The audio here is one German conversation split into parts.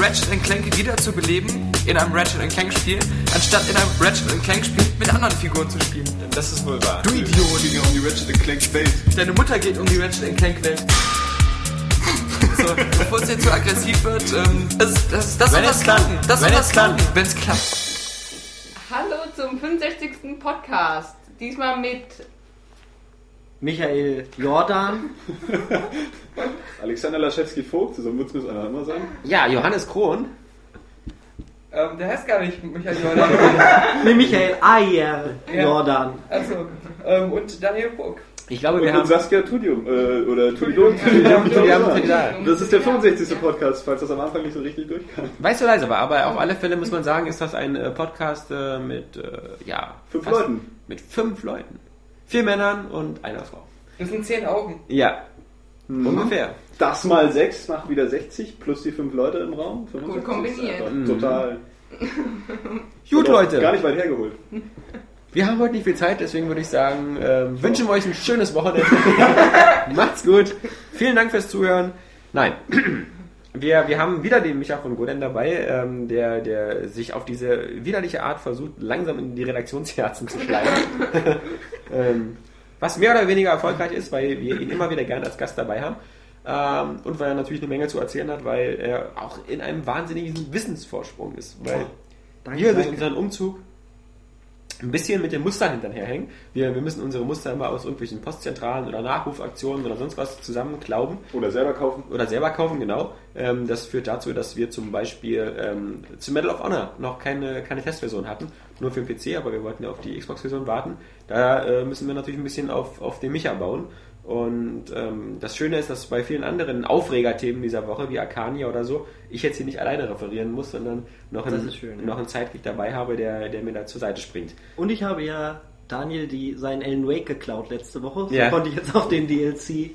Ratchet Clank wieder zu beleben in einem Ratchet Clank Spiel, anstatt in einem Ratchet Clank Spiel mit anderen Figuren zu spielen. Das ist wohl wahr. Du Idiot! Ja um die Ratchet Clank Welt. Deine Mutter geht um die Ratchet Clank Welt. So, bevor es jetzt zu aggressiv wird, ähm, das, das, das Wenn soll klappt. klappen. Das soll Wenn was es klappt. klappen, wenn es klappt. Hallo zum 65. Podcast. Diesmal mit Michael Jordan. Alexander Laschewski-Vogt, so wird es einer immer sagen. Ja, Johannes Krohn. Ähm, der heißt gar nicht Michael Jordan. Nee, Michael Ayer Ja. Jordan. also, ähm, und Daniel Puck. Ich glaube, wir Und haben... Saskia Tudium, äh, oder. Tudium. Das ist der 65. Podcast, falls das am Anfang nicht so richtig durchkam. Weißt du leise war, aber auf alle Fälle muss man sagen, ist das ein äh, Podcast äh, mit, äh, ja... Fünf Leuten. Mit fünf Leuten. Vier Männern und einer Frau. Das sind zehn Augen. Ja, ungefähr. Das mal 6 macht wieder 60, plus die 5 Leute im Raum. 65. kombiniert. Ist einfach Total. Gut, Leute. Gar nicht weit hergeholt. Wir haben heute nicht viel Zeit, deswegen würde ich sagen, äh, wünschen wir euch ein schönes Wochenende. Macht's gut. Vielen Dank fürs Zuhören. Nein. Wir, wir haben wieder den Micha von Goden dabei, ähm, der, der sich auf diese widerliche Art versucht, langsam in die Redaktionsherzen zu schleifen. ähm, was mehr oder weniger erfolgreich ist, weil wir ihn immer wieder gerne als Gast dabei haben. Ähm, und weil er natürlich eine Menge zu erzählen hat, weil er auch in einem wahnsinnigen Wissensvorsprung ist. Weil Danke, wir durch unseren Umzug ein bisschen mit den Mustern hinterherhängen. Wir, wir müssen unsere Muster immer aus irgendwelchen Postzentralen oder Nachrufaktionen oder sonst was zusammenklauben Oder selber kaufen. oder selber kaufen, genau. Ähm, das führt dazu, dass wir zum Beispiel ähm, zu Medal of Honor noch keine, keine Testversion hatten, nur für den PC, aber wir wollten ja auf die Xbox-Version warten. Da äh, müssen wir natürlich ein bisschen auf, auf den Micha bauen. Und ähm, das Schöne ist, dass bei vielen anderen Aufregerthemen dieser Woche, wie Arcania oder so, ich jetzt hier nicht alleine referieren muss, sondern noch einen, schön, ja. noch einen Sidekick dabei habe, der, der mir da zur Seite springt. Und ich habe ja Daniel die, seinen Alan Wake geklaut letzte Woche. So Ja. konnte ich jetzt auch den DLC The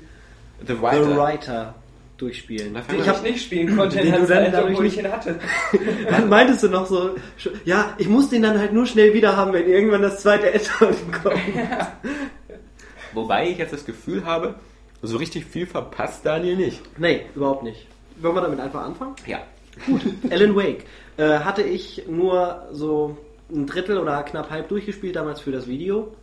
The Writer. Durchspielen. Den ich mal hab nicht spielen konnte Den du dann dadurch obwohl ich nicht- ihn hatte. Dann meintest du noch so, ja, ich muss den dann halt nur schnell wieder haben, wenn irgendwann das zweite Add-on kommt. Wobei ich jetzt das Gefühl habe, so richtig viel verpasst Daniel nicht. Nee, überhaupt nicht. Wollen wir damit einfach anfangen? Ja. Alan Wake äh, hatte ich nur so ein Drittel oder knapp halb durchgespielt damals für das Video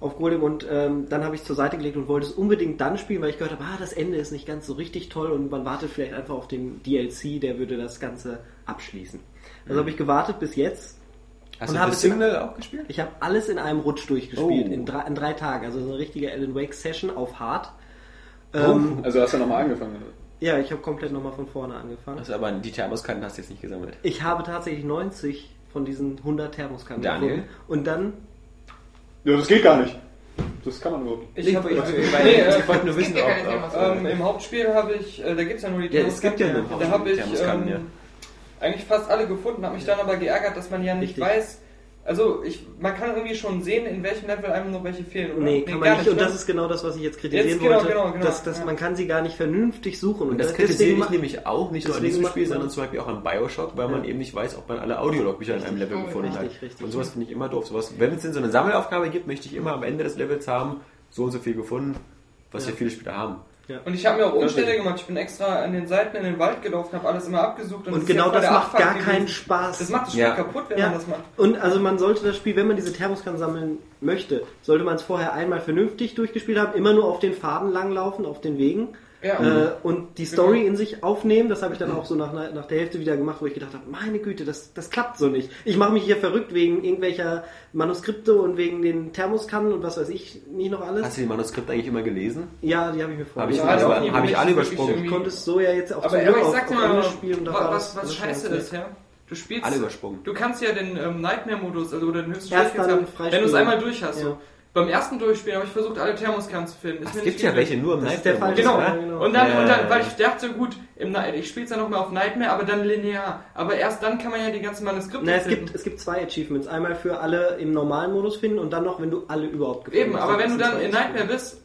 auf Golem und ähm, dann habe ich es zur Seite gelegt und wollte es unbedingt dann spielen, weil ich gehört habe, ah, das Ende ist nicht ganz so richtig toll und man wartet vielleicht einfach auf den DLC, der würde das Ganze abschließen. Also habe ich gewartet bis jetzt. Hast Und du habe das Single auch gespielt? Ich habe alles in einem Rutsch durchgespielt, Oh. in, drei, in drei Tagen. Also so eine richtige Alan Wake Session auf Hard. Oh. Ähm, Also hast du nochmal angefangen. ja, ich habe komplett nochmal von vorne angefangen. Also aber die Thermoskanten hast du jetzt nicht gesammelt. Ich habe tatsächlich 90 von diesen 100 Thermoskannen Daniel? gefunden. Und dann, Ja, das geht gar nicht. Das kann man überhaupt nicht. Ich, hab, ich, nee, ich wollte nur wissen, ob- ähm, Im Hauptspiel habe ich, äh, da gibt es ja nur die Ja, es gibt ja nur Da habe ich ähm, eigentlich fast alle gefunden, habe mich dann aber geärgert, dass man ja nicht Richtig. weiß. Also ich, man kann irgendwie schon sehen, in welchem Level einem noch welche fehlen. Oder? nee, kann gar man nicht. Und ne? das ist genau das, was ich jetzt kritisieren Jetzt, genau, wollte. genau, genau, dass, dass ja. man kann sie gar nicht vernünftig suchen. Und das deswegen kritisiere ich nämlich auch, nicht nur an diesem Spiel, sondern zum Beispiel auch an Bioshock, weil man eben nicht weiß, ob man alle Audiologbücher in einem Level Oh, gefunden richtig, hat. richtig. Und sowas finde ich immer doof. Sowas, wenn es denn so eine Sammelaufgabe gibt, möchte ich immer am Ende des Levels haben, so und so viel gefunden, was ja, viele Spieler haben. Und ich habe mir auch Das Umstände gemacht. Ich bin extra an den Seiten in den Wald gelaufen, habe alles immer abgesucht. Und es ist genau ja voll das macht Abfuck gar gewesen. keinen Spaß. Das macht das Spiel Ja. kaputt, wenn Ja. man das macht. Und also man sollte das Spiel, wenn man diese Thermoskannen sammeln möchte, sollte man es vorher einmal vernünftig durchgespielt haben, immer nur auf den Faden langlaufen, auf den Wegen. Ja. äh, und die Story in sich aufnehmen. Das habe ich dann auch so nach, nach der Hälfte wieder gemacht, wo ich gedacht habe, meine Güte, das, das klappt so nicht. Ich mache mich hier verrückt wegen irgendwelcher Manuskripte und wegen den Thermoskannen und was weiß ich nicht noch alles. Hast du die Manuskripte eigentlich immer gelesen? ja, die habe ich mir vorher. Habe ich, Ja, alle, also hab ich alle übersprungen. Ich konnte es so ja jetzt auch Aber, zum aber ich auf, sag dir auf mal, spielen. und da war was, das was schon scheiße ist, ja. Du spielst. Alle übersprungen. Du kannst ja den ähm, Nightmare-Modus, also oder den höchsten Schwierigkeitsgrad wenn du es einmal durch hast. Ja. So. Beim ersten Durchspielen habe ich versucht, alle Thermoskannen zu finden. Es gibt nicht ja welche nur im ist der Fall. Nightmare-Modus, Genau. genau. Und dann, Ja, und dann ja, weil ja. ich dachte, gut, im, ich spiele es dann nochmal auf Nightmare, aber dann linear. Aber erst dann kann man ja die ganzen Manuskripte Na, es finden. gibt, es gibt zwei Achievements. Einmal für alle im normalen Modus finden und dann noch, wenn du alle überhaupt gefunden Eben, hast. aber wenn du dann in Nightmare bist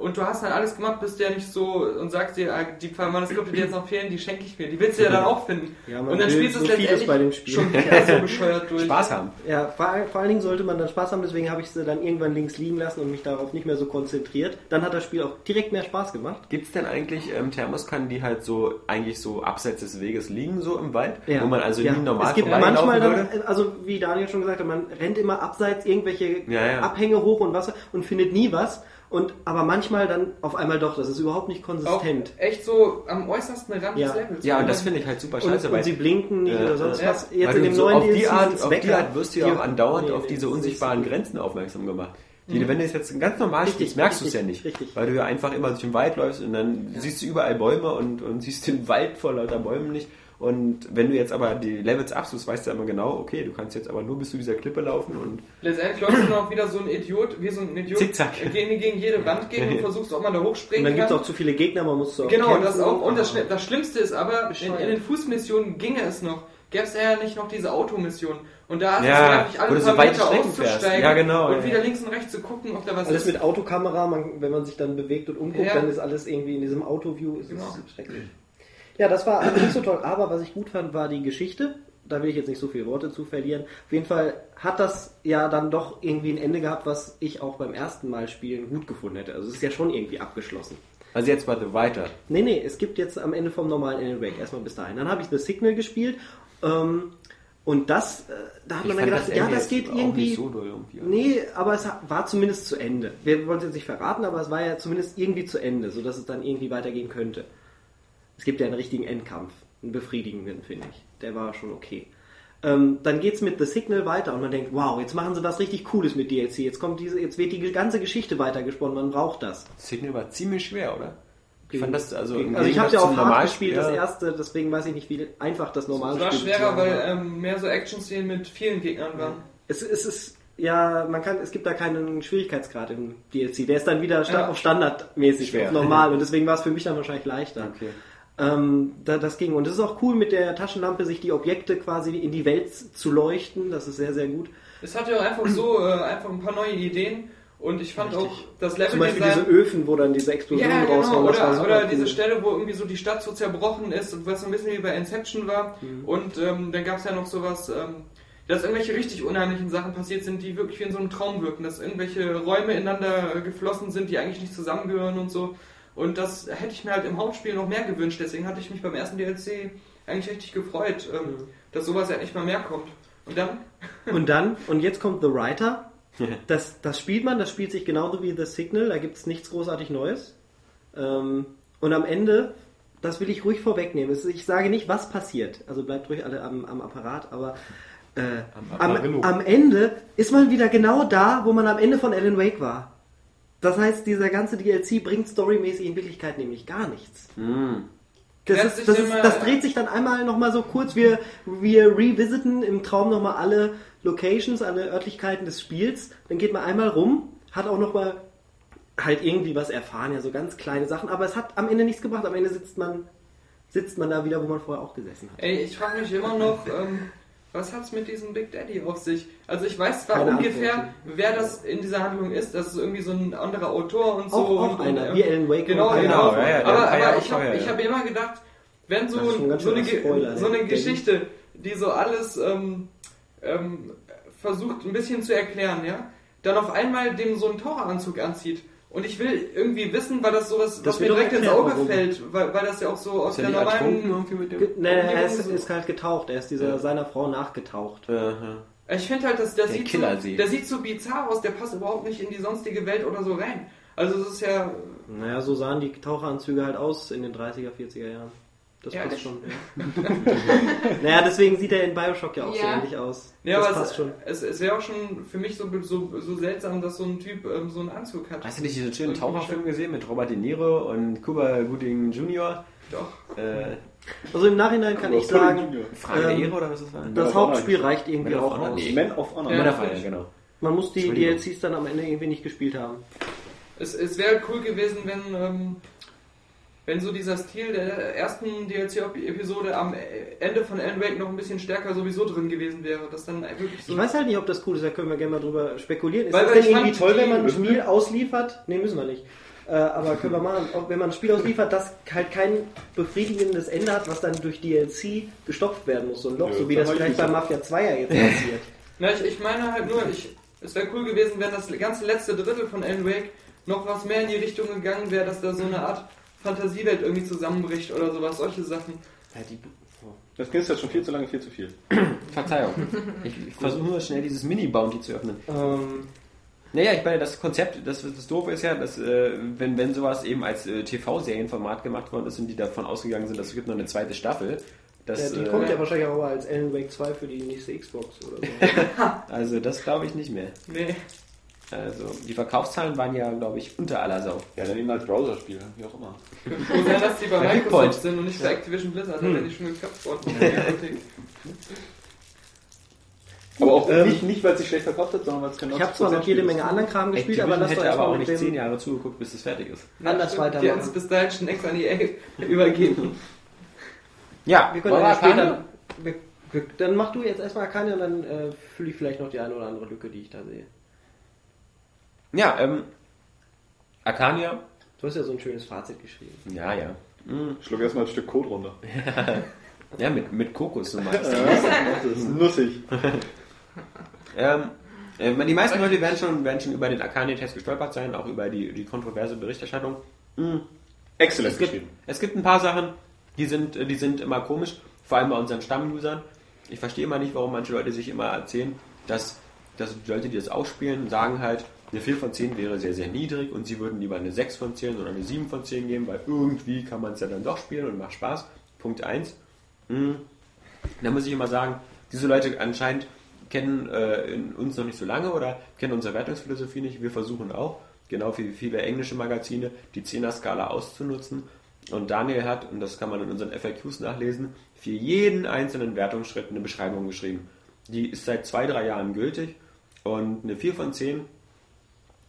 und du hast dann alles gemacht, bist du ja nicht so und sagst dir, äh, die paar Manuskripte, die jetzt noch fehlen, die schenke ich mir. Die willst du ja dann auch finden. Ja, man und dann spielst du es so vieles letztendlich bei dem Spiel. schon wieder so bescheuert durch. Spaß haben. Ja, vor, vor allen Dingen sollte man dann Spaß haben, deswegen habe ich sie dann irgendwann links liegen lassen und mich darauf nicht mehr so konzentriert. Dann hat das Spiel auch direkt mehr Spaß gemacht. Gibt es denn eigentlich ähm, Thermoskannen, die halt so eigentlich so abseits des Weges liegen, so im Wald? Wo man also ja. nie normal Es gibt manchmal dann, also wie Daniel schon gesagt hat, man rennt immer abseits irgendwelche Ja, ja. Abhänge hoch und Wasser und findet nie was. Und aber manchmal dann auf einmal doch, das ist überhaupt nicht Auch konsistent. echt so am äußersten Rand Ja. des Levels. Ja, und das finde ich halt super Und, scheiße, und weil sie blinken nicht Ja, oder sonst ja. was. Jetzt Weil in dem so neuen auf die Art, auf die. Art wirst du ja auch andauernd Nee, auf diese unsichtbaren so. Grenzen aufmerksam gemacht. Die, wenn du es jetzt ganz normal Richtig, spielst, merkst du es ja nicht. richtig. Weil du ja einfach immer durch den Wald läufst und dann siehst du überall Bäume und, und siehst den Wald vor lauter Bäumen nicht. Und wenn du jetzt aber die Levels absuchst, weißt du ja immer genau, okay, du kannst jetzt aber nur bis zu dieser Klippe laufen und Letztendlich läufst du noch wieder so ein Idiot, wie so ein Idiot Zickzack. Gegen, gegen jede Wand gegen und versuchst, ob man da Und hochspringen dann gibt es auch zu viele Gegner, man muss so Genau, kämpfen. das auch. Und das, Schli- das Schlimmste ist aber, in, in den Fußmissionen ginge es noch. Gäbe es ja nicht noch diese Automission. Und da hast Ja, du wirklich alle paar Meter auszusteigen Ja, genau, und ja. wieder links und rechts zu gucken, ob da was Alles ist. mit Autokamera, man, wenn man sich dann bewegt und umguckt, Ja. dann ist alles irgendwie in diesem Autoview. Es Genau. ist schrecklich. Ja, das war nicht so toll, aber was ich gut fand, war die Geschichte. Da will ich jetzt nicht so viele Worte zu verlieren. Auf jeden Fall hat das ja dann doch irgendwie ein Ende gehabt, was ich auch beim ersten Mal spielen gut gefunden hätte. Also es ist ja schon irgendwie abgeschlossen. also jetzt warte weiter. Nee, nee, es gibt jetzt am Ende vom normalen Alan Wake erstmal bis dahin. Dann habe ich The Signal gespielt. Ähm, und das, äh, da hat man dann gedacht, ja, Ende das geht irgendwie. so irgendwie. Nee, aber es war zumindest zu Ende. Wir wollen es jetzt nicht verraten, aber es war ja zumindest irgendwie zu Ende, sodass es dann irgendwie weitergehen könnte. Es gibt ja einen richtigen Endkampf, einen befriedigenden, finde ich. Der war schon okay. Ähm, dann geht's mit The Signal weiter und man denkt, wow, jetzt machen sie was richtig Cooles mit DLC. Jetzt kommt diese, jetzt wird die ganze Geschichte weitergesponnen, man braucht das. Signal war ziemlich schwer, oder? Ich fand das also. also ich habe ja Hard Normalspiel, gespielt, das erste, deswegen weiß ich nicht, wie einfach das normale Es war Spiel schwerer, sozusagen weil war. ähm, mehr so Action-Szenen mit vielen Gegnern waren. Es, es ist, ja, man kann, es gibt da keinen Schwierigkeitsgrad im DLC. Der ist dann wieder sta Ja. auf standardmäßig, Schwer. auf normal. Und deswegen war es für mich dann wahrscheinlich leichter. Okay. Ähm, da, das ging. Und es ist auch cool, mit der Taschenlampe sich die Objekte quasi in die Welt zu leuchten. Das ist sehr, sehr gut. Es hatte auch einfach so äh, einfach ein paar neue Ideen und ich fand Richtig. auch das Zum Beispiel diese Leveldesign. Öfen, wo dann diese Explosionen Ja, rauskommen. genau. war Oder, oder cool. diese Stelle, wo irgendwie so die Stadt so zerbrochen ist und was so ein bisschen wie bei Inception war. Mhm. Und ähm, dann gab es ja noch sowas, ähm, dass irgendwelche richtig unheimlichen Sachen passiert sind, die wirklich wie in so einem Traum wirken. Dass irgendwelche Räume ineinander äh, geflossen sind, die eigentlich nicht zusammengehören und so. Und das hätte ich mir halt im Hauptspiel noch mehr gewünscht. Deswegen hatte ich mich beim ersten DLC eigentlich richtig gefreut, ähm, Mhm. dass sowas ja nicht mal mehr kommt. Und dann Und dann, und jetzt kommt The Writer. Das, das spielt man, das spielt sich genauso wie The Signal, da gibt es nichts großartig Neues. Ähm, und am Ende, das will ich ruhig vorwegnehmen, ich sage nicht, was passiert, also bleibt ruhig alle am, am Apparat, aber äh, am, Apparillo. am Ende ist man wieder genau da, wo man am Ende von Alan Wake war. Das heißt, dieser ganze DLC bringt storymäßig in Wirklichkeit nämlich gar nichts. Das, Klärt ist, das, ist, das dreht sich dann einmal nochmal so kurz. Wir, wir revisiten im Traum nochmal alle Locations, alle Örtlichkeiten des Spiels. Dann geht man einmal rum, hat auch nochmal halt irgendwie was erfahren, ja, so ganz kleine Sachen. Aber es hat am Ende nichts gebracht. Am Ende sitzt man, sitzt man da wieder, wo man vorher auch gesessen hat. Ey, ich frage mich immer noch, ähm, was hat's mit diesem Big Daddy auf sich? Also ich weiß zwar Keine ungefähr, Antworten. wer das in dieser Handlung ist. Das ist irgendwie so ein anderer Autor und so. Auch- auch und, einer, und, wie Alan Wake Genau, genau. Genau, ja, ja, aber aber ich habe hab immer gedacht, wenn so, schon ganz so, eine, ein Spoiler, so eine ne? Geschichte, die so alles ähm, ähm, versucht ein bisschen zu erklären, ja, dann auf einmal dem so einen Taucheranzug anzieht. Und ich will irgendwie wissen, weil das sowas, Das was mir direkt ins Auge warum. fällt, weil, weil das ja auch so aus Ist er der normalen irgendwie mit dem? Ge- Nee, er ist, so- ist halt getaucht. Er ist dieser, Ja. seiner Frau nachgetaucht. Aha. Ich finde halt, dass der, Der sieht so, der sieht so bizarr aus, der passt überhaupt nicht in die sonstige Welt oder so rein. Also es ist ja, Naja, so sahen die Taucheranzüge halt aus in den 30er, 40er Jahren. Das Ja, passt echt? schon. Ja. naja, deswegen sieht er in Bioshock ja auch so Ja. ähnlich aus. Ja, das aber passt es, schon. es, es wäre auch schon für mich so, so, so seltsam, dass so ein Typ ähm, so einen Anzug hat. Hast du nicht diesen schönen Taucherfilm gesehen mit Robert De Niro und Cuba Gooding Jr.? Doch. Äh, Also im Nachhinein kann Aber ich sagen. Frage der Ähm, Ehre oder was das war? das of Hauptspiel Honor. reicht irgendwie Man of auch Honor, aus. nee. Man of Honor. Ja. Männerfeier, genau. Man muss die. DLCs dann am Ende irgendwie nicht gespielt haben. Es, es wäre cool gewesen, wenn, ähm, wenn so dieser Stil der ersten DLC-Episode am Ende von Alan Wake noch ein bisschen stärker sowieso drin gewesen wäre. Dass dann wirklich so. Ich weiß halt nicht, ob das cool ist, da können wir gerne mal drüber spekulieren. Ist Weil- das weil denn ich irgendwie toll, wenn man ein Spiel ausliefert? Ne, müssen wir nicht. Äh, aber können wir machen, auch wenn man ein Spiel ausliefert, das halt kein befriedigendes Ende hat, was dann durch DLC gestopft werden muss, so ein Loch, Ja, so wie das vielleicht bei. Mafia 2 ja jetzt passiert. Na, ich, ich meine halt nur, ich, es wäre cool gewesen, wenn das ganze letzte Drittel von Alan Wake noch was mehr in die Richtung gegangen wäre, dass da so eine Art Fantasiewelt irgendwie zusammenbricht oder sowas, solche Sachen. Ja, die, Das Kind ist jetzt schon viel zu lange, viel zu viel. Verzeihung. Ich, ich versuche nur schnell dieses Mini-Bounty zu öffnen. ähm, Naja, ich meine, das Konzept, das, das Doofe ist ja, dass äh, wenn, wenn sowas eben als äh, TV-Serienformat gemacht worden ist und die davon ausgegangen sind, dass es gibt noch eine zweite Staffel, ja, das, die äh, kommt ja wahrscheinlich auch als Alan Wake 2 für die nächste Xbox oder so. also das glaube ich nicht mehr. Nee. Also die Verkaufszahlen waren ja, glaube ich, unter aller Sau. Ja, dann eben als Browserspiel, wie auch immer. Froh sein, dass die bei Microsoft sind und nicht bei Activision Blizzard, dann wären die schon geköpft worden. Aber auch Ähm, nicht, nicht weil es sich schlecht verkauft hat, sondern weil es kein Ich habe zwar noch jede Menge anderen Kram gespielt, aber doch hätte aber auch nicht zehn Jahre zugeguckt, bis es fertig ist. anders Die haben es bis dahin schon extra an EA übergeben. Ja, Wir können ja wir später. Wir, wir, dann mach du jetzt erstmal keine und dann äh, fülle ich vielleicht noch die eine oder andere Lücke, die ich da sehe. Ja, ähm, Arcania. Du hast ja so ein schönes Fazit geschrieben. Ja, ja. Mhm. Schluck erstmal ein Stück Code runter. Ja, mit, mit Kokos so meinst du. Das ist nussig. Ähm, äh, die meisten Leute werden schon, werden schon über den Arcania-Test gestolpert sein, auch über die, die kontroverse Berichterstattung. Exzellent Es gibt, geschrieben. es gibt ein paar Sachen, die sind, die sind immer komisch, vor allem bei unseren Stammusern. Ich verstehe immer nicht, warum manche Leute sich immer erzählen, dass, dass die Leute, die das ausspielen, sagen halt, eine 4 von 10 wäre sehr, sehr niedrig und sie würden lieber eine 6 von 10 oder eine 7 von 10 geben, weil irgendwie kann man es ja dann doch spielen und macht Spaß. Punkt 1. Da muss ich immer sagen, diese Leute anscheinend kennen äh, uns noch nicht so lange oder kennen unsere Wertungsphilosophie nicht. Wir versuchen auch, genau wie viele englische Magazine, die 10er-Skala auszunutzen. Und Daniel hat, und das kann man in unseren FAQs nachlesen, für jeden einzelnen Wertungsschritt eine Beschreibung geschrieben. Die ist seit zwei, drei Jahren gültig und eine 4 von 10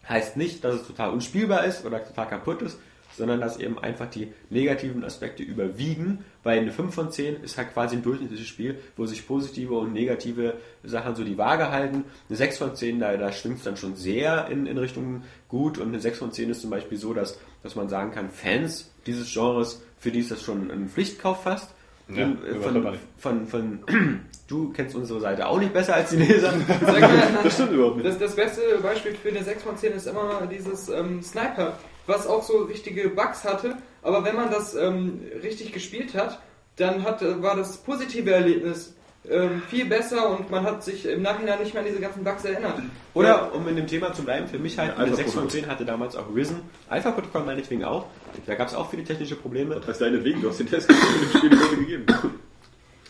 heißt nicht, dass es total unspielbar ist oder total kaputt ist, sondern dass eben einfach die negativen Aspekte überwiegen, weil eine 5 von 10 ist halt quasi ein durchschnittliches Spiel, wo sich positive und negative Sachen so die Waage halten. Eine 6 von 10, da, da schwingt es dann schon sehr in, in Richtung gut und eine 6 von 10 ist zum Beispiel so, dass, dass man sagen kann, Fans dieses Genres, für die ist das schon ein Pflichtkauf fast. Ja, äh, übertreibt von, von, von, du kennst unsere Seite auch nicht besser als die Leser. Mal, Das stimmt überhaupt nicht. Das, das beste Beispiel für eine 6 von 10 ist immer dieses ähm, Sniper, was auch so richtige Bugs hatte, aber wenn man das ähm, richtig gespielt hat, dann hat, äh, war das positive Erlebnis ähm, viel besser und man hat sich im Nachhinein nicht mehr an diese ganzen Bugs erinnert. Oder, um in dem Thema zu bleiben, für mich halt Ja, eine Alpha 6 von Protokoll. 10 hatte damals auch Risen. Alpha Protokoll meinetwegen auch. Da gab es auch viele technische Probleme. Das heißt deinetwegen, du hast den Test mit dem Spiel gegeben.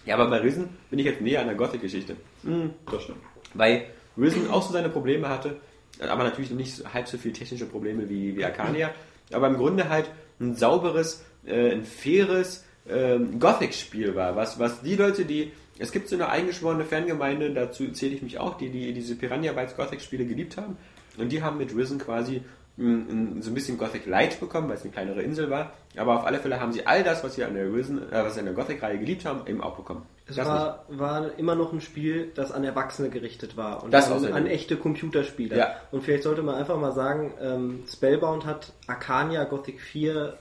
Ja, aber bei Risen bin ich jetzt näher an der Gothic-Geschichte. Das stimmt. Weil Risen auch so seine Probleme hatte, aber natürlich nicht halb so viele technische Probleme wie, wie Arcania. Aber im Grunde halt ein sauberes, äh, ein faires ähm, Gothic-Spiel war. Was, was die Leute, die. Es gibt so eine eingeschworene Fangemeinde, dazu zähle ich mich auch, die, die diese Piranha Bytes Gothic-Spiele geliebt haben. Und die haben mit Risen quasi mm, mm, so ein bisschen Gothic Light bekommen, weil es eine kleinere Insel war. Aber auf alle Fälle haben sie all das, was sie an der Risen, äh, was sie an der Gothic-Reihe geliebt haben, eben auch bekommen. Es Das war, war immer noch ein Spiel, das an Erwachsene gerichtet war und Das an, außerdem. an echte Computerspieler. Ja. Und vielleicht sollte man einfach mal sagen, ähm, Spellbound hat Arcania Gothic 4,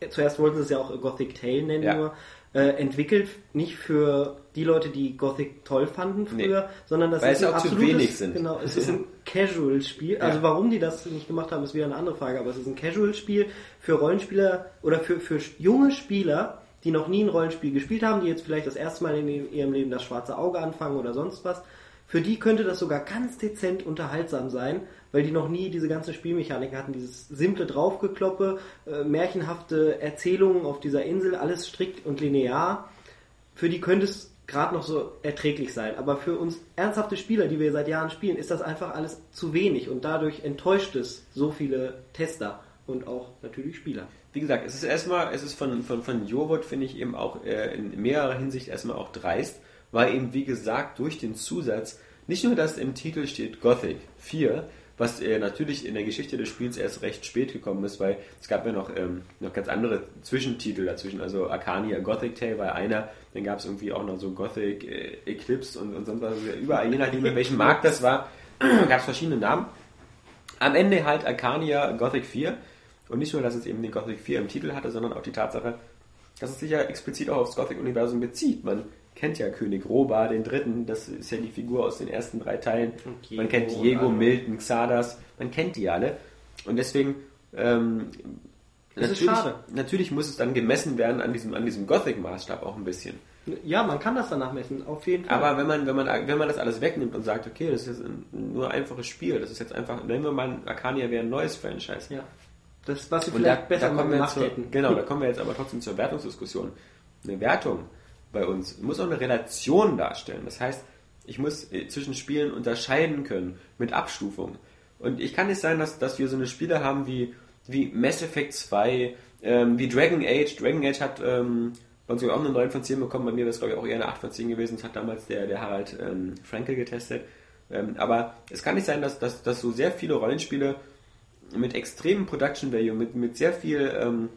äh, zuerst wollten sie es ja auch Gothic Tale nennen Ja. nur, äh, entwickelt nicht für die Leute, die Gothic toll fanden früher, Nee. sondern das Weil ist es ein auch zu wenig sind. Genau, es ist ein Casual-Spiel. Also warum die das nicht gemacht haben, ist wieder eine andere Frage. Aber es ist ein Casual-Spiel für Rollenspieler oder für, für junge Spieler, die noch nie ein Rollenspiel gespielt haben, die jetzt vielleicht das erste Mal in ihrem Leben das schwarze Auge anfangen oder sonst was. für die könnte das sogar ganz dezent unterhaltsam sein, weil die noch nie diese ganze Spielmechanik hatten, dieses simple Draufgekloppe, äh, märchenhafte Erzählungen auf dieser Insel, alles strikt und linear. Für die könnte es gerade noch so erträglich sein. Aber für uns ernsthafte Spieler, die wir seit Jahren spielen, ist das einfach alles zu wenig und dadurch enttäuscht es so viele Tester und auch natürlich Spieler. Wie gesagt, es ist erstmal, es ist von, von, von Jovot, finde ich eben auch äh, in mehrerer Hinsicht erstmal auch dreist, weil eben, wie gesagt, durch den Zusatz, nicht nur, dass im Titel steht Gothic 4, was äh, natürlich in der Geschichte des Spiels erst recht spät gekommen ist, weil es gab ja noch, ähm, noch ganz andere Zwischentitel dazwischen, also Arcania Gothic Tale war einer, dann gab es irgendwie auch noch so Gothic äh, Eclipse und, und sonst was, also überall, je nachdem, in welchem Markt das war, gab es verschiedene Namen. Am Ende halt Arcania Gothic 4 und nicht nur, dass es eben den Gothic 4 im Titel hatte, sondern auch die Tatsache, dass es sich ja explizit auch aufs Gothic-Universum bezieht. Man kennt ja König Roba, den Dritten, das ist ja die Figur aus den ersten drei Teilen. Man kennt Diego. Milton, Xardas, man kennt die alle. Und deswegen, ähm, Das ist natürlich, schade. natürlich muss es dann gemessen werden an diesem, an diesem Gothic-Maßstab auch ein bisschen. Ja, man kann das danach messen, auf jeden Fall. Aber wenn man, wenn man, wenn man das alles wegnimmt und sagt, okay, das ist jetzt ein, nur ein einfaches Spiel, das ist jetzt einfach, nehmen wir mal, Arcania wäre ein neues Franchise. ja. Das, was sie Und da, vielleicht besser da kommen wir hätten. Genau, da kommen wir jetzt aber trotzdem zur Wertungsdiskussion. Eine Wertung bei uns muss auch eine Relation darstellen. Das heißt, ich muss äh, zwischen Spielen unterscheiden können mit Abstufung. Und ich kann nicht sein, dass, dass wir so eine Spiele haben wie, wie Mass Effect 2, ähm, wie Dragon Age. Dragon Age hat ähm, bei uns auch eine 9 von 10 bekommen. Bei mir wäre es, glaube ich, auch eher eine 8 von 10 gewesen. Das hat damals der, der Harald ähm, Frankel getestet. Ähm, aber es kann nicht sein, dass, dass, dass so sehr viele Rollenspiele mit extremem Production Value, mit, mit sehr viel ähm,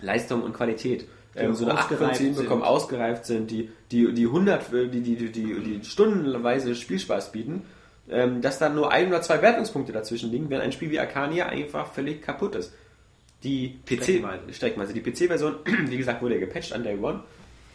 Leistung und Qualität, ähm, so eine 8 von ausgereift 10 sind. bekommen, ausgereift sind, die, die, die 100, äh, die, die, die, die, die stundenweise Spielspaß bieten, ähm, dass dann nur ein oder zwei Wertungspunkte dazwischen liegen, wenn ein Spiel wie Arcania einfach völlig kaputt ist. Die PC, Streckenweise. Streckenweise. Die PC-Version, wie gesagt, wurde ja gepatcht an Day One,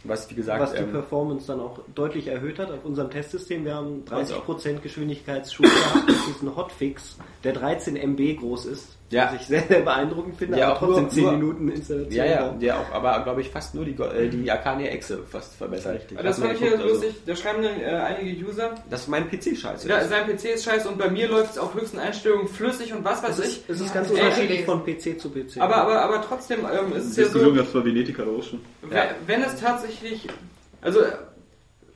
was, wie gesagt, was die ähm, Performance dann auch deutlich erhöht hat auf unserem Testsystem. Wir haben Uns auch. 30% Geschwindigkeitsschub gehabt mit diesem Hotfix, der 13 MB groß ist. Ja. Was ich sehr, sehr beeindruckend finde, Ja, aber auch trotzdem nur- 10 nur- Minuten Installation. ja, ja, braucht. der auch, aber glaube ich fast nur die, äh, die Arcania Exe fast verbessert. Aber das man fand ich ja also, lustig, da schreiben dann äh, einige User, Das ist mein PC scheiße. ja, sein PC ist scheiße und bei mir läuft es auf höchsten Einstellungen flüssig und was weiß ich. ist, es ist ganz Ey, unterschiedlich von PC zu PC. Aber, aber, aber trotzdem ähm, ist es ja Diskussion so, gab es bei Venetica doch schon. wenn, wenn es tatsächlich, also äh,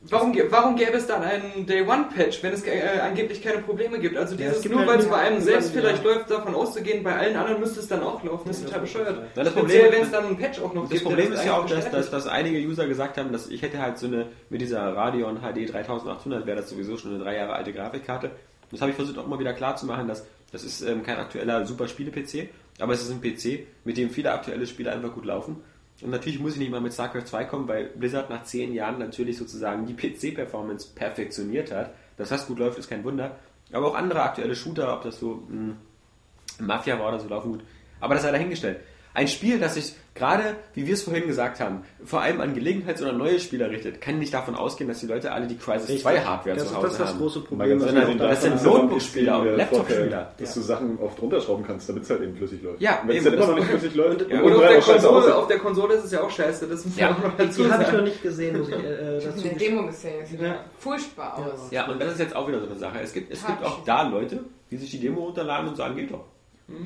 warum, warum gäbe es dann einen Day One Patch, wenn es äh, angeblich keine Probleme gibt? Also Ja, es dieses, gibt nur halt weil es bei einem selbst ja. vielleicht läuft, davon auszugehen, bei allen anderen müsste es dann auch laufen. Das ist total bescheuert. Ja, das Problem- wenn es dann einen Patch auch noch Das gibt. Problem der ist ja auch, dass, dass, dass einige User gesagt haben, dass ich hätte halt so eine, mit dieser Radeon HD 3800 wäre das sowieso schon eine drei Jahre alte Grafikkarte. Das habe ich versucht auch mal wieder klar zu machen, dass das ist ähm, kein aktueller super Spiele-PC, aber es ist ein PC, mit dem viele aktuelle Spiele einfach gut laufen. Und natürlich muss ich nicht mal mit StarCraft 2 kommen, weil Blizzard nach zehn Jahren natürlich sozusagen die PC-Performance perfektioniert hat. Dass das gut läuft, ist kein Wunder. Aber auch andere aktuelle Shooter, ob das so mh, Mafia war oder so, laufen gut. Aber das sei dahingestellt. Ein Spiel, das sich gerade, wie wir es vorhin gesagt haben, vor allem an Gelegenheits- oder neue Spieler richtet, kann nicht davon ausgehen, dass die Leute alle die Crisis Richtig. 2 Hardware das, zu ist- Hause das ist das haben. große Problem. abgesehen das davon, sind Notebook-Spieler und der Laptop-Spieler. Dass du Sachen oft runterschrauben kannst, damit es halt eben flüssig läuft. Ja, Wenn es dann immer das- noch nicht flüssig läuft Ja. und Oder auf der, Konsole, auf der Konsole ist es ja auch scheiße. Das muss Ja. man auch noch dazu Die habe ich noch nicht gesehen, muss ich äh, Ich dazu habe eine Demo gesehen, das sieht Ja. ja. furchtbar aus. Ja, und das ist jetzt auch wieder so eine Sache. Es gibt, es gibt auch da Leute, die sich die Demo runterladen und sagen, geht doch.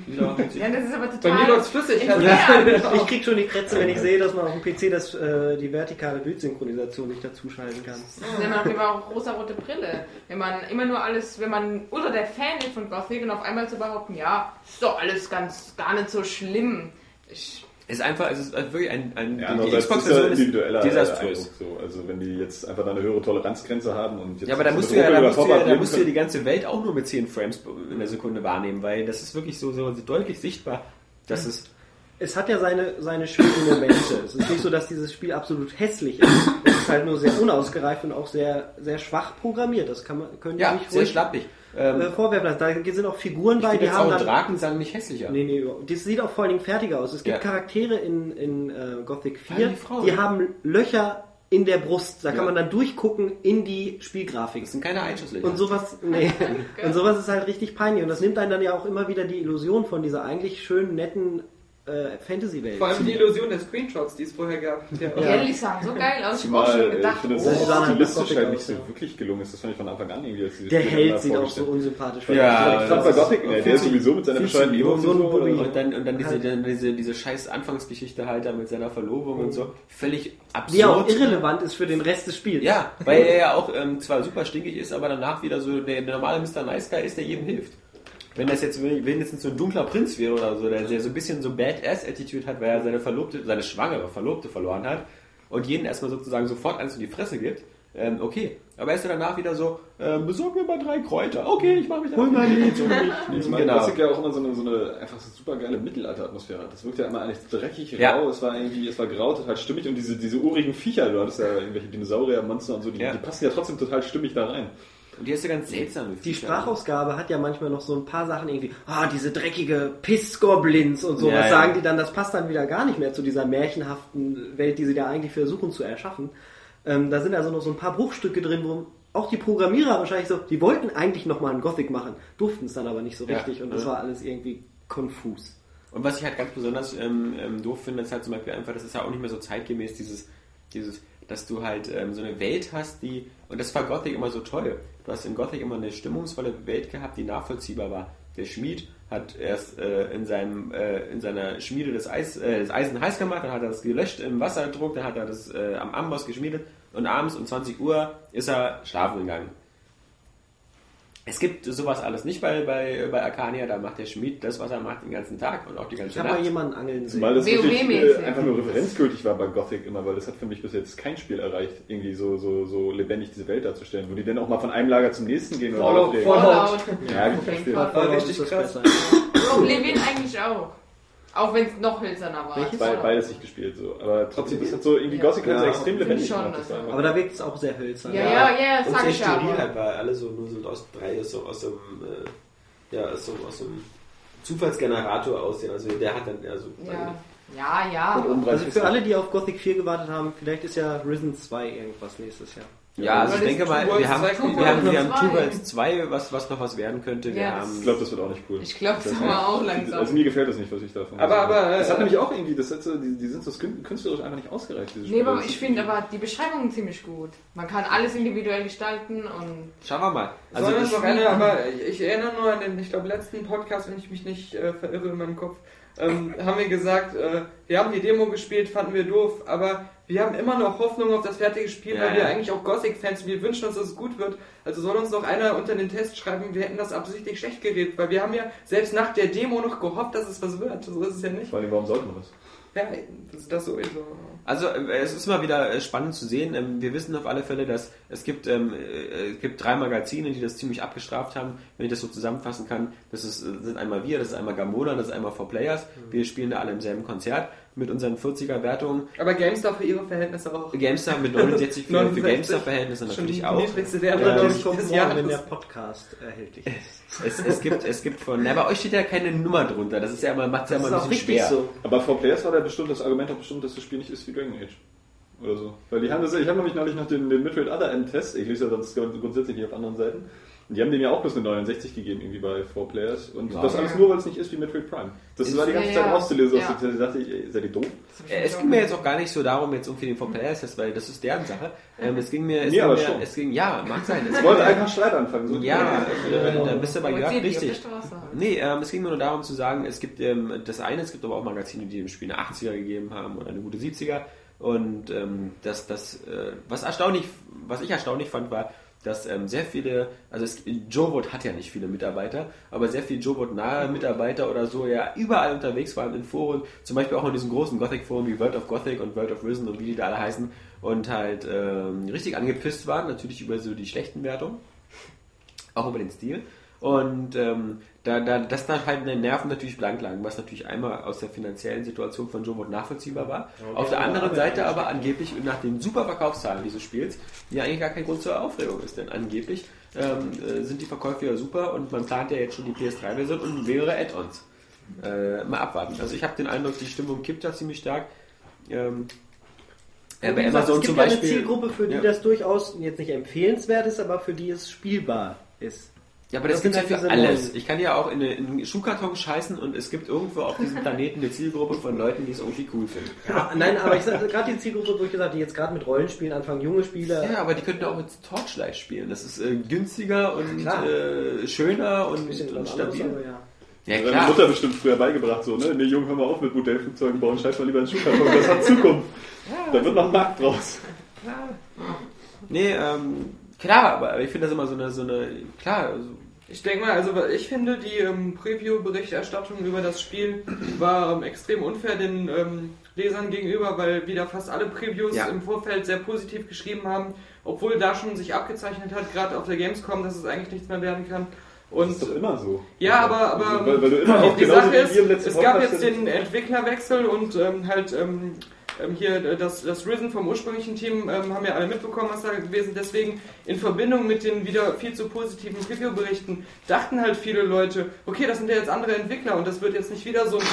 Wieder Ja, das ist aber Bei total. mir läuft's flüssig. Ja. Ich krieg schon die Krätze, wenn ich sehe, dass man auf dem PC das, äh, die vertikale Bildsynchronisation nicht dazuschalten kann. Wenn man auf jeden Fall auch rosa-rote Brille. Wenn man immer nur alles, wenn man oder der Fan ist von Gothic und auf einmal zu behaupten, ja, ist doch alles ganz gar nicht so schlimm. Ich, Es ist einfach, es ist wirklich ein, ein Ja, die andererseits ist ja Xbox-Version individueller ist desaströs. so. Also wenn die jetzt einfach da eine höhere Toleranzgrenze haben und jetzt Ja, aber da musst du ja, da musst du ja, da musst du ja die ganze Welt auch nur mit 10 Frames in der Sekunde wahrnehmen, weil das ist wirklich so, so deutlich sichtbar, dass es Es hat ja seine, seine schönen Momente. Es ist nicht so, dass dieses Spiel absolut hässlich ist. Es ist halt nur sehr unausgereift und auch sehr, sehr schwach programmiert. Das kann man, können ja, nicht sehr ruhig schlappig. Ähm, äh, vorwerfen lassen. Da sind auch Figuren bei, die haben auch dann... Drakensang nicht hässlicher. Nee, nee, das sieht auch vor allen Dingen fertiger aus. Es gibt Ja. Charaktere in, in äh, Gothic 4, Ja, die Frauen. die haben Löcher in der Brust. Da Ja. kann man dann durchgucken in die Spielgrafik. Das sind keine Einschusslöcher. Und sowas, nee. und sowas ist halt richtig peinlich. Und das nimmt einen dann ja auch immer wieder die Illusion von dieser eigentlich schönen, netten äh, Fantasy-Welt. Vor allem die Illusion der Screenshots, die es vorher gab. Ja. Ja. Die sahen so geil aus. Ich hab auch Zumal schon äh, ich gedacht, finde, oh, dass die sahen halt stilistisch halt aus, nicht so ja. wirklich gelungen ist. Das fand ich von Anfang an irgendwie. Der das Held sieht auch so unsympathisch Ja, Ich fand bei Gothic, der, ist sowieso mit seiner jung, Ego so. Und dann, und dann diese, dann diese, diese scheiß Anfangsgeschichte halt da mit seiner Verlobung und so. Völlig absurd. Die auch irrelevant ist für den Rest des Spiels. Ja, weil er ja auch ähm, zwar super stinkig ist, aber danach wieder so der, der normale Mr. Nice Guy ist, der jedem hilft. Wenn das jetzt wenigstens so ein dunkler Prinz wäre oder so, der, der so ein bisschen so Badass-Attitude hat, weil er seine Verlobte, seine schwangere Verlobte verloren hat und jeden erstmal sozusagen sofort eins in die Fresse gibt, ähm, okay. Aber er ist ja danach wieder so, ähm, besorg mir mal drei Kräuter. Okay, ich mach mich Hol mein Lied. Ich meine, Genau. Gothic ja auch immer so eine, so eine einfach so super geile Mittelalter-Atmosphäre. Das wirkt ja immer eigentlich dreckig, Ja. rau, es war irgendwie, es war grau, total stimmig und diese, diese urigen Viecher, du hattest ja irgendwelche Dinosaurier, Monster und so, die, Ja. die passen ja trotzdem total stimmig da rein. Und die ist ja ganz seltsam. Die Sprachausgabe hat ja manchmal noch so ein paar Sachen irgendwie, ah, diese dreckige Piss-Goblins und so, Ja, ja. sagen die dann, das passt dann wieder gar nicht mehr zu dieser märchenhaften Welt, die sie da eigentlich versuchen zu erschaffen. Ähm, da sind also noch so ein paar Bruchstücke drin, wo auch die Programmierer wahrscheinlich so, die wollten eigentlich nochmal ein Gothic machen, durften es dann aber nicht so Ja. richtig und das Ja. war alles irgendwie konfus. Und was ich halt ganz besonders ähm, ähm, doof finde, ist halt zum Beispiel einfach, das ist ja auch nicht mehr so zeitgemäß, dieses, dieses, dass du halt ähm, so eine Welt hast, die, und das war Gothic immer so toll. Du hast in Gothic immer eine stimmungsvolle Welt gehabt, die nachvollziehbar war. Der Schmied hat erst äh, in, seinem, äh, in seiner Schmiede das, Eis, äh, das Eisen heiß gemacht, dann hat er das gelöscht im Wasserdruck, dann hat er das äh, am Amboss geschmiedet und abends um 20 Uhr ist er schlafen gegangen. Es gibt sowas alles nicht bei, bei, bei Arcania, da macht der Schmied das, was er macht, den ganzen Tag und auch die Ich ganze habe Nacht. mal jemanden angeln sehen. Zumal das wirklich äh, einfach nur referenzgültig war bei Gothic immer, weil das hat für mich bis jetzt kein Spiel erreicht, irgendwie so, so, so lebendig diese Welt darzustellen, wo die dann auch mal von einem Lager zum nächsten gehen oder Fallout. Fallout. Ja, gut, Auf jeden verstehe. Fall. War richtig ist das krass. besser. Oblivion eigentlich auch. Auch wenn es noch hölzerner war. Welches? Be beides nicht gespielt so. Aber trotzdem, das hat so irgendwie Ja. Gothic so Ja. extrem lebendig ich schon, gemacht. einfach- Aber da wirkt es auch sehr hölzern. Ja, ja, ja, das Und sag sehr ich steril aber. halt, weil alle so nur so aus drei so aus so einem äh, ja, so, aus einem Zufallsgenerator aussehen. Also der hat dann eher so Ja, ja, ja. Und Also für alle, die auf Gothic 4 gewartet haben, vielleicht ist ja Risen 2 irgendwas nächstes Jahr. Ja, also ich denke mal, Two wir haben, wir haben, wir haben Two Two Worlds Worlds 2, was, was noch was werden könnte. Wir Ja, haben, Ich glaube, das wird auch nicht cool. Ich glaube, das Das war auch Also langsam. mir gefällt das nicht, was ich davon Aber- aber, äh, Das hat nämlich auch irgendwie, das hat so, die, die sind so kün- künstlerisch einfach nicht ausgereift, diese Nee, Spiele. aber Das ich finde aber die Beschreibung ziemlich gut. Man kann alles individuell gestalten und schauen wir mal. Also Also das, noch eine, aber ich erinnere nur an den, ich glaube, letzten Podcast, wenn ich mich nicht äh, verirre in meinem Kopf, ähm, haben wir gesagt, äh, wir haben die Demo gespielt, fanden wir doof, aber wir haben immer noch Hoffnung auf das fertige Spiel, Ja, weil wir ja. eigentlich auch Gothic-Fans sind. Wir wünschen uns, dass es gut wird. Also soll uns doch einer unter den Test schreiben, wir hätten das absichtlich schlecht geredet, weil wir haben ja selbst nach der Demo noch gehofft, dass es was wird. So ist es ja nicht. Vor allem, warum sollten wir das? Ja, das ist das sowieso. Also äh, es ist immer wieder äh, spannend zu sehen. Ähm, Wir wissen auf alle Fälle, dass es gibt, ähm, äh, es gibt drei Magazine, die das ziemlich abgestraft haben. Wenn ich das so zusammenfassen kann, das ist, äh, sind einmal wir, das ist einmal Gamona, das ist einmal 4Players. Wir spielen da alle im selben Konzert mit unseren 40er Wertungen. Aber GameStar für ihre Verhältnisse auch. GameStar mit 69 für, für 69. GameStar-Verhältnnisse Schon natürlich die auch. niedrigste Wertung, Ja, ich, kommt morgen, wenn der Jahres. Podcast erhältlich ist. Es, es gibt, es gibt von, na, bei euch steht ja keine Nummer drunter. Das ist ja immer, macht ja Das immer ist ein bisschen schwer. so. Aber vor Players war da bestimmt das Argument auch bestimmt, dass das Spiel nicht ist wie Dragon Age. Oder so. Weil die haben das, ich habe nämlich neulich noch den, den Midfield Other End Test, ich lese ja sonst grundsätzlich nicht auf anderen Seiten. Und die haben dem ja auch bloß eine 69 gegeben, irgendwie bei 4 Players. Und Ja. das alles nur, weil es nicht ist wie Midfield Prime. Das Ist- war die ganze Zeit ja. rauszulesen. Ja. Da dachte ich, ey, seid ihr doof? Äh, Es ging mir jetzt auch gar nicht so darum, jetzt um für den 4Players-Test, weil das ist deren Sache. Ähm, es ging mir, es Nee, ging aber mir, schon. es ging, ja, mag sein. Es Ich wollte einfach Streit anfangen. So Ja, äh, da bist du aber auf richtig. halt. Nee, ähm, es ging mir nur darum zu sagen, es gibt ähm, das eine, es gibt aber auch Magazine, die dem Spiel eine 80er gegeben haben oder eine gute 70er. Und ähm, das, das, äh, was erstaunlich, was ich erstaunlich fand, war, dass ähm, sehr viele, also es, Jobot hat ja nicht viele Mitarbeiter, aber sehr viele Jobot-nahe Mitarbeiter oder so ja überall unterwegs waren in Foren, zum Beispiel auch in diesen großen Gothic-Foren wie World of Gothic und World of Risen und wie die da alle heißen und halt ähm, richtig angepisst waren, natürlich über so die schlechten Wertungen auch über den Stil. Und ähm, da, da, dass da halt eine Nerven natürlich blank lagen, was natürlich einmal aus der finanziellen Situation von Jobot nachvollziehbar war. Auf der anderen Seite aber angeblich nach den super Verkaufszahlen dieses Spiels, ja eigentlich gar kein Grund zur Aufregung ist, denn angeblich ähm, äh, sind die Verkäufe ja super und man plant ja jetzt schon die PS3-Version und mehrere Add-ons. Äh, mal abwarten. Also ich habe den Eindruck, die Stimmung kippt da ziemlich stark. Ähm, ja, bei Amazon es gibt zum ja eine Beispiel. Zielgruppe, für die Ja. das durchaus jetzt nicht empfehlenswert ist, aber für die es spielbar ist. Ja, aber das, Das gibt ja sind für alles. Ich kann ja auch in, eine, in einen Schuhkarton scheißen und es gibt irgendwo auf diesem Planeten eine Zielgruppe von Leuten, die es irgendwie cool finden. Ja, nein, aber ich sage gerade die Zielgruppe, wo ich gesagt habe, die jetzt gerade mit Rollenspielen anfangen, junge Spieler. Ja, aber die könnten auch mit Torchlight spielen. Das ist äh, günstiger und Klar. äh, schöner und, und anderes, stabil. aber ja. Ja, klar. Mutter bestimmt früher beigebracht, so, ne? Nee, Junge, hör mal auf mit Modellflugzeugen bauen, scheiß mal lieber ins Schuhkarton, das hat Zukunft. Da wird noch ein Markt draus. Nee, ähm, klar, aber ich finde das immer so eine, so eine, klar, also, Ich denke mal, also ich finde, die ähm, Preview-Berichterstattung über das Spiel war ähm, extrem unfair den ähm, Lesern gegenüber, weil wieder fast alle Previews Ja. im Vorfeld sehr positiv geschrieben haben, obwohl da schon sich abgezeichnet hat, gerade auf der Gamescom, dass es eigentlich nichts mehr werden kann. Das Und ist doch immer so. ja, aber, aber Also, weil, weil du immer die, auch die Sache ist, wir im letzten es gab jetzt den Entwicklerwechsel und ähm, halt ähm, ähm, hier äh, das, das Risen vom ursprünglichen Team ähm, haben ja alle mitbekommen, was da gewesen. Deswegen in Verbindung mit den wieder viel zu positiven Review-Berichten dachten halt viele Leute, okay, das sind ja jetzt andere Entwickler und das wird jetzt nicht wieder so ein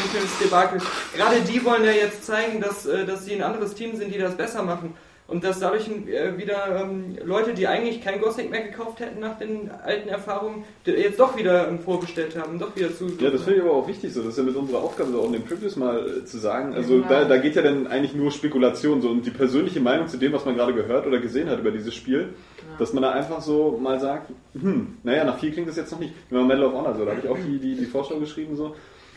Debakel. Gerade die wollen ja jetzt zeigen, dass, äh, dass sie ein anderes Team sind, die das besser machen. Und dass dadurch äh, wieder ähm, Leute, die eigentlich kein Gothic mehr gekauft hätten nach den alten Erfahrungen, die jetzt doch wieder ähm, vorbestellt haben, doch wieder zu. Ja, das finde ich aber auch wichtig so. Das ist ja mit unserer Aufgabe so auch in den Previews mal äh, zu sagen. Also Genau. da, da geht ja dann eigentlich nur Spekulation so und die persönliche Meinung zu dem, was man gerade gehört oder gesehen hat über dieses Spiel, dass man da einfach so mal sagt, hm, naja, nach viel klingt das jetzt noch nicht. Wie bei Medal of Honor so, da habe ich auch die, die, die Vorschau geschrieben so.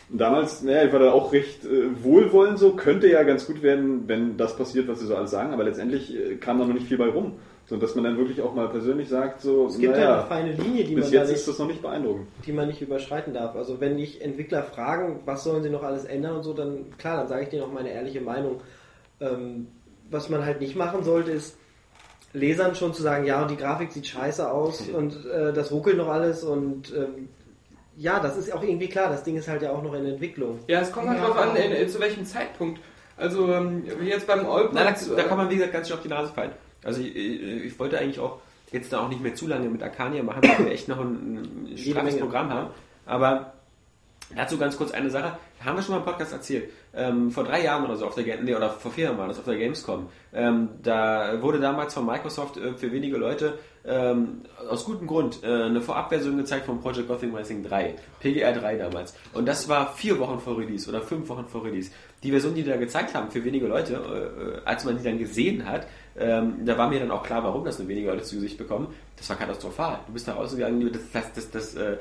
Und damals, naja, ich war da auch recht äh, wohlwollend so, könnte ja ganz gut werden, wenn das passiert, was sie so alles sagen, aber letztendlich äh, kam da noch nicht viel bei rum. So, dass man dann wirklich auch mal persönlich sagt, so, Es gibt naja, halt eine feine Linie, die bis man, jetzt nicht, ist das noch nicht beeindruckend. die man nicht überschreiten darf. Also wenn dich Entwickler fragen, was sollen sie noch alles ändern und so, dann klar, dann sage ich dir noch meine ehrliche Meinung. Ähm, was man halt nicht machen sollte, ist Lesern schon zu sagen, ja, und die Grafik sieht scheiße aus und äh, das ruckelt noch alles und ähm, ja, das ist auch irgendwie klar, das Ding ist halt ja auch noch in Entwicklung. Ja, es kommt halt Ja. drauf an, in, in, zu welchem Zeitpunkt. Also, ähm, wie jetzt beim Allport. Na, da, da kann man, wie gesagt, ganz schön auf die Nase fallen. Also ich, ich wollte eigentlich auch jetzt da auch nicht mehr zu lange mit Arcania machen, weil wir echt noch ein, ein straffes. Programm haben. Aber dazu ganz kurz eine Sache. Haben wir schon mal im Podcast erzählt. Ähm, vor drei Jahren oder so auf der nee, oder vor vier Jahren war das auf der Gamescom. Ähm, da wurde damals von Microsoft äh, für wenige Leute ähm, aus gutem Grund äh, eine Vorabversion gezeigt von Project Gotham Racing 3, PGR 3 damals. Und das war vier Wochen vor Release oder fünf Wochen vor Release. Die Version, die die da gezeigt haben für wenige Leute, äh, äh, als man die dann gesehen hat, ähm, da war mir dann auch klar, warum das nur wenige Leute zu Gesicht bekommen. Das war katastrophal. Du bist da rausgegangen, das, das, das, äh,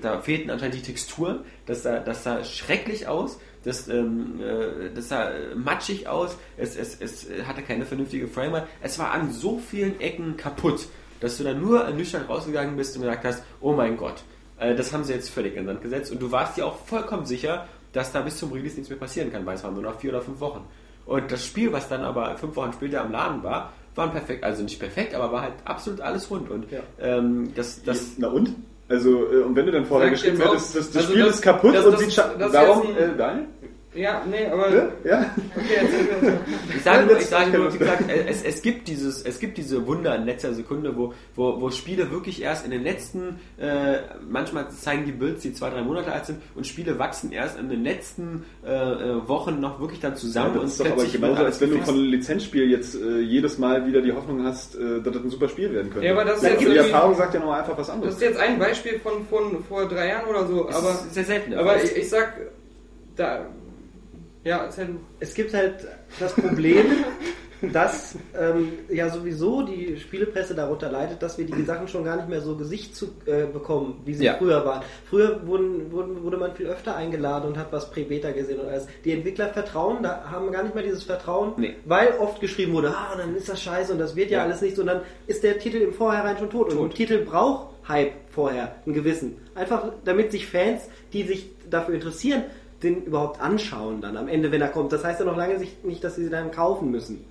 da fehlten anscheinend die Texturen, das sah, das sah schrecklich aus, das, ähm, äh, das sah äh, matschig aus, es, es, es hatte keine vernünftige Framerate, es war an so vielen Ecken kaputt, dass du dann nur ernüchtert rausgegangen bist und gesagt hast, oh mein Gott, äh, das haben sie jetzt völlig in den Sand gesetzt und du warst dir auch vollkommen sicher, dass da bis zum Release nichts mehr passieren kann, weil es waren nur noch vier oder fünf Wochen. Und das Spiel, was dann aber fünf Wochen später am Laden war, war perfekt, also nicht perfekt, aber war halt absolut alles rund. Und Ja. ähm, das, das, Na und? Also, äh, und wenn du dann vorher geschrieben hättest, das, das also Spiel das- ist kaputt das- und sieht ein- äh, Daniel? Ja, nee, aber. Ja? ja? Okay, erzähl mir. Ich sage nur, ich sage ich nur, wie gesagt, es, es gibt dieses, es gibt diese Wunder in letzter Sekunde, wo, wo, wo Spiele wirklich erst in den letzten, äh, manchmal zeigen die Builds, die zwei, drei Monate alt sind, und Spiele wachsen erst in den letzten äh, äh, Wochen noch wirklich dann Ja, zusammen das und ist doch aber genauso, als wenn du von einem Lizenzspiel jetzt äh, jedes Mal wieder die Hoffnung hast, äh, dass das ein super Spiel werden könnte. Ja, aber das ist also jetzt die Erfahrung sagt ja nochmal einfach was Das anderes. ist jetzt ein Beispiel von, von vor drei Jahren oder so, aber, ist sehr selten. aber ich, ich sag, da, ja, erzähl du. Es gibt halt das Problem, dass ähm, ja sowieso die Spielepresse darunter leidet, dass wir die Sachen schon gar nicht mehr so Gesicht zu äh, bekommen, wie sie Ja. früher waren. Früher wurden, wurden, wurde man viel öfter eingeladen und hat was Prä-Beta gesehen und alles. Die Entwickler vertrauen, da haben gar nicht mehr dieses Vertrauen, Nee. weil oft geschrieben wurde, ah, dann ist das scheiße und das wird ja, Ja. alles nicht so. Und dann ist der Titel im Vorhinein schon tot. Und ein Tot. Titel braucht Hype vorher, einen gewissen. Einfach damit sich Fans, die sich dafür interessieren, den überhaupt anschauen dann am Ende, wenn er kommt. Das heißt ja noch lange nicht, dass sie dann kaufen müssen.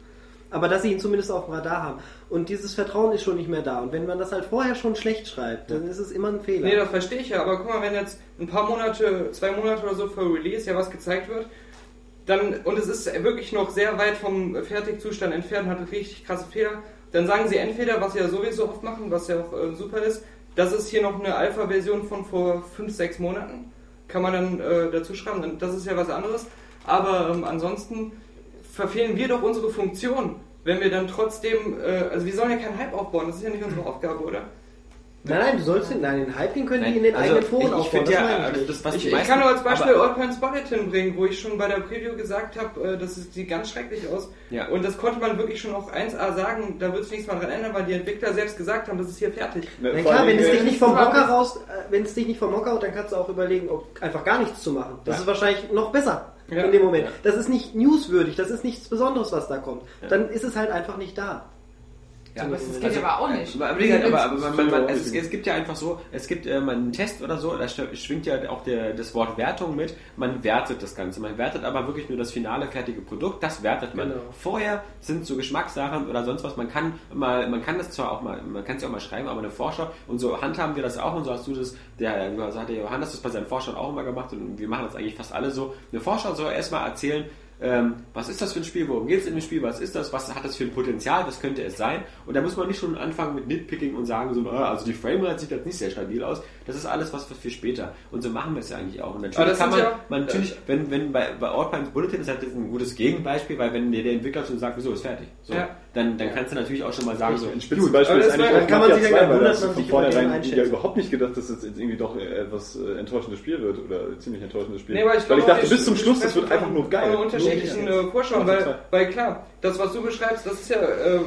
Aber dass sie ihn zumindest auf dem Radar haben. Und dieses Vertrauen ist schon nicht mehr da. Und wenn man das halt vorher schon schlecht schreibt, dann ist es immer ein Fehler. Nee, das verstehe ich ja, aber guck mal, wenn jetzt ein paar Monate, zwei Monate oder so vor Release ja was gezeigt wird, dann, und es ist wirklich noch sehr weit vom Fertigzustand entfernt, hat richtig krasse Fehler, dann sagen sie entweder, was sie ja sowieso oft machen, was ja auch äh, super ist, das ist hier noch eine Alpha-Version von vor fünf, sechs Monaten, kann man dann äh, dazu schreiben, das ist ja was anderes, aber ähm, ansonsten verfehlen wir doch unsere Funktion, wenn wir dann trotzdem, äh, also wir sollen ja keinen Hype aufbauen, das ist ja nicht unsere Aufgabe, oder? Nein, nein, du sollst den, nein, den Hype, den können Nein, die in den also eigenen Foren ich, ich aufbauen. finde das ja, meine ich also nicht. das, was Ich, ich kann nur als Beispiel aber- Old Pants Bulletin bringen, wo ich schon bei der Preview gesagt habe, äh, das sieht ganz schrecklich aus. Ja. Und das konnte man wirklich schon auch 1A sagen, da wird sich nichts mehr dran ändern, weil die Entwickler selbst gesagt haben, das ist hier fertig. Ne, Na vor klar, wenn es dich nicht vom Mocker raus, äh, wenn es dich nicht vom Mocker haut, dann kannst du auch überlegen, ob einfach gar nichts zu machen. Das Ja. ist wahrscheinlich noch besser Ja. in dem Moment. Das ist nicht newswürdig, das ist nichts Besonderes, was da kommt. Dann ist es halt einfach nicht da. Ja, Das geht aber auch nicht. Aber, aber, aber man, man, man, es, es gibt ja einfach so, es gibt äh, einen Test oder so, da sch- schwingt ja auch der, das Wort Wertung mit. Man wertet das Ganze. Man wertet aber wirklich nur das finale fertige Produkt. Das wertet man. Genau. Vorher sind so Geschmackssachen oder sonst was. Man kann mal, man kann das zwar auch mal, man kann es ja auch mal schreiben, aber eine Vorschau und so handhaben wir das auch und so hast du das. Der, so hat der Johannes das bei seinen Vorschau auch immer gemacht und wir machen das eigentlich fast alle so. Eine Vorschau soll erstmal erzählen. Ähm, was ist das für ein Spiel? Worum geht es in dem Spiel? Was ist das? Was hat das für ein Potenzial? Was könnte es sein? Und da muss man nicht schon anfangen mit Nitpicking und sagen, so, ah, also die Framerate sieht jetzt nicht sehr stabil aus. Das ist alles was für später. Und so machen wir es ja eigentlich auch. Und Aber natürlich das kann man, ja- man natürlich, wenn, wenn bei, bei Outpines Bulletin ist halt jetzt ein gutes Gegenbeispiel, weil wenn der, der Entwickler schon sagt, wieso ist fertig, so, Ja. dann, dann kannst du natürlich auch schon mal sagen, so, Ein Spitzenbeispiel ist das eigentlich war- auch dann kann man sich ja 2, weil wundern, das man von vornherein ja überhaupt nicht gedacht, dass das jetzt irgendwie doch äh, etwas äh, enttäuschendes Spiel wird oder ziemlich enttäuschendes Spiel. Nee, weil ich, weil ich dachte bis zum Schluss, das wird einfach nur geil. Nur- äh, Vorschauen, weil, weil klar, das, was du beschreibst, das ist ja, äh,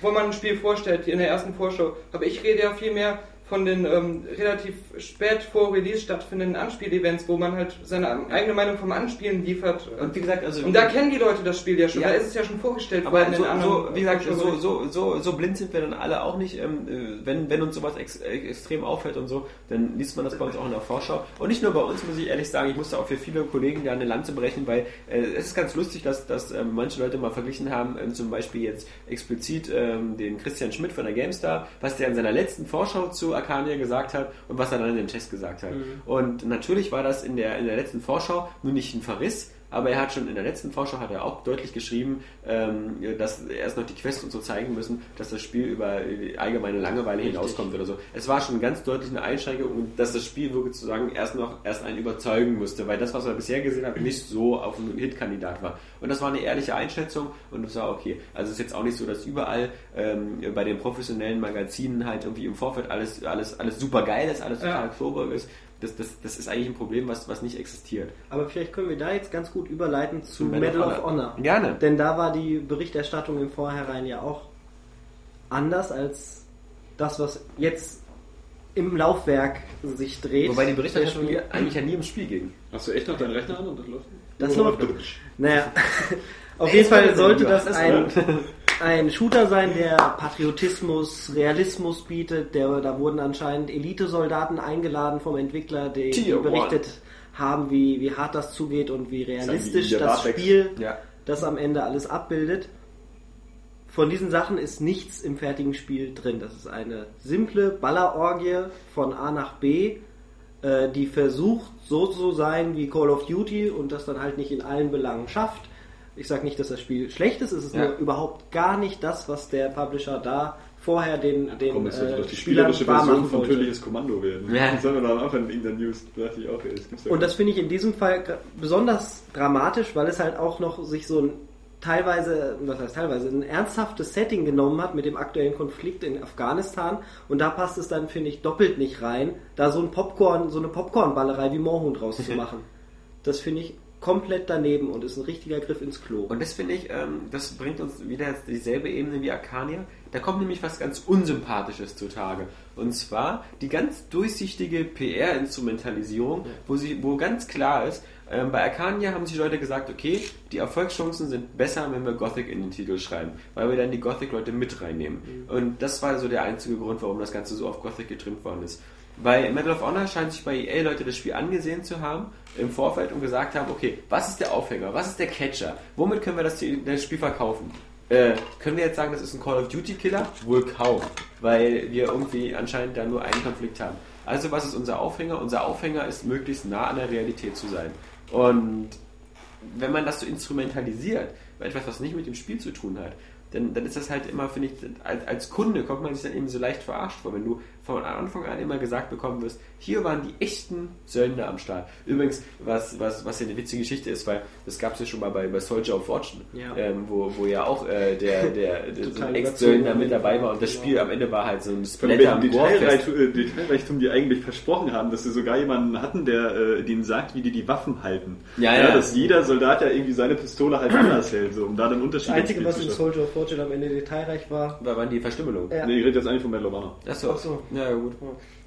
wo man ein Spiel vorstellt, in der ersten Vorschau. Aber ich rede ja viel mehr von den ähm, relativ spät vor Release stattfindenden Anspielevents, wo man halt seine eigene Meinung vom Anspielen liefert. und wie gesagt, also, Und da kennen die Leute das Spiel ja schon, Ja. da ist es ja schon vorgestellt Aber so, so, wie gesagt, so, so, so, so blind sind wir dann alle auch nicht. Ähm, äh, wenn, wenn uns sowas ex, äh, extrem auffällt und so, dann liest man das bei uns auch in der Vorschau. Und nicht nur bei uns, muss ich ehrlich sagen, ich musste auch für viele Kollegen da eine Lanze brechen, weil äh, es ist ganz lustig, dass, dass ähm, manche Leute mal verglichen haben, ähm, zum Beispiel jetzt explizit ähm, den Christian Schmidt von der GameStar, was der in seiner letzten Vorschau zu Arcania gesagt hat und was er dann in dem Test gesagt hat. Und natürlich war das in der, in der letzten Vorschau nur nicht ein Verriss, aber er hat schon in der letzten Vorschau hat er auch deutlich geschrieben, ähm, dass erst noch die Quests und so zeigen müssen, dass das Spiel über die allgemeine Langeweile hinauskommt oder so. Es war schon ganz deutlich eine Einschränkung und dass das Spiel wirklich sozusagen erst noch erst einen überzeugen musste, weil das, was er bisher gesehen hat, nicht so auf einen Hitkandidat war. Und das war eine ehrliche Einschätzung und das war okay. Also es ist jetzt auch nicht so, dass überall ähm, bei den professionellen Magazinen halt irgendwie im Vorfeld alles, alles, alles super geil ist, alles total Ja. Ist. Das, das, das ist eigentlich ein Problem, was, was nicht existiert. Aber vielleicht können wir da jetzt ganz gut überleiten zu Medal Medal of of Honor. Honor. Gerne. Denn da war die Berichterstattung im Vorhinein ja auch anders als das, was jetzt im Laufwerk sich dreht. Wobei die Berichterstattung eigentlich ja nie ums Spiel ging. Hast du echt noch deinen Rechner an und das läuft? Das Oh, läuft. Naja, auf jeden Fall sollte Das ein, ein Shooter sein, der Patriotismus, Realismus bietet. Der, da wurden anscheinend Elite-Soldaten eingeladen vom Entwickler, die, die berichtet haben, wie, wie hart das zugeht und wie realistisch das Bartex. Spiel Ja. das am Ende alles abbildet. Von diesen Sachen ist nichts im fertigen Spiel drin. Das ist eine simple Ballerorgie von A nach B, äh, die versucht so zu sein wie Call of Duty und das dann halt nicht in allen Belangen schafft. Ich sage nicht, dass das Spiel schlecht ist, es ist Ja. nur überhaupt gar nicht das, was der Publisher da vorher den, den Komm, es wird äh, doch die spielerische Version machen von. Tödliches Kommando werden. Ja. Das haben wir dann auch in irgendeiner News. Da dachte ich auch, das gibt's ja Und das finde ich in diesem Fall besonders dramatisch, weil es halt auch noch sich so ein teilweise, was heißt teilweise, ein ernsthaftes Setting genommen hat mit dem aktuellen Konflikt in Afghanistan und da passt es dann, finde ich, doppelt nicht rein, da so ein Popcorn, so eine Popcornballerei wie Moorhund rauszumachen. das finde ich komplett daneben und ist ein richtiger Griff ins Klo. Und das finde ich, ähm, das bringt uns wieder dieselbe Ebene wie Arcania. Da kommt nämlich was ganz Unsympathisches zutage. Und zwar die ganz durchsichtige PR-Instrumentalisierung, wo, sie, wo ganz klar ist, ähm, bei Arcania haben sich Leute gesagt, okay, die Erfolgschancen sind besser, wenn wir Gothic in den Titel schreiben, weil wir dann die Gothic-Leute mit reinnehmen. Und das war so der einzige Grund, warum das Ganze so auf Gothic getrimmt worden ist. Bei Medal of Honor scheint sich bei EA Leute das Spiel angesehen zu haben im Vorfeld und gesagt haben, okay, was ist der Aufhänger, was ist der Catcher, womit können wir das, Spiel verkaufen? Äh, können wir jetzt sagen, das ist ein Call of Duty Killer? Wohl kaum, weil wir irgendwie anscheinend da nur einen Konflikt haben. Also was ist unser Aufhänger? Unser Aufhänger ist möglichst nah an der Realität zu sein. Und wenn man das so instrumentalisiert, etwas, was nicht mit dem Spiel zu tun hat, dann, dann ist das halt immer, finde ich, als, als Kunde kommt man sich dann eben so leicht verarscht vor, wenn du von Anfang an immer gesagt bekommen wirst, hier waren die echten Söldner am Start. Übrigens, was, was, was ja eine witzige Geschichte ist, weil das gab es ja schon mal bei, bei Soldier of Fortune, Ja. ähm, wo, wo ja auch äh, der, der, der so Ex-Söldner mit dabei war und das Spiel am Ende war halt so ein Splatter am. Detailreichtum, äh, Detailreichtum die eigentlich versprochen haben, dass sie sogar jemanden hatten, der äh, denen sagt, wie die die Waffen halten. Ja, ja. Dass jeder Soldat ja irgendwie seine Pistole halt anders hält, so, um da den Unterschied Das Einzige, was in zu. Soldier of Fortune am Ende detailreich war. Da waren die Verstümmelung. Ja. Nee, ich rede jetzt eigentlich von Medal of Honor. Achso. Ach so. Ja, gut.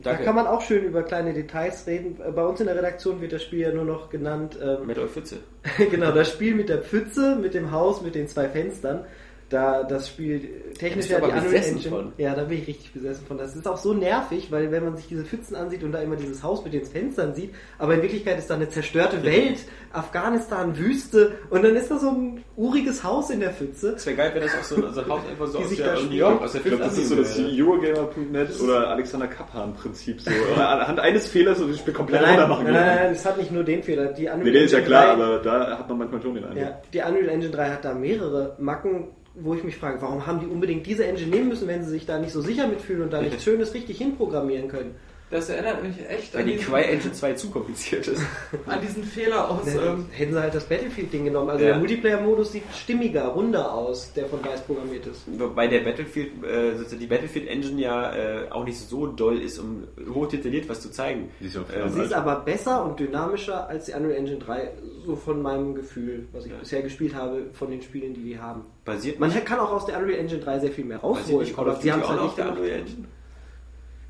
Da Danke. kann man auch schön über kleine Details reden. Bei uns in der Redaktion wird das Spiel ja nur noch genannt, ähm, Metal Pfütze. genau, das Spiel mit der Pfütze, mit dem Haus, mit den zwei Fenstern. Da das Spiel technisch bist du ja die aber Unreal besessen Engine. von. Ja, da bin ich richtig besessen von. Das ist auch so nervig, weil wenn man sich diese Pfützen ansieht und da immer dieses Haus mit den Fenstern sieht, aber in Wirklichkeit ist da eine zerstörte Welt, Afghanistan, Wüste und dann ist da so ein uriges Haus in der Pfütze. Es wäre geil, wenn das auch so, so ein Haus einfach so aus sich der New. York, aus der Ich glaube, das ist so das Eurogamer.net oder Alexander Kaplan-Prinzip. So. Oder Anhand eines Fehlers so das Spiel komplett Nein, machen nein, nein, nein, es hat nicht nur den Fehler. Die Unreal Nee, der ist ja Engine klar, 3 aber da hat man manchmal schon den Eindruck. Ja, die Unreal Engine 3 hat da mehrere Macken, wo ich mich frage, warum haben die unbedingt diese Engine nehmen müssen, wenn sie sich da nicht so sicher mitfühlen und da nichts Schönes richtig hinprogrammieren können. Das erinnert mich echt Weil an die diesen, Quai Engine 2 zu kompliziert ist. an diesen Fehler aus. Dann Ähm, hätten sie halt das Battlefield-Ding genommen. Also Ja. der Multiplayer-Modus sieht stimmiger, runder aus, der von Dice programmiert ist. Wobei der Battlefield, äh, sozusagen die Battlefield Engine ja äh, auch nicht so doll ist, um hoch detailliert was zu zeigen. Die ist ja Äh, Sie ist aber besser und dynamischer als die Unreal Engine 3, so von meinem Gefühl, was ich bisher gespielt habe, von den Spielen, die die haben. Basiert Man kann auch aus der Unreal Engine 3 sehr viel mehr rausholen, nicht Call of Duty haben es auch halt auf der gemacht. Unreal Engine?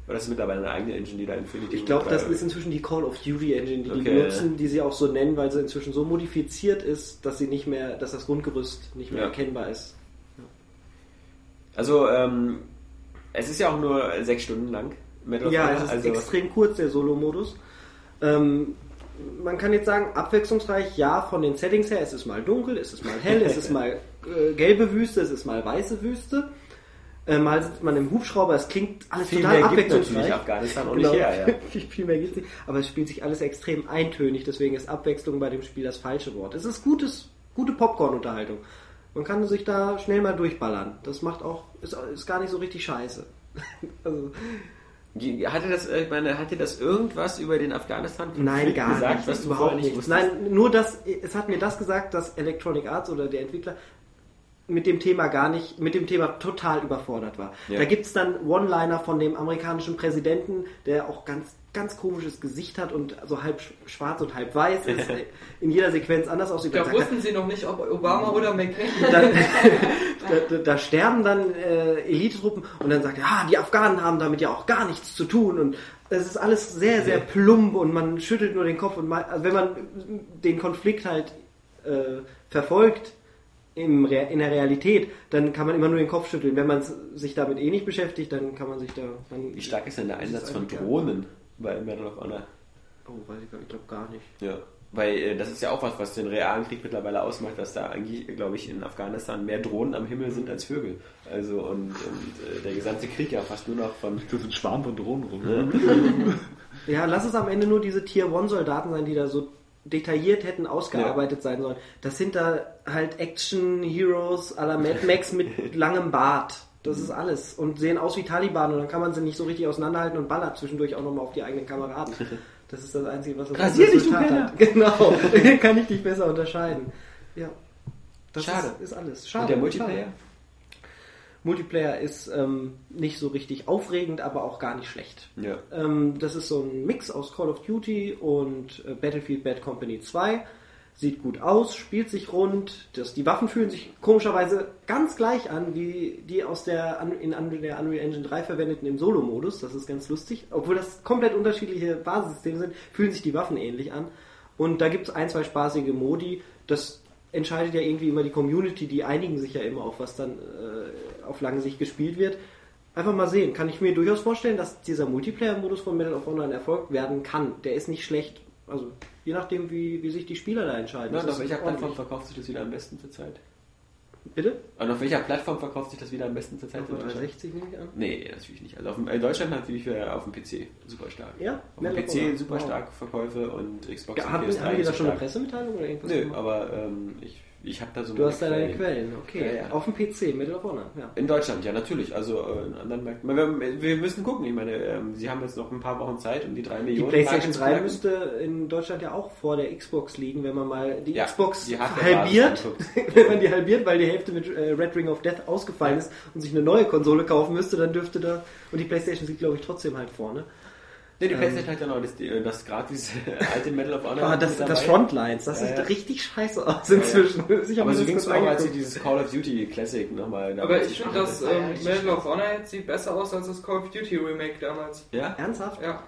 Oder ist mittlerweile eine eigene Engine, die da Infinity Ich glaube, das ist inzwischen die Call of Duty Engine, die die Okay. benutzen, die sie auch so nennen, weil sie inzwischen so modifiziert ist, dass sie nicht mehr, dass das Grundgerüst nicht mehr Ja. erkennbar ist. Also, ähm, es ist ja auch nur sechs Stunden lang. Metal Ja, es ist also, extrem kurz, der Solo-Modus. Ähm, man kann jetzt sagen, abwechslungsreich, ja, von den Settings her, es ist mal dunkel, es ist mal hell, es ist mal gelbe Wüste, es ist mal weiße Wüste. Äh, mal sitzt man im Hubschrauber, es klingt alles Viel total gibt abwechslungsreich. natürlich Afghanistan auch Genau. nicht her, ja. viel, viel mehr gibt's nicht. Aber es spielt sich alles extrem eintönig, deswegen ist Abwechslung bei dem Spiel das falsche Wort. Es ist gutes, gute Popcorn-Unterhaltung. Man kann sich da schnell mal durchballern. Das macht auch, ist, ist gar nicht so richtig scheiße. also, Hatte das, äh, ich meine, hat dir das irgendwas über den afghanistan Nein, gar gesagt, nicht. was du überhaupt nicht. wusstest? Nein, nur das, es hat mir das gesagt, dass Electronic Arts oder der Entwickler mit dem Thema gar nicht, mit dem Thema total überfordert war. Ja. Da gibt's dann One-Liner von dem amerikanischen Präsidenten, der auch ganz, ganz komisches Gesicht hat und so halb sch- schwarz und halb weiß ist, in jeder Sequenz anders aussieht. da wussten sie noch nicht, ob Obama oder McCain. da, da, da sterben dann äh, Elitetruppen und dann sagt er, ah, die Afghanen haben damit ja auch gar nichts zu tun und es ist alles sehr, sehr plump und man schüttelt nur den Kopf und man, also wenn man den Konflikt halt äh, verfolgt in der Realität, dann kann man immer nur den Kopf schütteln. Wenn man sich damit eh nicht beschäftigt, dann kann man sich da... Dann, Wie stark ist denn der Einsatz von Drohnen bei Medal of Honor? Oh, weiß ich, gar nicht, ich glaube gar nicht. Ja. Weil äh, das ist ja auch was, was den realen Krieg mittlerweile ausmacht, dass da eigentlich, glaube ich, in Afghanistan mehr Drohnen am Himmel sind als Vögel. Also und, und äh, der gesamte Krieg ja fast nur noch von. Das ist ein Schwarm von Drohnen rum. Ja, lass es am Ende nur diese Tier-1-Soldaten sein, die da so detailliert hätten ausgearbeitet sein sollen. Das sind da halt Action-Heroes à la Mad Max mit langem Bart. Das ist alles. Und sehen aus wie Taliban und dann kann man sie nicht so richtig auseinanderhalten und ballert zwischendurch auch nochmal auf die eigenen Kameraden. Das ist das Einzige, was das Rasier dich, du Resultat hat. Genau. kann ich dich besser unterscheiden. Ja. Das Schade. Ist, ist alles. Schade. Und der Multiplayer? Schade. Multiplayer ist ähm, nicht so richtig aufregend, aber auch gar nicht schlecht. Ja. Ähm, das ist so ein Mix aus Call of Duty und äh, Battlefield Bad Company 2. Sieht gut aus, spielt sich rund. Das, die Waffen fühlen sich komischerweise ganz gleich an wie die aus der, in der Unreal Engine 3 verwendeten im Solo-Modus. Das ist ganz lustig. Obwohl das komplett unterschiedliche Basissysteme sind, fühlen sich die Waffen ähnlich an. Und da gibt es ein, zwei spaßige Modi. Das entscheidet ja irgendwie immer die Community. Die einigen sich ja immer auf, was dann äh, auf lange Sicht gespielt wird. Einfach mal sehen. Kann ich mir durchaus vorstellen, dass dieser Multiplayer-Modus von Medal of Honor ein Erfolg werden kann. Der ist nicht schlecht. Also je nachdem, wie, wie sich die Spieler da entscheiden. Und auf welcher Plattform verkauft sich das wieder am besten zurzeit? Bitte? Und auf welcher Plattform verkauft sich das wieder am besten zurzeit? Auf in der Deutschland? 360 nehme ich an. Nee, natürlich nicht. Also auf dem, in Deutschland natürlich wieder auf dem PC super stark. Ja? Auf dem PC super Wow. starke Verkäufe und Xbox Ja, und haben, PS3 haben die da schon eine stark. Pressemitteilung oder irgendwas? Nö, gemacht? aber ähm, ich ich habe da so Du hast da deine Quellen, okay. Ja, ja. Auf dem PC, Medal of Honor, ja. In Deutschland, ja natürlich. Also äh, in anderen Märkten. Wir, müssen gucken. Ich meine, ähm, sie haben jetzt noch ein paar Wochen Zeit, um die drei Die Millionen. PlayStation Marke zu 3 knacken. müsste in Deutschland ja auch vor der Xbox liegen, wenn man mal die Ja, Xbox die halbiert, wenn man die halbiert, weil die Hälfte mit äh, Red Ring of Death ausgefallen ist und sich eine neue Konsole kaufen müsste, dann dürfte da und die PlayStation sieht glaube ich trotzdem halt vorne. Nee, die PlayStation hat ja noch das, die- das gratis alte Medal of Honor. Ah, das, das. Frontlines, das Ja, sieht ja. richtig scheiße aus inzwischen. Ich hab Aber mir so ging es auch, als sie dieses Call of Duty Classic nochmal Aber ich finde, das ja ähm, Medal of Honor jetzt sieht besser aus als das Call of Duty Remake damals. Ja? Ernsthaft? Ja.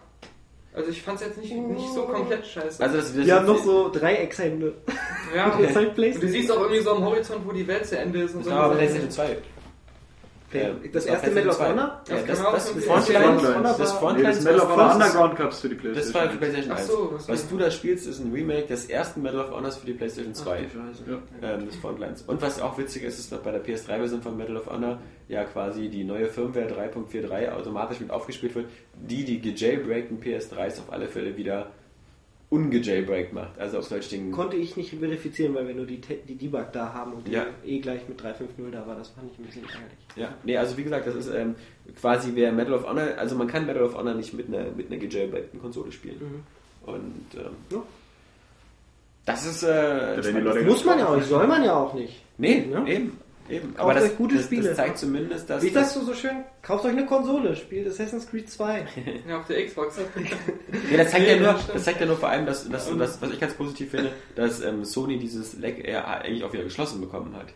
Also ich fand es jetzt nicht, nicht so komplett scheiße. Also das, das Wir haben noch so Dreieckshände. ja. Und jetzt halt Und du siehst auch irgendwie so am Horizont, wo die Welt zu Ende ist und Das so. war aber PlayStation 2. Das erste Medal of 2. Honor? Ja, Das das, das, das, so Frontlines, Frontlines. das Das Nee, das Medal of was- Honor Underground Cups für die Das PlayStation. war für PlayStation Ach 1. so, was Was du da spielst, ist ein Remake des ersten Medal of Honors für die PlayStation 2. Ja. ähm, des Frontlines. Und was auch witzig ist, ist, dass bei der PS3-Version von Medal of Honor ja quasi die neue Firmware 3.43 automatisch mit aufgespielt wird, die die gejailbreakten PS3s auf alle Fälle wieder ungejailbreakt macht. Also auf Deutsch den Konnte ich nicht verifizieren, weil wir nur die, die Debug da haben und die Ja. eh gleich mit 3.5.0 da war. Das fand ich ein bisschen ärgerlich. Ja, nee, also wie gesagt, das ist ähm, quasi wer Medal of Honor, also man kann Medal of Honor nicht mit einer, mit einer gejailbreakten Konsole spielen. Und ähm, Ja. das ist äh. Leute- Muss man ja auch nicht, soll man ja auch nicht. Nee, Ja. eben. Eben. Kauft euch gute das, Spiele. das zeigt zumindest, dass Wie das, sagst du so schön? Kauft euch eine Konsole, spielt Assassin's Creed 2. Ja, auf der Xbox. Ja, das zeigt ja nur, das das zeigt ja nur vor allem, dass, dass das, was ich ganz positiv finde, dass ähm, Sony dieses Leck ja eigentlich auch wieder geschlossen bekommen hat.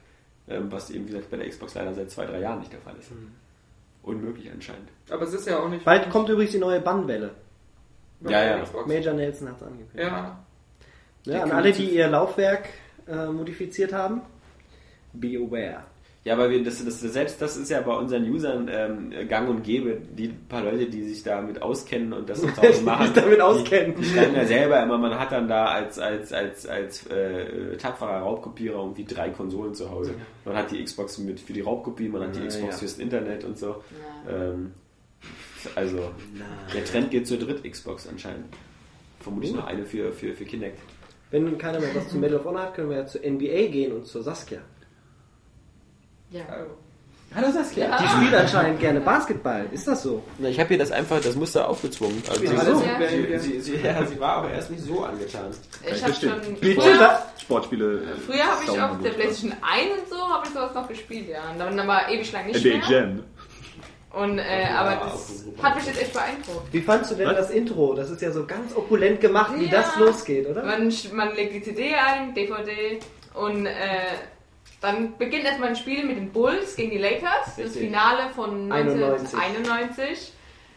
Ähm, was eben, wie gesagt, bei der Xbox leider seit zwei, drei Jahren nicht der Fall ist. Unmöglich anscheinend. Aber es ist ja auch nicht. Bald kommt übrigens die neue Bannwelle. Ja, ja. Xbox. Major Nelson hat es angekündigt. Ja. Ja, an alle, die ihr Laufwerk äh, modifiziert haben, be aware. Ja, weil wir, das, das, selbst das ist ja bei unseren Usern ähm, gang und gäbe, die paar Leute, die sich damit auskennen und das zu Hause machen. sich damit auskennen. Die, die schreiben ja selber immer, man hat dann da als, als, als, als äh, tapferer Raubkopierer irgendwie drei Konsolen zu Hause. Man hat die Xbox mit für die Raubkopie, man hat die Ja, Xbox ja. fürs Internet und so. Ja. Ähm, also, der Trend geht zur Dritt-Xbox anscheinend. Vermutlich noch eine für, für, für Kinect. Wenn nun keiner mehr was zu Medal of Honor hat, können wir ja zur NBA gehen und zur Saskia. Ja. Also, Hallo Saskia. Ja. Die spielt anscheinend gerne Basketball. Ist das so? Na, ich habe ihr das einfach, das Muster aufgezwungen. Also Ja, sie, so. sie, sie, sie, ja, sie war aber erst nicht so angetan. Ich habe schon. Bitte? Früher, Sportspiele. äh, früher habe ich auf der was. PlayStation 1 und so habe ich sowas noch gespielt, ja. Und dann aber ewig lang nicht NBA mehr. Ne? Und äh, aber das hat mich jetzt echt beeindruckt. Wie fandst du denn Was? das Intro? Das ist ja so ganz opulent gemacht, wie Ja. das losgeht, oder? Man, man legt die CD ein, DVD und äh, dann beginnt erstmal ein Spiel mit den Bulls gegen die Lakers, das Richtig. Finale von 91. 1991.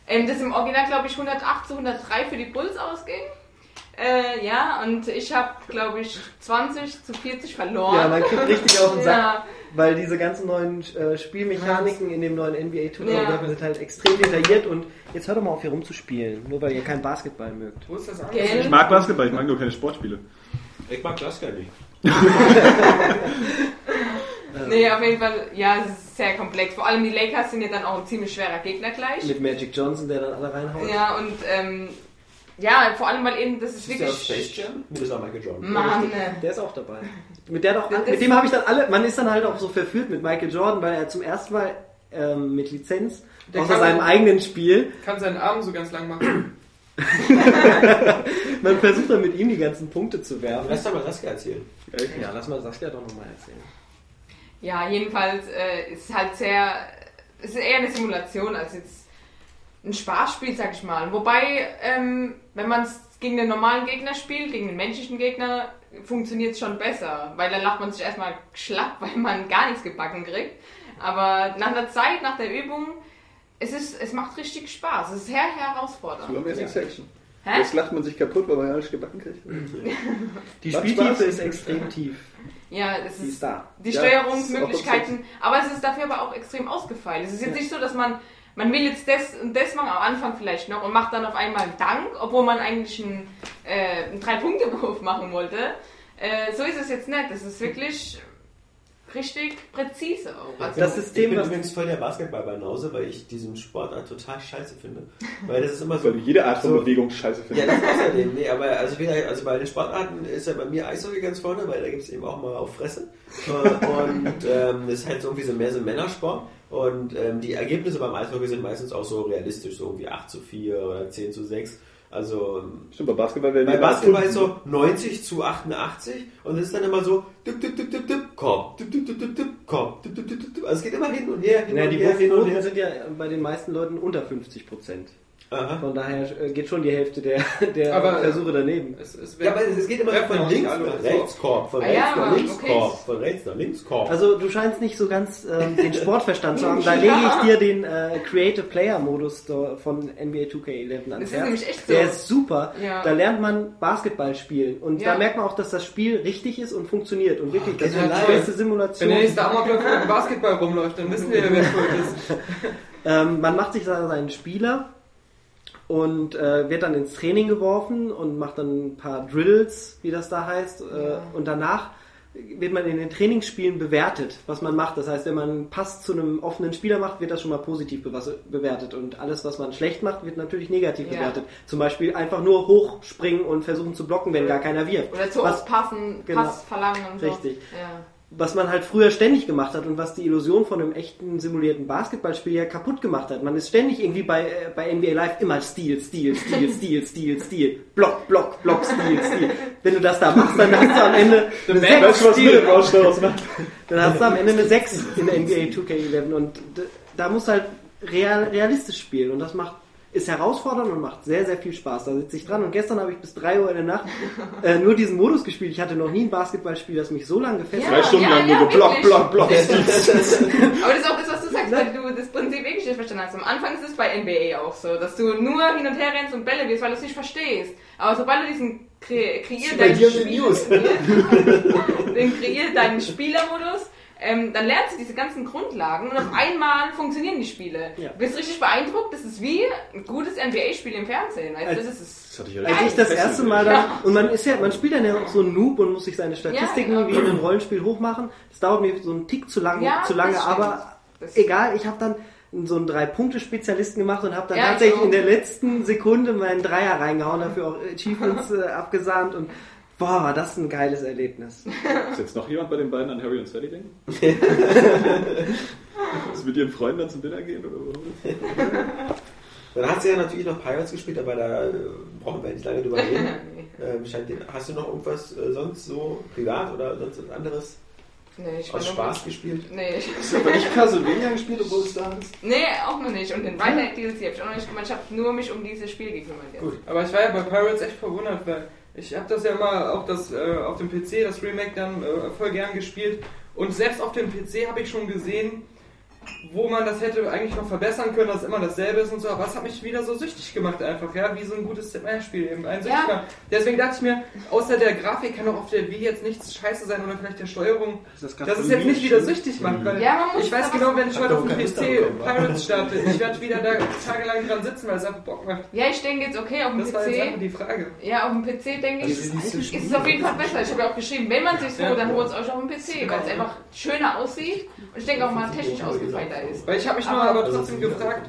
Ähm, das im Original, glaube ich, 108 zu 103 für die Bulls ausging. Äh, ja, und ich habe, glaube ich, 20 zu 40 verloren. Ja, man kriegt richtig auf den Sack, Ja. weil diese ganzen neuen äh, Spielmechaniken in dem neuen NBA 2K Ja. sind halt extrem detailliert und jetzt hört doch mal auf hier rumzuspielen, nur weil ihr kein Basketball mögt. wo ist das Gell? alles? Ich mag Basketball, ich mag nur keine Sportspiele. Ich mag das gar nicht. Nee, auf jeden Fall, ja, es ist sehr komplex. Vor allem die Lakers sind ja dann auch ein ziemlich schwerer Gegner gleich. Mit Magic Johnson, der dann alle reinhaut. Ja, und ähm, ja, vor allem, weil eben, das ist Ist der aus wirklich. Space Jam? Das ist auch Michael Jordan. Mann, Der ist auch dabei. Mit, der doch, mit ist- dem habe ich dann alle, man ist dann halt auch so verführt mit Michael Jordan, weil er zum ersten Mal ähm, mit Lizenz Der außer seinem eigenen Spiel, Kann seinen Arm so ganz lang machen. man versucht dann mit ihm die ganzen Punkte zu werfen. Lass doch mal Saskia erzählen. Ja, lass mal Saskia doch nochmal erzählen. Ja, jedenfalls äh, ist halt sehr, es ist eher eine Simulation als jetzt ein Spaßspiel, sag ich mal. Wobei, ähm, wenn man es gegen den normalen Gegner spielt, gegen den menschlichen Gegner, funktioniert es schon besser, weil dann lacht man sich erstmal schlapp, weil man gar nichts gebacken kriegt. Aber nach der Zeit, nach der Übung, es, ist, es macht richtig Spaß. Es ist sehr herausfordernd. Amazing Section. Hä? Jetzt lacht man sich kaputt, weil man ja nicht gebacken kriegt. Die Spieltiefe Spaß. ist extrem tief. Ja, es Die ist ist da. die Ja, Steuerungsmöglichkeiten, aber es ist dafür aber auch extrem ausgefeilt. Es ist jetzt nicht so, dass man, man will jetzt das und das machen, am Anfang vielleicht noch und macht dann auf einmal einen Dank, obwohl man eigentlich einen, äh, einen Drei-Punkte-Wurf machen wollte. Äh, so ist es jetzt nicht. Es ist wirklich richtig präzise auch. Also, Das ich System, bin was übrigens voll der Basketball-Banause, weil ich diesen Sportart total scheiße finde. Weil das ist immer so. Weil du jede Art von so, Bewegung scheiße Ja, findest. das ist außerdem. Nee, aber also, wieder, also bei den Sportarten ist ja bei mir Eishockey ganz vorne, weil da gibt es eben auch mal auf Fresse. Äh, Und ähm, das ist halt so irgendwie so mehr so ein Männersport. Und ähm, die Ergebnisse beim Eishockey sind meistens auch so realistisch, so irgendwie 8 zu 4 oder 10 zu 6. Also ähm, Stimmt, bei Basketball werden bei Basketball ist so 90 zu 88 und es ist dann immer so dip, dip, dip, dip, dip, Korb, dip, dip, dip, dip, dip, Korb, dip, dip, dip. Also es geht immer hin und her, hin Ja, und die her, hin und Wurfquoten her. sind ja bei den meisten Leuten unter 50 Prozent. Aha. Von daher äh, geht schon die Hälfte der, der Aber- Versuche daneben. Es, es Ja, aber es geht immer von links nach so. rechts Korb, von Ah, rechts ja, nach links okay. Korb, von rechts nach links Korb. Also du scheinst nicht so ganz ähm, den Sportverstand zu haben. Da lege ich dir den äh, Creative Player Modus von NBA 2K11 ans Das ist Herz. nämlich echt so. Der ist super. Ja. Da lernt man Basketball spielen und Ja. da merkt man auch, dass das Spiel richtig ist und funktioniert und wirklich das ist ja die beste Wenn Simulation. der nächste Amokläufer mit dem Basketball rumläuft, dann wissen wir, wer schuld ist. Ähm, man macht sich da seinen Spieler und äh, wird dann ins Training geworfen und macht dann ein paar Drills, wie das da heißt. Äh, und danach wird man in den Trainingsspielen bewertet, was man macht. Das heißt, wenn man einen Pass zu einem offenen Spieler macht, wird das schon mal positiv bewertet. Und alles, was man schlecht macht, wird natürlich negativ Ja. bewertet. Zum Beispiel einfach nur hochspringen und versuchen zu blocken, wenn gar keiner wirft. oder zu was, passen, Genau. Pass verlangen und so. Richtig. Ja. Was man halt früher ständig gemacht hat und was die Illusion von einem echten simulierten Basketballspiel ja kaputt gemacht hat. Man ist ständig irgendwie bei, äh, bei NBA Live immer Stil, Stil, Stil, Stil, Stil, Stil, Block, Block, Block, Stil, Stil. Wenn du das da machst, dann hast du am Ende eine man 6, Weißt du, was mir den Rauschstau ausmacht? dann hast du am Ende eine 6 in NBA 2K11 und da musst du halt real, realistisch spielen und das macht ist herausfordernd und macht sehr, sehr viel Spaß. Da sitze ich dran und gestern habe ich bis 3 Uhr in der Nacht äh, nur diesen Modus gespielt. Ich hatte noch nie ein Basketballspiel, das mich so lange gefesselt Ja. Drei Stunden lang ja, nur Block, wirklich. Block, Block. Aber das ist auch das, was du sagst, weil du das Prinzip wirklich nicht verstanden hast. Am Anfang ist es bei NBA auch so, dass du nur hin und her rennst und Bälle wirst, weil du es nicht verstehst. Aber sobald du diesen kre kreier deinen Spiel- den kreier deinen Spielermodus, ähm, dann lernst du diese ganzen Grundlagen und auf einmal funktionieren die Spiele. Ja. Du bist richtig beeindruckt, das ist wie ein gutes NBA-Spiel im Fernsehen. Weißt du, das ist Das hatte ich ja Als ich das erste Mal dann, Ja. und man ist ja, man spielt dann ja auch so ein Noob und muss sich seine Statistiken Ja, genau. wie in einem Rollenspiel hochmachen. Das dauert mir so einen Tick zu lang, Ja, zu lange, aber egal, ich habe dann so einen Drei-Punkte-Spezialisten gemacht und habe dann Ja, ich tatsächlich auch. in der letzten Sekunde meinen Dreier reingehauen, dafür auch Achievements äh, abgesahnt und boah, war das ein geiles Erlebnis. Ist jetzt noch jemand bei den beiden an Harry und Sally denken? Dass mit ihren Freunden dann zum Dinner gehen oder so? Dann hast du ja natürlich noch Pirates gespielt, aber da äh, brauchen wir nicht lange drüber reden. ähm, scheint dir- hast du noch irgendwas äh, sonst so privat oder sonst was anderes Nee, ich aus Spaß nur- gespielt? Nee, ich, Hast du aber nicht Castlevania gespielt, obwohl es da ist? nee, auch noch nicht. Und den weiteren DLC habe ich auch noch nicht gemacht. Ich habe nur mich um dieses Spiel gekümmert. Jetzt. Gut. Aber ich war ja bei Pirates echt verwundert, weil ich habe das ja mal auch das, äh, auf dem PC, das Remake dann äh, voll gern gespielt. Und selbst auf dem PC habe ich schon gesehen, wo man das hätte eigentlich noch verbessern können, dass es immer dasselbe ist und so. Aber es hat mich wieder so süchtig gemacht einfach, ja, wie so ein gutes Spiel eben ein süchtig Ja. Deswegen dachte ich mir, außer der Grafik kann doch auf der Wii jetzt nichts scheiße sein oder vielleicht der Steuerung, das dass es jetzt nicht wieder süchtig macht. Weil Ja, man muss ich weiß genau, wenn ich heute auf dem PC? Pirates starte, ich werde wieder da tagelang dran sitzen, weil es einfach Bock macht. Ja, ich denke jetzt, okay, auf dem Das war jetzt einfach PC. die Frage. Ja, auf dem PC denke ich, Also, das ist ist es auf jeden Fall besser. Ich habe ja auch geschrieben, wenn man sich so, Ja. dann holt es euch auf dem PC, weil es einfach schöner aussieht und ich denke auch mal technisch ausgefeilter ist. Weil ich habe mich nur Aber- aber trotzdem gefragt,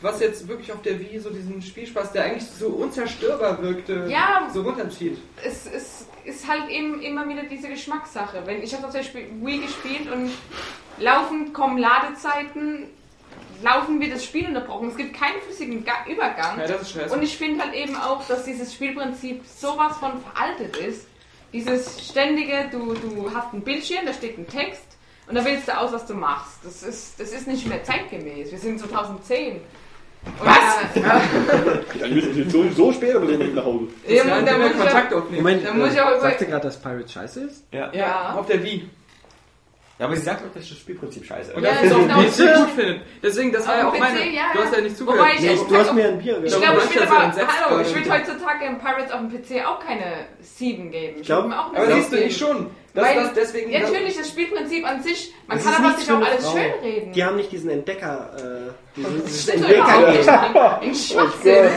was jetzt wirklich auf der Wii so diesen Spielspaß, der eigentlich so unzerstörbar wirkte, Ja. so runterzieht. Es, es ist halt eben immer wieder diese Geschmackssache. Wenn ich habe zum Beispiel Wii gespielt und laufend kommen Ladezeiten, laufen wir das Spiel unterbrochen. Es gibt keinen flüssigen Ga Übergang. Ja, das ist scheiße. Und ich finde halt eben auch, dass dieses Spielprinzip sowas von veraltet ist. Dieses ständige, du, du hast ein Bildschirm, da steht ein Text und da wählst du aus, was du machst. Das ist, das ist nicht mehr zeitgemäß. Wir sind 2010. Und Was? Da, Dann müssen wir so, so spät aber nicht nach Hause. ja, ja, und da da muss ich Kontakt auch, aufnehmen. Moment, Da muss ich auch äh, sagt ihr gerade, dass Pirates scheiße ist? Ja. Ja, Ja. auf der Wii. Ja, aber sie sagt doch, dass das Spielprinzip scheiße Und ist. Ja, das ist auch. PC gut findet. Deswegen, das war ja auch dem meine. PC, ja, du hast ja. ja nicht Wobei zugehört. ich- Nee, auch du hast mir ein Bier Ich Ja, glaube, ich will ja aber, hallo, ich würde heutzutage im Pirates auf dem PC auch keine 7 geben. Ich Glaub- würde mir auch eine Aber 6 siehst du, ich schon. Das, Weil, das, deswegen, ja, natürlich, das Spielprinzip an sich, man Das kann aber sich auch alles Frau. schönreden. Die haben nicht diesen Entdecker, äh, diesen, dieses Stimmt überhaupt Entdecker. nicht. Ein Schwachsinn.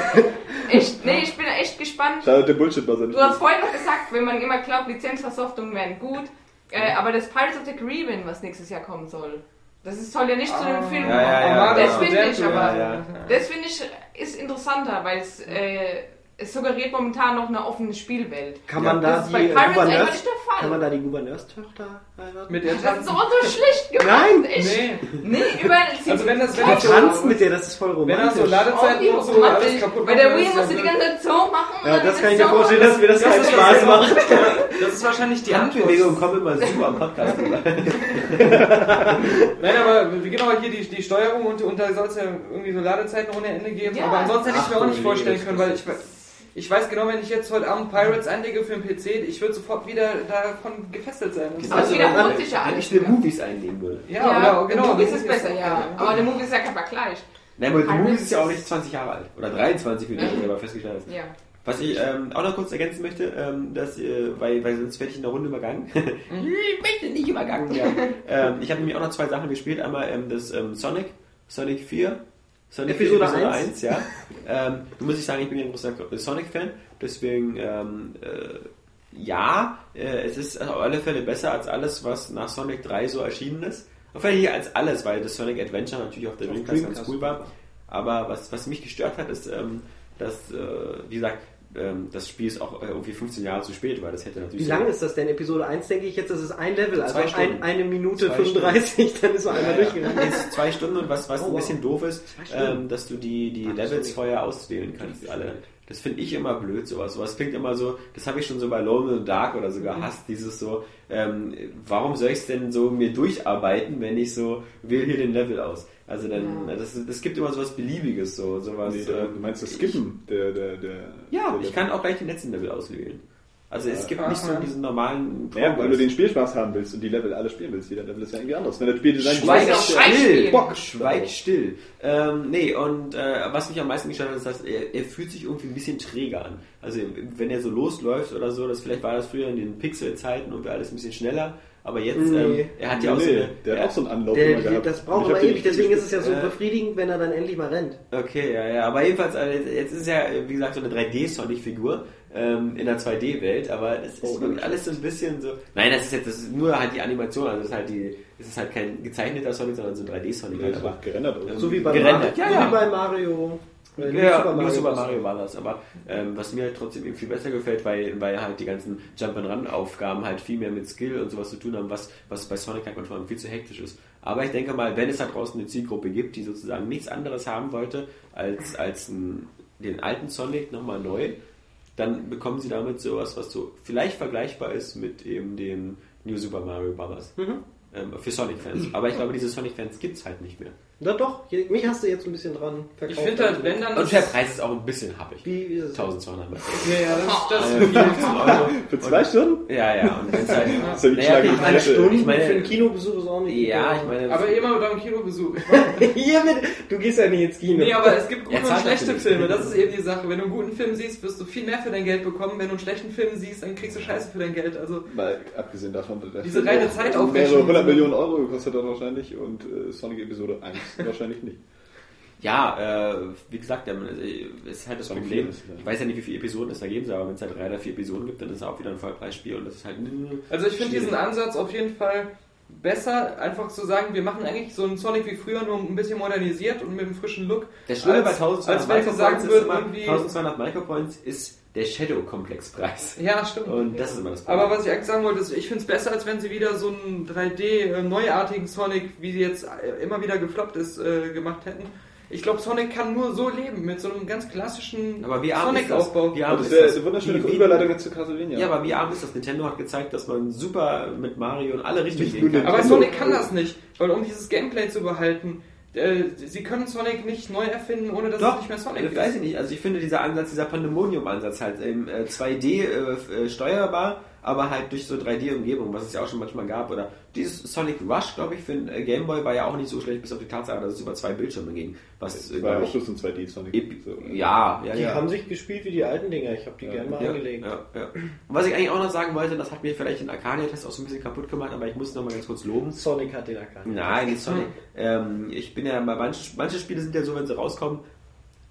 Echt, nee, ich bin echt gespannt. Da der Bullshit-Buzzer Du hast vorhin noch gesagt, wenn man immer glaubt, Lizenzversoftungen wären gut. Äh, aber das Pirates of the Caribbean, was nächstes Jahr kommen soll, das ist, soll ja nicht zu dem Film Ja, ja, ja, kommen. das ja. finde ich aber. Ja, ja. Das finde ich ist interessanter, weil es, äh, es suggeriert momentan noch eine offene Spielwelt. Kann Ja, man da die bei Pirates einfach Gouverneurs, nicht der Fall. kann man da die Gouverneurstochter heiraten? Mit der Das Tanz. ist aber so schlicht gemacht. Nein! Ich, Nee. nee, über Also wenn das, wenn das so, tanzen mit der, das ist voll wenn romantisch. das so Ladezeiten und so alles kaputt Bei der Wii musst du die ganze Zeit so machen. ja, das kann ich mir so- vorstellen, dass mir das Das keinen Spaß macht. Das ist wahrscheinlich die Antwort. Handbewegung kommen immer super am Podcast. Nein, aber genau hier die, die Steuerung und, und da soll es ja irgendwie so Ladezeiten ohne Ende geben. Ja. Aber ansonsten hätte ich mir auch nicht vorstellen können, weil ich, ich weiß genau, wenn ich jetzt heute Abend Pirates einlege für den PC, ich würde sofort wieder davon gefesselt sein. Aber wiederholt sich ja Wenn alles ich mir wieder. Movies einlegen würde. ja, Ja, oder, genau. Movies das ist besser, ja. Aber der Movie ist ja kein Vergleich. Nein, aber die Movies ist ja auch nicht 20 Jahre alt. Oder 23, wie du Mhm. selber festgestellt hast. Ja. Was ich ähm, auch noch kurz ergänzen möchte, ähm, dass, äh, weil, weil sonst werde ich in der Runde übergangen. ich möchte nicht übergangen werden. ähm, ich habe nämlich auch noch zwei Sachen gespielt. Einmal ähm, das ähm, Sonic, Sonic 4. Sonic Episode 4, 1. ja. ähm, du muss ich sagen, ich bin ein großer Sonic-Fan, deswegen ähm, äh, ja, äh, es ist auf alle Fälle besser als alles, was nach Sonic 3 so erschienen ist. Auf jeden Fall hier als alles, weil das Sonic Adventure natürlich auf der Dreamcast ganz cool war. Aber was, was mich gestört hat, ist, ähm, dass, äh, wie gesagt, ähm, das Spiel ist auch äh, irgendwie 15 Jahre zu spät, weil das hätte natürlich. Wie so- lang ist das denn? Episode 1 denke ich jetzt, das ist ein Level, also ein, Stunden. eine Minute Zwei 35, dann ist man einmal Ja, ja. durchgegangen. Ist zwei Stunden und was, was Oh, ein bisschen doof ist, Stunden. ähm, dass du die, die Ach, Levels vorher auswählen kannst, alle. Das finde ich immer blöd, sowas. Sowas klingt immer so, das habe ich schon so bei Lone in the Dark oder so gehasst, dieses so, ähm, warum soll ich es denn so mir durcharbeiten, wenn ich so, wähle hier den Level aus. Also dann, Ja. das, das gibt immer sowas Beliebiges, so, sowas. Nee, äh, du meinst das Skippen? Der, der, der, ja, der ich kann auch gleich den letzten Level auswählen. Also es gibt nicht so Aha. diesen normalen Ja, weil du den Spielspaß haben willst und die Level alle spielen willst. Jeder Level ist ja irgendwie anders. Wenn das Spiel design Schweig auch still. Bock, schweig still. Ähm, nee, und äh, was mich am meisten gestört hat, ist, dass er, er fühlt sich irgendwie ein bisschen träger an. Also wenn er so losläuft oder so, das vielleicht war das früher in den Pixel-Zeiten und wäre alles ein bisschen schneller. Aber jetzt, Nee. ähm, er hat ja auch so nee, eine, der er- hat auch so einen Anlauf Der, immer gehabt. das braucht aber ewig, nicht deswegen ist es ja so Äh. befriedigend, wenn er dann endlich mal rennt. Okay, ja, ja, aber jedenfalls, also jetzt ist ja, wie gesagt, so eine 3D-Sonic-Figur ähm, in der 2D-Welt, aber das ist Oh, wirklich alles so ein bisschen so. Nein, das ist jetzt das ist nur halt die Animation, also das ist halt die, es ist halt kein gezeichneter Sonic, sondern so ein 3D-Sonic. Der halt, ist aber auch gerendert. Oder? So wie bei, Gerendert, Mario, ja, so ja. wie bei Mario. New Ja, Super New Super. Mario war das, aber ähm, was mir halt trotzdem eben viel besser gefällt, weil, weil halt die ganzen Jump-and-Run-Aufgaben halt viel mehr mit Skill und sowas zu tun haben, was, was bei Sonic halt manchmal viel zu hektisch ist. Aber ich denke mal, wenn es da draußen eine Zielgruppe gibt, die sozusagen nichts anderes haben wollte, als, als ein, den alten Sonic nochmal neu, dann bekommen sie damit sowas, was so vielleicht vergleichbar ist mit eben dem New Super Mario Bros. Mhm. Ähm, für Sonic-Fans. Aber ich glaube, diese Sonic-Fans gibt es halt nicht mehr. Na doch, mich hast du jetzt ein bisschen dran verkauft. Ich finde halt, wenn dann. Und der Preis ist auch ein bisschen happig. Wie, wie ist es? 1200 Mark. Ja, ja, das, das Äh, 15 Euro. Für zwei Stunden? Ja, ja, und wenn's halt. Das ist ja wie Naja, Schlag okay, in ich meine, ich für einen Kinobesuch ist auch nicht Ja, ich meine. aber immer beim Kinobesuch. Hier mit, du gehst ja nicht ins Kino. Nee, aber es gibt gute und schlechte. Filme. Das ist eben die Sache. Wenn du einen guten Film siehst, wirst du viel mehr für dein Geld bekommen. Wenn du einen schlechten Film siehst, dann kriegst du Scheiße für dein Geld. Also Mal abgesehen davon, Diese reine auch Zeitaufrechnung- mehrere 100 Millionen Euro gekostet hat wahrscheinlich und äh, Sonic Episode 1 wahrscheinlich nicht. Ja, äh, wie gesagt, ähm, äh, ist halt das Problem. 4 ist, ja. Ich weiß ja nicht, wie viele Episoden es da geben soll, aber wenn es halt drei oder vier Episoden gibt, dann ist es auch wieder ein Vollpreisspiel und das ist halt. Also ich finde diesen Ansatz auf jeden Fall besser, einfach zu sagen, wir machen eigentlich so einen Sonic wie früher, nur ein bisschen modernisiert und mit einem frischen Look. Der Schlimme bei als, 1200 als wenn sie Micropoints sagen würden, irgendwie... 1200 Micropoints ist der Shadow-Komplex-Preis. Ja, stimmt. Und das ist immer das Problem. Aber was ich eigentlich sagen wollte, ist, ich finde es besser, als wenn sie wieder so einen 3D-neuartigen Sonic, wie sie jetzt äh, immer wieder gefloppt ist, äh, gemacht hätten. Ich glaube, Sonic kann nur so leben, mit so einem ganz klassischen Aber wie arm ist das? Sonic-Aufbau. Wie arm Aber das ist wäre das? eine wunderschöne Wie- Überleitung jetzt zu Castlevania. Ja, aber wie arm ist das? Nintendo hat gezeigt, dass man super mit Mario in alle Richtungen gehen kann. Aber. Sonic kann das nicht, weil um dieses Gameplay zu behalten, äh, sie können Sonic nicht neu erfinden, ohne dass es Doch, nicht mehr Sonic also, ist. weiß ich nicht. Also ich finde dieser Ansatz, dieser Pandemonium-Ansatz halt äh, 2D äh, äh, steuerbar, aber halt durch so 3D-Umgebung, was es ja auch schon manchmal gab. Oder dieses Sonic Rush, glaube ich, für den äh, Gameboy war ja auch nicht so schlecht, bis auf die Tatsache, dass es über zwei Bildschirme ging. Was, äh, Das war ja auch bloß ein 2D Sonic. Epi- So, oder? ja, ja, Die ja. haben sich gespielt wie die alten Dinger. Ich habe die Ja. gerne mal ja, angelegt. ja, ja. Und was ich eigentlich auch noch sagen wollte, das hat mir vielleicht den Arcadia-Test auch so ein bisschen kaputt gemacht, aber ich muss noch mal ganz kurz loben. Sonic hat den erkannt. Nein, nicht Sonic. Ähm, ich bin ja bei manchen, manche Spiele sind ja so, wenn sie rauskommen,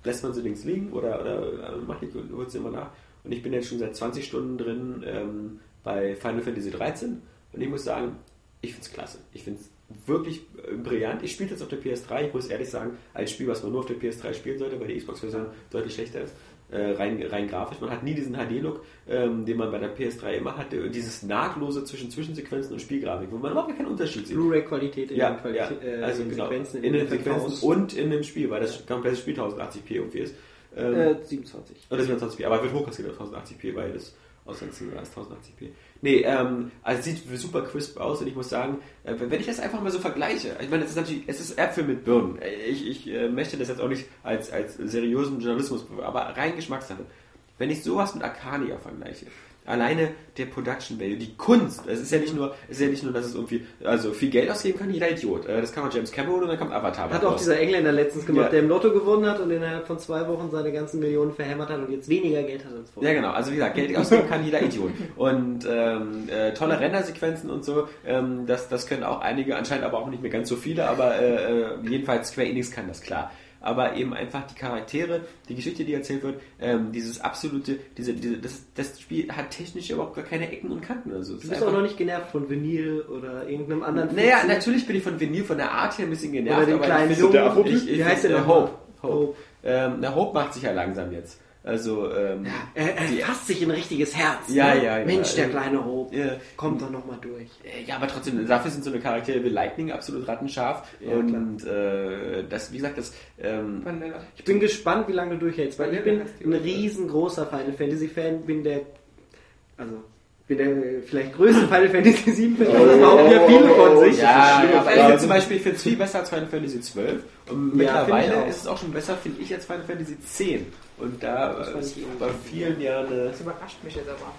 lässt man sie links liegen oder, oder äh, macht die holt sie immer nach. Und ich bin jetzt schon seit 20 Stunden drin ähm, bei Final Fantasy 13. Und ich muss sagen, ich finde es klasse. Ich finde es wirklich äh, brillant. Ich spiele jetzt auf der PS3. Ich muss ehrlich sagen, ein Spiel, was man nur auf der PS3 spielen sollte, weil die Xbox-Version deutlich schlechter ist. Äh, rein, rein grafisch. Man hat nie diesen HD-Look, ähm, den man bei der PS3 immer hatte. Und dieses nahtlose zwischen Zwischensequenzen und Spielgrafik, wo man überhaupt keinen Unterschied sieht. Blu-ray-Qualität in Ja, den ja. äh, also in den genau. Sequenzen, in den den Sequenzen und in dem Spiel, weil das komplette Spiel 1080p irgendwie ist. Ähm, Äh, 27. oder 27p, aber wird hochkassiert auf 1080p, weil das Ausgangsziel ist 1080p. Nee, ähm, also es sieht super crisp aus und ich muss sagen, äh, wenn ich das einfach mal so vergleiche, ich meine, es ist natürlich, es ist Äpfel mit Birnen. Äh, Ich, ich äh, möchte das jetzt auch nicht als, als seriösen Journalismus, aber rein Geschmackssache. Wenn ich sowas mit Arcania vergleiche, alleine der Production Value, die Kunst, es ist ja nicht nur, es ist ja nicht nur, dass es irgendwie, also viel Geld ausgeben kann, jeder Idiot. Äh, Das kann man James Cameron und dann kommt Avatar. Hat auch dieser Engländer letztens gemacht, Ja. der im Lotto gewonnen hat und innerhalb von zwei Wochen seine ganzen Millionen verhämmert hat und jetzt weniger Geld hat als vorher. Ja, genau. Also wie gesagt, Geld ausgeben kann jeder Idiot. Und ähm, äh, tolle Rendersequenzen und so, ähm, das, das können auch einige, anscheinend aber auch nicht mehr ganz so viele, aber äh, äh, jedenfalls Square Enix kann das klar. Aber eben einfach die Charaktere, die Geschichte, die erzählt wird, ähm, dieses absolute, diese, diese, das, das Spiel hat technisch überhaupt gar keine Ecken und Kanten. Also, Du ist bist auch noch nicht genervt von Vinyl oder irgendeinem anderen naja, Fuchsen. natürlich bin ich von Vinyl von der Art her ein bisschen genervt. Oder den aber kleinen Afrotyp? ich, ich, Wie heißt der äh? Hope. Hope. Hope. Ähm, na, Hope macht sich ja langsam jetzt. Also, ähm, Er, er die- fasst sich in ein richtiges Herz. Ja, ne? ja, ja. Mensch, der Ja. kleine Hope. Ja. Kommt doch nochmal durch. Äh, Ja, aber trotzdem, dafür sind so eine Charaktere wie Lightning absolut rattenscharf. Ja, und äh, das, wie gesagt, das. Ähm. Ich bin gespannt, wie lange du durchhältst, weil ich bin ein riesengroßer Final Fantasy Fan, bin der, also, bin der vielleicht größte Final Fantasy 7 Fan, das behaupten ja viele von sich. ja, aber ich finde zum Beispiel, ich finde es viel besser als Final Fantasy 12. Und mittlerweile ist es auch schon besser, finde ich, als Final Fantasy 10. Und da Das äh, ist irgendwie- bei vielen Jahren. Äh, Das überrascht mich jetzt aber.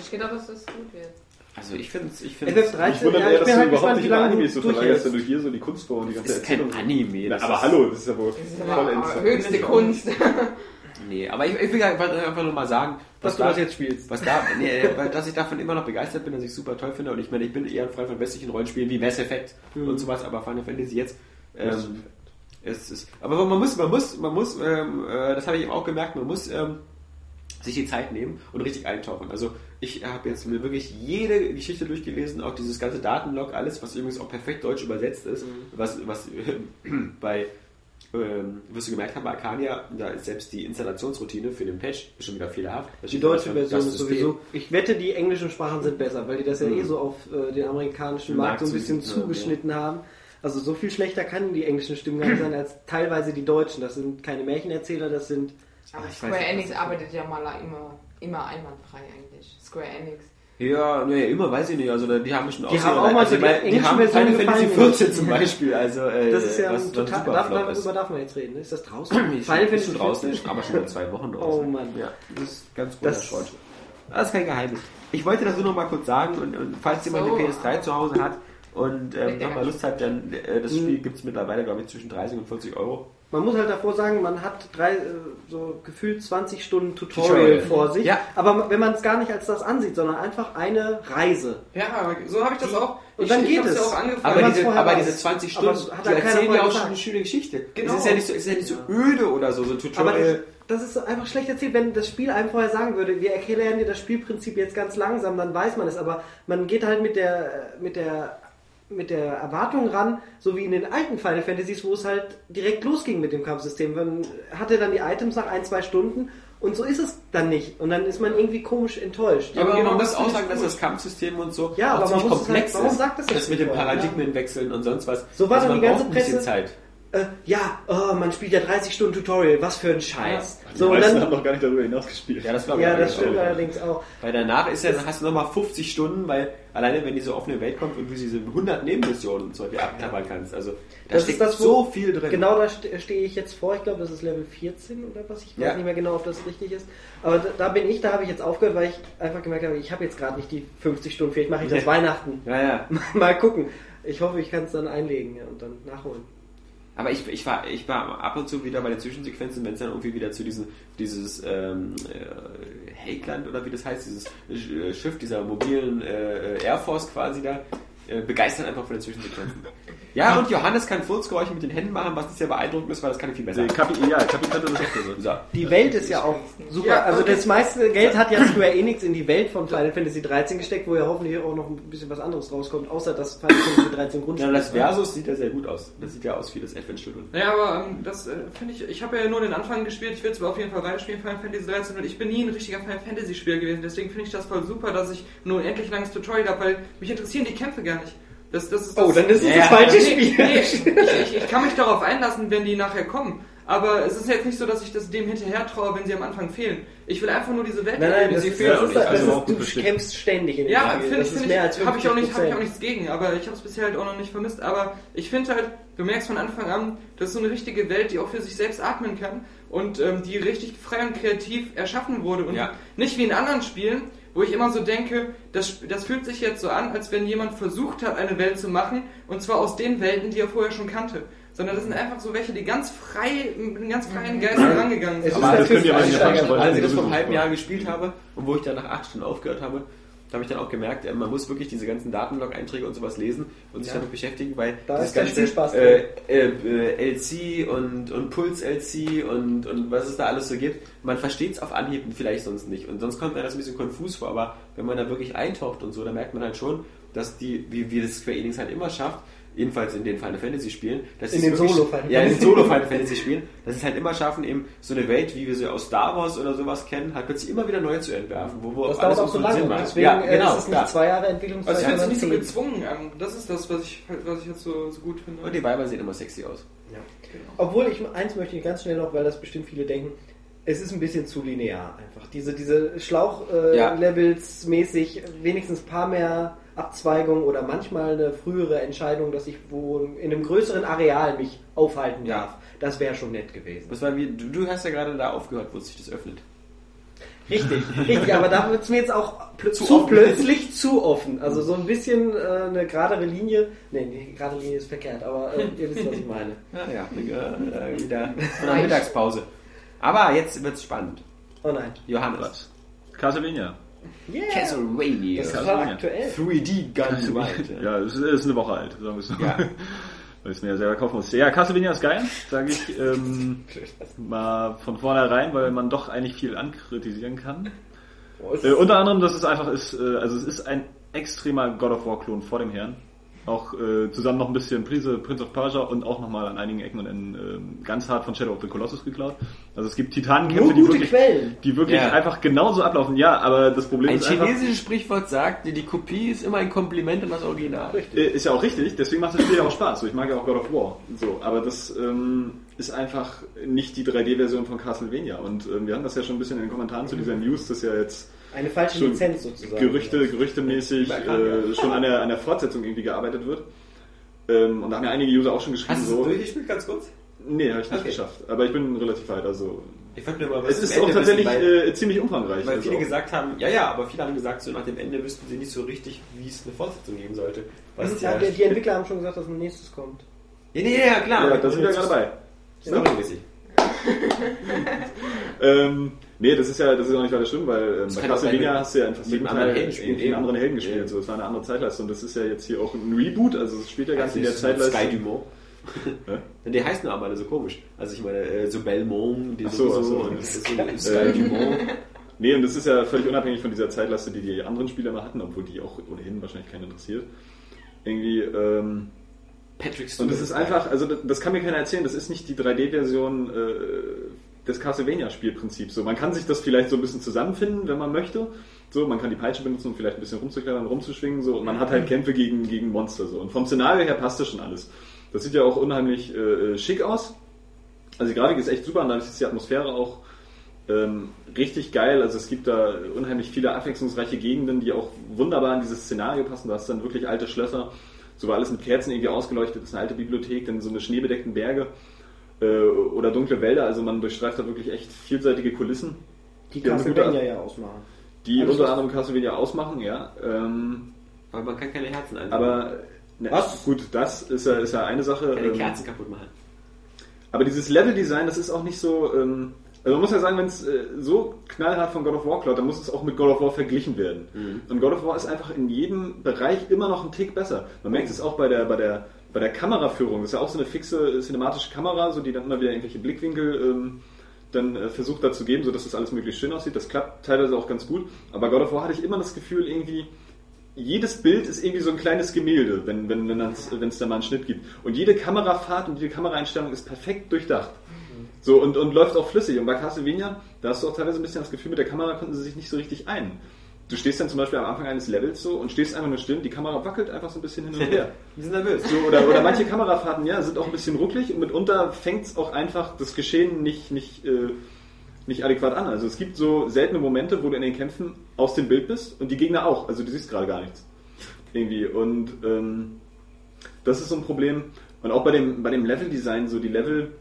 Ich gedacht, dass das gut wird. also ich finde es. Ich find's, FF13, Ich wundere ja, eher, ich dass bin du halt überhaupt gespannt, nicht lange Animes so verlagerst, wenn du hier so die Kunstform und die das ganze ist kein. Anime. Na, das aber hallo, das ist ja wohl Das ist voll aber höchste Kunst. Nee, aber ich, ich will einfach, einfach nur mal sagen, Dass du das jetzt spielst. Was da, nee, weil, dass ich davon immer noch begeistert bin, dass ich es super toll finde. Und ich meine, ich bin eher ein Freund von westlichen Rollenspielen wie Mass Effect Mhm. und sowas, aber Final Fantasy jetzt. Ähm, es ist, aber man muss, man muss, man muss, ähm, äh, das habe ich eben auch gemerkt, man muss ähm, sich die Zeit nehmen und richtig eintauchen. Also ich habe jetzt mir wirklich jede Geschichte durchgelesen, auch dieses ganze Datenlog, alles, was übrigens auch perfekt deutsch übersetzt ist, Mhm. was, was bei ähm, wirst du gemerkt haben, bei Arcania, da ist selbst die Installationsroutine für den Patch schon wieder fehlerhaft. Die deutsche Version ist sowieso. Ich wette, die englischen Sprachen sind besser, weil die das ja Mhm. eh so auf äh, den amerikanischen Markt Markt so ein bisschen zugeschnitten haben, zugeschnitten haben. Also so viel schlechter kann die englischen Stimmen gar nicht sein als teilweise die deutschen. Das sind keine Märchenerzähler, das sind. Aber Square Enix arbeitet ja mal immer, immer einwandfrei eigentlich. Square Enix. Ja, nee, immer weiß ich nicht. Also die haben schon Die haben auch mal so die also, die haben Versionen Final Fantasy gefallen. 14 zum Beispiel. Also, äh, Das ist ja was total. Darf, darüber darf man jetzt reden. Ist das draußen? Ist schon draußen, 14? aber schon seit zwei Wochen draußen. Oh Mann. Ja, das ist ganz guter Das-. Das ist kein Geheimnis. Ich wollte das nur noch mal kurz sagen und, und falls jemand eine PS3 zu Hause hat und ähm, nochmal Lust hat, dann äh, das Mhm. Spiel gibt es mittlerweile, glaube ich, zwischen 30 und 40 Euro. Man muss halt davor sagen, man hat drei, äh, so gefühlt 20 Stunden Tutorial, Tutorial. vor sich. Ja. Aber wenn man es gar nicht als das ansieht, sondern einfach eine Reise. Ja, so habe ich das auch. Und ich, dann ich geht es. ja auch angefangen. Aber, diese, aber diese 20 Aber Stunden, es hat die erzählen ja auch gesagt. schon eine schöne Geschichte. Genau. Es ist ja nicht so, es ist ja nicht so öde oder so, so ein Aber Tutorial. das, das ist einfach schlecht erzählt, wenn das Spiel einem vorher sagen würde, wir erklären dir das Spielprinzip jetzt ganz langsam, dann weiß man es. Aber man geht halt mit der, mit der, mit der Erwartung ran, so wie in den alten Final Fantasies, wo es halt direkt losging mit dem Kampfsystem. Man hatte dann die Items nach ein, zwei Stunden und so ist es dann nicht. Und dann ist man irgendwie komisch enttäuscht. Ja, aber man das muss auch sagen, dass das Kampfsystem und so Ja, auch aber man ziemlich muss es komplex halt- warum ist. sagt das das nicht mit den vorher? Paradigmenwechseln und sonst was. So war also doch man die ganze Presse- Zeit. Äh, ja, oh, man spielt ja 30 Stunden Tutorial, was für ein Scheiß. Die So, und meisten dann, haben noch gar nicht darüber hinaus gespielt. Ja, das ja, das stimmt Auch. allerdings auch. Weil danach ist ja, dann hast du nochmal 50 Stunden, weil alleine wenn diese offene Welt kommt und du diese 100 Nebenmissionen zum Beispiel abklappern kannst. Also da Das steckt ist das, wo- so viel drin. Genau da ste- stehe ich jetzt vor. Ich glaube, das ist Level 14 oder was. Ich weiß Ja. nicht mehr genau, ob das richtig ist. Aber da, da bin ich, da habe ich jetzt aufgehört, weil ich einfach gemerkt habe, ich habe jetzt gerade nicht die 50 Stunden. Vielleicht mache ich das Ja. Weihnachten. Ja, ja. Mal gucken. Ich hoffe, ich kann es dann einlegen ja, und dann nachholen. Aber ich, ich, war, ich war ab und zu wieder bei den Zwischensequenzen, wenn es dann irgendwie wieder zu diesem, dieses ähm, äh, Heikland oder wie das heißt, dieses äh, Schiff dieser mobilen äh, Air Force quasi da, äh, begeistert einfach von den Zwischensequenzen. Ja, und Johannes kann Furzgeräusche mit den Händen machen, was sehr beeindruckend ist, weil das kann ich viel besser. Nee, Kapi, ja, Kapi könnte das auch so. So. Die Welt ist ja auch super. Ja, also okay. das meiste Geld hat ja Square Enix in die Welt von Final Fantasy 13 gesteckt, wo ja hoffentlich auch noch ein bisschen was anderes rauskommt, außer das Final Fantasy 13 Ja, Grundspiel. das Versus sieht ja sehr gut aus. Das sieht ja aus wie das Adventure. Ja, aber ähm, das äh, finde ich, ich habe ja nur den Anfang gespielt, ich will zwar auf jeden Fall weiterspielen, Final Fantasy 13, und ich bin nie ein richtiger Final Fantasy Spieler gewesen, deswegen finde ich das voll super, dass ich nur ein endlich langes Tutorial habe, weil mich interessieren die Kämpfe gar nicht. Das, das ist das, Oh, dann ist es Ja, das falsche Spiel. nee, ich, ich, ich kann mich darauf einlassen, wenn die nachher kommen. Aber es ist jetzt nicht so, dass ich das dem hinterher traue, wenn sie am Anfang fehlen. Ich will einfach nur diese Welt Nein, nein, das sie ist, fehlen. das ist, das Also ist, gut du bestimmt. kämpfst ständig in dem Ja, finde ich, als ich, habe ich, auch nicht- hab ich auch 50%. nichts gegen, aber ich habe es bisher halt auch noch nicht vermisst. Aber ich finde halt, du merkst von Anfang an, das ist so eine richtige Welt, die auch für sich selbst atmen kann und ähm, die richtig frei und kreativ erschaffen wurde. Und Ja. nicht wie in anderen Spielen, wo ich immer so denke, das, das fühlt sich jetzt so an, als wenn jemand versucht hat, eine Welt zu machen, und zwar aus den Welten, die er vorher schon kannte. Sondern das sind einfach so welche, die ganz frei, mit einem ganz freien Geist rangegangen Es sind. ist Aber das könnt ihr Rollen Als ich das vor einem halben. Jahr gespielt habe und wo ich dann nach acht Stunden aufgehört habe, da habe ich dann auch gemerkt, äh, man muss wirklich diese ganzen Datenlog-Einträge und sowas lesen und sich Ja. damit beschäftigen, weil Da dieses ist ganz viel Spaß äh, äh, äh, LC und, und Puls-LC und, und was es da alles so gibt, man versteht es auf Anhieb vielleicht sonst nicht. Und sonst kommt mir das ein bisschen konfus vor, aber wenn man da wirklich eintaucht und so, dann merkt man halt schon, dass die, wie, wie das Square Enix halt immer schafft, jedenfalls in den Final Fantasy Spielen, dass In den wirklich- Solo-Final ja, in den Fantasy. Solo Final Fantasy Spielen, dass sie es halt immer schaffen, eben so eine Welt, wie wir sie aus Star Wars oder sowas kennen, halt plötzlich immer wieder neu zu entwerfen, wo, wo Das auch alles dauert auch so lange. Sinn macht. Deswegen ja, äh, genau, ist es nicht klar. zwei Jahre Also Entwicklungszeit, ich finde es nicht so gezwungen an. Das ist das, was ich, was ich jetzt so, so gut finde. Und die Weiber sehen immer sexy aus. Obwohl ich eins möchte ich ganz schnell noch, weil das bestimmt viele denken, es ist ein bisschen zu linear einfach. Diese, diese Ja. Schlauch-Levels mäßig, wenigstens ein paar mehr Abzweigungen oder manchmal eine frühere Entscheidung, dass ich wo in einem größeren Areal mich aufhalten Ja. darf. Das wäre schon nett gewesen. Das war wie, du, du hast ja gerade da aufgehört, wo sich das öffnet. Richtig, richtig, aber da wird es mir jetzt auch pl Zu zu, plötzlich zu offen. Also so ein bisschen äh, eine geradere Linie. Nee, die gerade Linie ist verkehrt, aber äh, ihr wisst, was ich meine. Ja, ja, äh, wieder von der Mittagspause. Aber jetzt wird's spannend. Oh nein. Johannes. Was? Castlevania. Yeah. Castlevania. Das war Castlevania. aktuell. 3D Gun White. Ja, es ist, ist eine Woche alt, sagen wir es so. Ja. Weil ich es mir ja selber kaufen musste. Ja, Castlevania ist geil, sage ich ähm, mal von vornherein, weil man doch eigentlich viel ankritisieren kann. Äh, unter anderem, dass es einfach ist, äh, also es ist ein extremer God of War Klon vor dem Herrn. Auch äh, zusammen noch ein bisschen Prise, Prince of Persia und auch nochmal an einigen Ecken und Enden ähm, ganz hart von Shadow of the Colossus geklaut. Also es gibt Titanenkämpfe, die wirklich, Quellen. die wirklich Ja. einfach genauso ablaufen. Ja, aber das Problem Ein ist einfach, chinesisches Sprichwort sagt, die Kopie ist immer ein Kompliment an das Original. Äh, Ist ja auch richtig, deswegen macht das Spiel ja auch Spaß. So, ich mag ja auch God of War. So, aber das ähm, ist einfach nicht die 3D-Version von Castlevania. Und ähm, wir haben das ja schon ein bisschen in den Kommentaren zu dieser News, dass ja jetzt Eine falsche schon Lizenz sozusagen. Gerüchte, gerüchtemäßig äh, schon an der, an der Fortsetzung irgendwie gearbeitet wird. Ähm, und da haben ja einige User auch schon geschrieben, Hast du so. es durchgespielt, ganz kurz? Nee, habe ich nicht Okay. geschafft. Aber ich bin relativ weit. Also Ich fand nur mal, es ist Ende auch tatsächlich wissen, weil, äh, ziemlich umfangreich. weil also viele auch- gesagt haben, ja, ja, aber viele haben gesagt, so nach dem Ende wüssten sie nicht so richtig, wie es eine Fortsetzung geben sollte. Was Ja, die, die Entwickler haben schon gesagt, dass ein nächstes kommt. Ja, nee, ja, klar. ja, da sind wir gerade bei. Storymäßig. Ähm, nee, das ist ja, das ist auch nicht weiter schlimm, weil ähm, bei Castlevania hast du ja einfach jeden anderen Helden einen eben. anderen Helden gespielt. Ja. So, es war eine andere Zeitleiste und das ist ja jetzt hier auch ein Reboot, also es spielt ja ganz Also in der ist Zeitleiste. Sky Dumont. Ja, Die heißen aber alle so komisch. Also ich meine, äh, so Belmont, die so, so. so Äh, Sky Dumont. Nee, und das ist ja völlig unabhängig von dieser Zeitleiste, die die anderen Spieler mal hatten, obwohl die auch ohnehin wahrscheinlich keinen interessiert. Irgendwie, ähm, Patrick und das ist einfach, also das, das kann mir keiner erzählen, das ist nicht die 3D-Version äh, des Castlevania-Spielprinzips. So, man kann sich das vielleicht so ein bisschen zusammenfinden, wenn man möchte. So, man kann die Peitsche benutzen, um vielleicht ein bisschen rumzuklettern, rumzuschwingen, so, und man hat halt Kämpfe gegen, gegen Monster, so. Und vom Szenario her passt das schon alles. Das sieht ja auch unheimlich äh, schick aus. Also die Grafik ist echt super und dadurch ist die Atmosphäre auch ähm, richtig geil. Also es gibt da unheimlich viele abwechslungsreiche Gegenden, die auch wunderbar in dieses Szenario passen. Du hast dann wirklich alte Schlösser, so war alles mit Kerzen irgendwie ausgeleuchtet, das ist eine alte Bibliothek, dann so eine schneebedeckten Berge äh, oder dunkle Wälder. Also man durchstreift da wirklich echt vielseitige Kulissen, Die gute Castlevania ja ausmachen. die Alles unter anderem Castlevania ausmachen, ja. Ähm, Aber man kann keine Herzen einsammeln. aber ne, Was? gut, das ist ja, ist ja eine Sache. keine ähm, Kerzen kaputt machen. Aber dieses Level-Design, das ist auch nicht so. Ähm, also man muss ja sagen, wenn es äh, so knallhart von God of War klaut, dann muss es auch mit God of War verglichen werden. Und God of War ist einfach in jedem Bereich immer noch ein Tick besser. Man merkt es auch bei der, bei der, bei der Kameraführung, das ist ja auch so eine fixe cinematische Kamera, so die dann immer wieder irgendwelche Blickwinkel ähm, dann äh, versucht da zu geben, sodass das alles möglichst schön aussieht. Das klappt teilweise auch ganz gut. Aber God of War hatte ich immer das Gefühl, irgendwie, jedes Bild ist irgendwie so ein kleines Gemälde, wenn wenn wenn es da mal einen Schnitt gibt. Und jede Kamerafahrt und jede Kameraeinstellung ist perfekt durchdacht. So und, und läuft auch flüssig. Und bei Castlevania, da hast du auch teilweise ein bisschen das Gefühl, mit der Kamera konnten sie sich nicht so richtig ein. Du stehst dann zum Beispiel am Anfang eines Levels so und stehst einfach nur still, die Kamera wackelt einfach so ein bisschen hin und her. Die sind nervös. So, oder, oder manche Kamerafahrten, ja, sind auch ein bisschen rucklig und mitunter fängt es auch einfach das Geschehen nicht, nicht, äh, nicht adäquat an. Also es gibt so seltene Momente, wo du in den Kämpfen aus dem Bild bist und die Gegner auch. Also du siehst gerade gar nichts. Irgendwie. Und ähm, das ist so ein Problem. Und auch bei dem, bei dem Level-Design, so die Level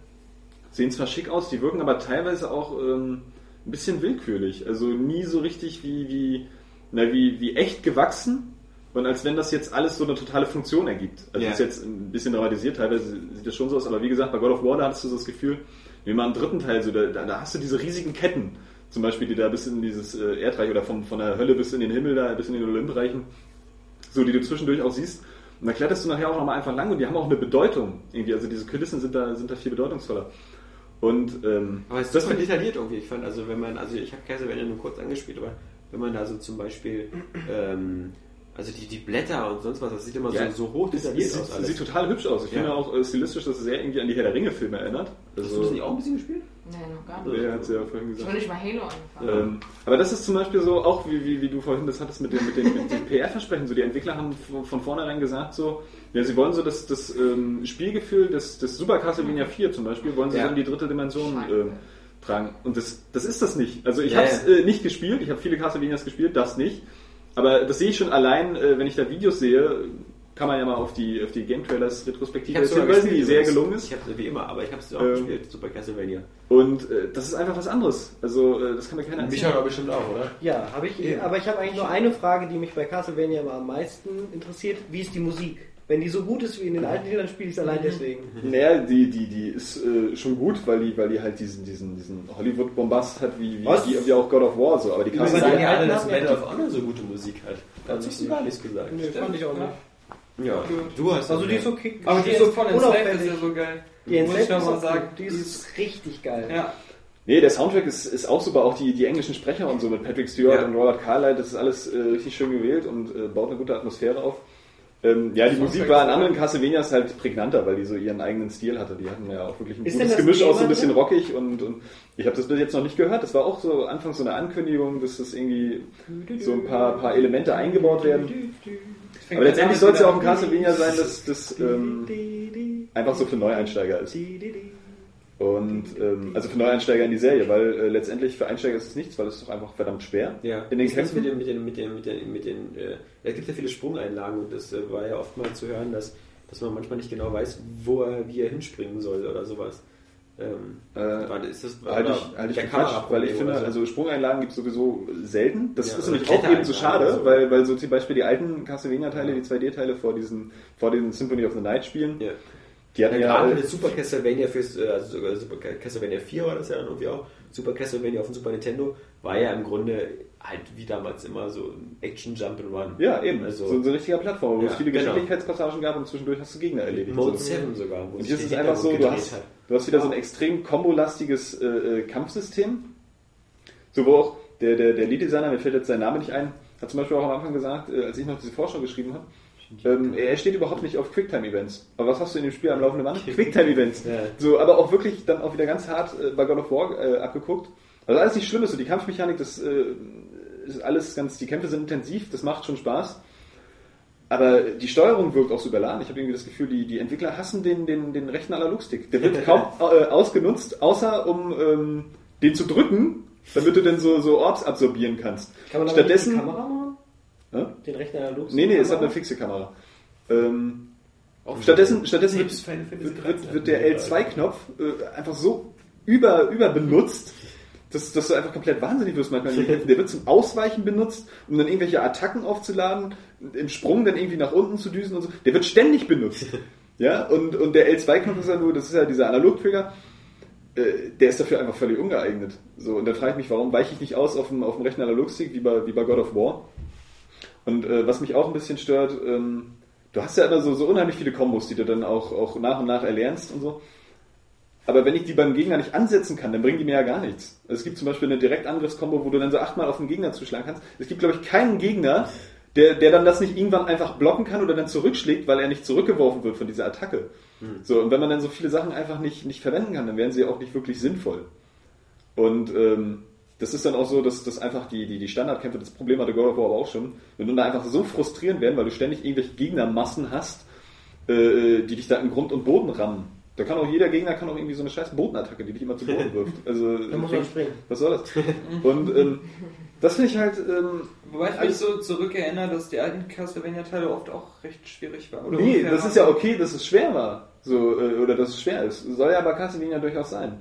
sehen zwar schick aus, die wirken aber teilweise auch ähm, ein bisschen willkürlich. Also nie so richtig wie, wie, na, wie, wie echt gewachsen. Und als wenn das jetzt alles so eine totale Funktion ergibt. Also das ist jetzt ein bisschen dramatisiert, teilweise sieht das schon so aus, aber wie gesagt, bei God of War, da hattest du so das Gefühl, wie mal im dritten Teil, so, da, da hast du diese riesigen Ketten, zum Beispiel, die da bis in dieses äh, Erdreich oder vom, von der Hölle bis in den Himmel, da bis in den Olymp reichen, so die du zwischendurch auch siehst. Und da kletterst du nachher auch nochmal einfach lang und die haben auch eine Bedeutung irgendwie. Also diese Kulissen sind da, sind da viel bedeutungsvoller. Und ähm, Aber es ist das detailliert irgendwie. Ich fand, also wenn man, also ich habe Castlevania nur kurz angespielt, aber wenn man da so zum Beispiel, ähm, also die, die Blätter und sonst was, das sieht immer Ja, so, so hoch detailliert es, aus sieht, alles. sieht total hübsch aus. Ich Ja. finde auch äh, stilistisch, dass es sehr irgendwie an die Herr der Ringe-Filme erinnert. Hast du Also, das nicht auch ein bisschen gespielt? Nee, noch gar nicht. der hat es ja vorhin Ich gesagt. habe nicht mal Halo angefangen. Ähm, aber das ist zum Beispiel so, auch wie, wie, wie du vorhin das hattest mit dem, mit dem, mit dem PR-Versprechen, so die Entwickler haben von, von vornherein gesagt, so, ja, sie wollen so das, das ähm, Spielgefühl des, des Super Castlevania 4 zum Beispiel, wollen sie Ja. so in die dritte Dimension ähm, tragen. Und das, das ist das nicht. Also ich Ja, habe es ja. äh, nicht gespielt, ich habe viele Castlevanias gespielt, das nicht. Aber das sehe ich schon allein, äh, wenn ich da Videos sehe, kann man ja mal auf die, auf die Game Trailers Retrospektive hinweisen, die sehr gelungen ist. Ich habe wie immer, aber ich habe es auch Ähm, gespielt, Super Castlevania. Und äh, das ist einfach was anderes. Also äh, das kann mir keiner erzählen. aber bestimmt auch, oder? Ja, habe ich. Eben. Aber ich habe eigentlich nur eine Frage, die mich bei Castlevania immer am meisten interessiert. Wie ist die Musik? Wenn die so gut ist wie in den alten Titeln, spiele ich es allein deswegen. Naja, die, die, die ist äh, schon gut, weil die, weil die halt diesen, diesen, diesen Hollywood-Bombast hat, wie, wie, Was? wie, auch God of War so. Aber die Castle die sagen ja alle, alten dass ja- of Honor so gute Musik hat. Dazu hast du gar nichts gesagt. Nee, fand ich auch nicht. Ja, du hast Also die ist okay. Aber die ist so voll enslaved, ist unauffällig. ja so geil. Die Muss ich Enslaved noch mal ist sagen. sagen, die ist richtig geil. Ja. Nee, der Soundtrack ist, ist auch super, auch die, die englischen Sprecher und so mit Patrick Stewart Ja. und Robert Carlyle, das ist alles äh, richtig schön gewählt und äh, baut eine gute Atmosphäre auf. Ähm, ja, die Musik war in anderen Castlevanias halt prägnanter, weil die so ihren eigenen Stil hatte. Die hatten ja auch wirklich ein Ist gutes das Gemisch aus, so ein bisschen rockig und, und ich habe das bis jetzt noch nicht gehört. Das war auch so anfangs so eine Ankündigung, dass das irgendwie so ein paar, paar Elemente eingebaut werden. Aber letztendlich soll es ja auch ein Castlevania sein, dass das ähm, einfach so für Neueinsteiger ist. Und ähm, also für Neueinsteiger in die Serie, weil äh, letztendlich für Einsteiger ist es nichts, weil es ist doch einfach verdammt schwer. Ja, In den Kämpfen? mit den, mit den, mit den, mit den, mit den äh, es gibt ja viele Sprungeinlagen und das äh, war ja oft mal zu hören, dass, dass man manchmal nicht genau weiß, wo er, wie er hinspringen soll oder sowas. Ähm, Äh, ist das oder ich, halte ich Quatsch, weil ich finde, so? also Sprungeinlagen gibt es sowieso selten. Das Ja, ist oder nämlich auch eben so schade, so. weil, weil so zum Beispiel die alten Castlevania-Teile, die 2D-Teile vor diesen, vor den Symphony of the Night spielen, ja. Die Ja, hatten ja, gerade äh, mit Super Castlevania fürs, äh, also sogar Super Castlevania 4 war das ja dann irgendwie auch, Super Castlevania auf dem Super Nintendo, war ja im Grunde halt wie damals immer so ein Action Jump and Run. ja, eben, Also, so, so ein richtiger Plattform, wo es Ja, viele genau. Geschicklichkeitspassagen gab und zwischendurch hast du Gegner erledigt. Mode so. 7 sogar. Wo Und hier ist es einfach so, du hast, du hast wieder so ein extrem kombolastiges äh, äh, Kampfsystem. So, wo auch der, der, der Lead-Designer, mir fällt jetzt sein Name nicht ein, hat zum Beispiel auch am Anfang gesagt, äh, als ich noch diese Vorschau geschrieben habe, ähm, er steht überhaupt nicht auf Quicktime-Events. Aber was hast du in dem Spiel am laufenden Band? Quicktime-Events. Ja. So, aber auch wirklich dann auch wieder ganz hart äh, bei God of War äh, abgeguckt. Also alles nicht schlimm ist, so die Kampfmechanik, das äh, ist alles ganz, die Kämpfe sind intensiv, das macht schon Spaß. Aber die Steuerung wirkt auch so überladen. Ich habe irgendwie das Gefühl, die, die Entwickler hassen den, den, den rechten Analogstick. Der wird kaum äh, ausgenutzt, außer um ähm, den zu drücken, damit du dann so, so Orbs absorbieren kannst. Kann man Stattdessen. die Kamera machen? Hä? Den rechten analog Nee, nee, es hat eine fixe Kamera. Ähm, stattdessen stattdessen wird, wird, 13 wird, wird der L2-Knopf äh, einfach so über, über benutzt, dass, dass du einfach komplett wahnsinnig wirst manchmal. Der wird zum Ausweichen benutzt, um dann irgendwelche Attacken aufzuladen, im Sprung dann irgendwie nach unten zu düsen und so. Der wird ständig benutzt. Ja, und, und der L2-Knopf ist ja nur, das ist ja dieser Analog-Trigger, äh, der ist dafür einfach völlig ungeeignet. So, und dann frage ich mich, warum weiche ich nicht aus auf dem, auf dem rechten Analogstick wie bei, wie bei God of War? Und äh, was mich auch ein bisschen stört, ähm, du hast ja immer so, so unheimlich viele Kombos, die du dann auch, auch nach und nach erlernst und so. Aber wenn ich die beim Gegner nicht ansetzen kann, dann bringen die mir ja gar nichts. Also es gibt zum Beispiel eine Direktangriffskombo, wo du dann so achtmal auf den Gegner zuschlagen kannst. Es gibt, glaube ich, keinen Gegner, der, der dann das nicht irgendwann einfach blocken kann oder dann zurückschlägt, weil er nicht zurückgeworfen wird von dieser Attacke. So, und wenn man dann so viele Sachen einfach nicht, nicht verwenden kann, dann werden sie auch nicht wirklich sinnvoll. Und ähm, das ist dann auch so, dass, dass einfach die, die, die Standardkämpfe, das Problem hatte God of War aber auch schon, wenn du da einfach so frustrierend werden, weil du ständig irgendwelche Gegnermassen hast, äh, die dich da in Grund und Boden rammen. Da kann auch jeder Gegner kann auch irgendwie so eine scheiß Bodenattacke, die dich immer zu Boden wirft. Also, Da muss man springen. was soll das? Und ähm, das finde ich halt, ähm, Wobei ich mich so zurückerinnere, dass die alten Castlevania-Teile oft auch recht schwierig waren. Oder nee, das ist ja okay, dass es schwer war. So, äh, oder dass es schwer ist. Soll ja bei Castlevania durchaus sein.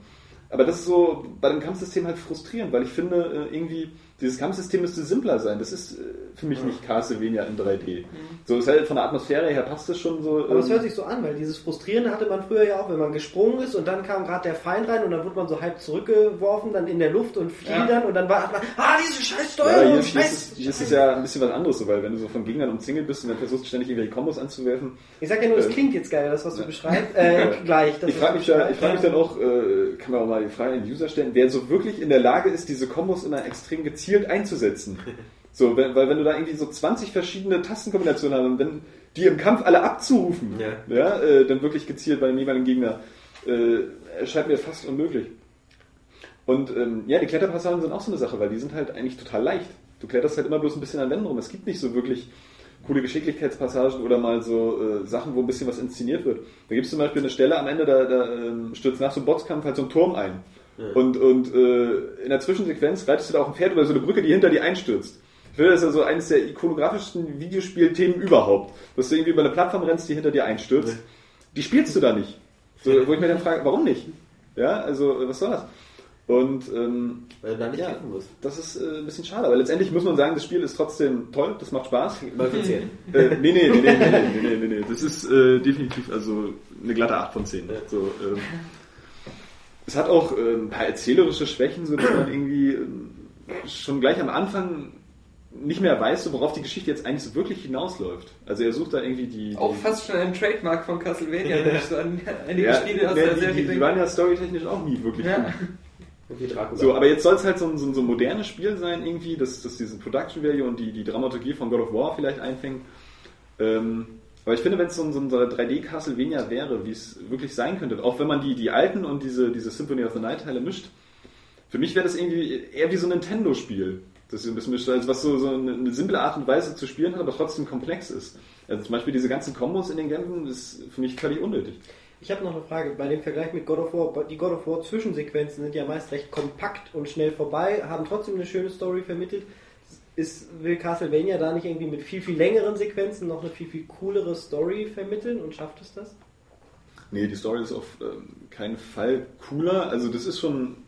Aber das ist so bei dem Kampfsystem halt frustrierend, weil ich finde, äh, irgendwie, dieses Kampfsystem müsste simpler sein. Das ist äh, für mich nicht Castlevania in 3D. So, ist halt von der Atmosphäre her passt es schon so. Aber es ähm, hört sich so an, weil dieses Frustrierende hatte man früher ja auch, wenn man gesprungen ist und dann kam gerade der Feind rein und dann wurde man so halb zurückgeworfen, dann in der Luft und fiel Ja. dann und dann war man, ah, diese scheiß Ja, Steuerung, ist, scheiß, hier ist ja ein bisschen was anderes, so, weil wenn du so von Gegnern umzingelt bist und dann versuchst ständig irgendwelche Kombos anzuwerfen. Ich sag ja nur, es Ähm, klingt jetzt geil, das, was du beschreibst, äh, gleich. Das, Ich frage mich, ich beschreibst. frag mich dann auch, äh, kann man auch mal die Frage an den User stellen, wer so wirklich in der Lage ist, diese Kombos immer extrem gezielt einzusetzen. So, wenn, weil wenn du da irgendwie so 20 verschiedene Tastenkombinationen hast und wenn die im Kampf alle abzurufen, Ja. ja, äh, dann wirklich gezielt bei dem jeweiligen Gegner, äh, erscheint mir fast unmöglich. Und ähm, ja, die Kletterpassagen sind auch so eine Sache, weil die sind halt eigentlich total leicht. Du kletterst halt immer bloß ein bisschen an Wänden rum. Es gibt nicht so wirklich coole Geschicklichkeitspassagen oder mal so äh, Sachen, wo ein bisschen was inszeniert wird. Da gibt es zum Beispiel eine Stelle am Ende, da, da ähm, stürzt nach so einem Boxkampf halt so ein Turm ein. Und, und äh, in der Zwischensequenz reitest du da auch ein Pferd über so eine Brücke, die hinter dir einstürzt. Ich finde, das ist ja so eines der ikonografischsten Videospielthemen überhaupt. Dass du irgendwie über eine Plattform rennst, die hinter dir einstürzt. Die spielst du da nicht. So, wo ich mir dann frage, warum nicht? Ja, also, was soll das? Und ähm, Weil du da nicht Ja. kämpfen musst. das ist äh, ein bisschen schade, aber letztendlich muss man sagen, das Spiel ist trotzdem toll, das macht Spaß. Mal für 10. äh, nee, nee, nee, nee, nee, nee, nee, nee, nee. Das ist äh, definitiv also eine glatte 8 von 10. So, ähm, es hat auch äh, ein paar erzählerische Schwächen, so dass man irgendwie ähm, schon gleich am Anfang nicht mehr weiß, so, worauf die Geschichte jetzt eigentlich so wirklich hinausläuft. Also er sucht da irgendwie die... Auch die, fast schon ein Trademark von Castlevania, wenn ich so an einige ja, Spiele aus ja, der die, Serie die, die waren ja storytechnisch auch nie wirklich Ja. gut. So, aber jetzt soll es halt so ein, so ein, so ein modernes Spiel sein irgendwie, dass, dass diesen Production Value und die, die Dramaturgie von God of War vielleicht einfängt. Ähm, aber ich finde, wenn es so ein, so ein 3D Castlevania wäre, wie es wirklich sein könnte, auch wenn man die, die alten und diese, diese Symphony of the Night Teile mischt, für mich wäre das irgendwie eher wie so ein Nintendo-Spiel. Das ist ein bisschen mischt, also was so, so eine, eine simple Art und Weise zu spielen hat, aber trotzdem komplex ist. Also zum Beispiel diese ganzen Kombos in den Kämpfen ist für mich völlig unnötig. Ich habe noch eine Frage. Bei dem Vergleich mit God of War, die God of War Zwischensequenzen sind ja meist recht kompakt und schnell vorbei, haben trotzdem eine schöne Story vermittelt. Ist, will Castlevania da nicht irgendwie mit viel, viel längeren Sequenzen noch eine viel, viel coolere Story vermitteln und schafft es das? Nee, die Story ist auf ähm, keinen Fall cooler. Also das ist schon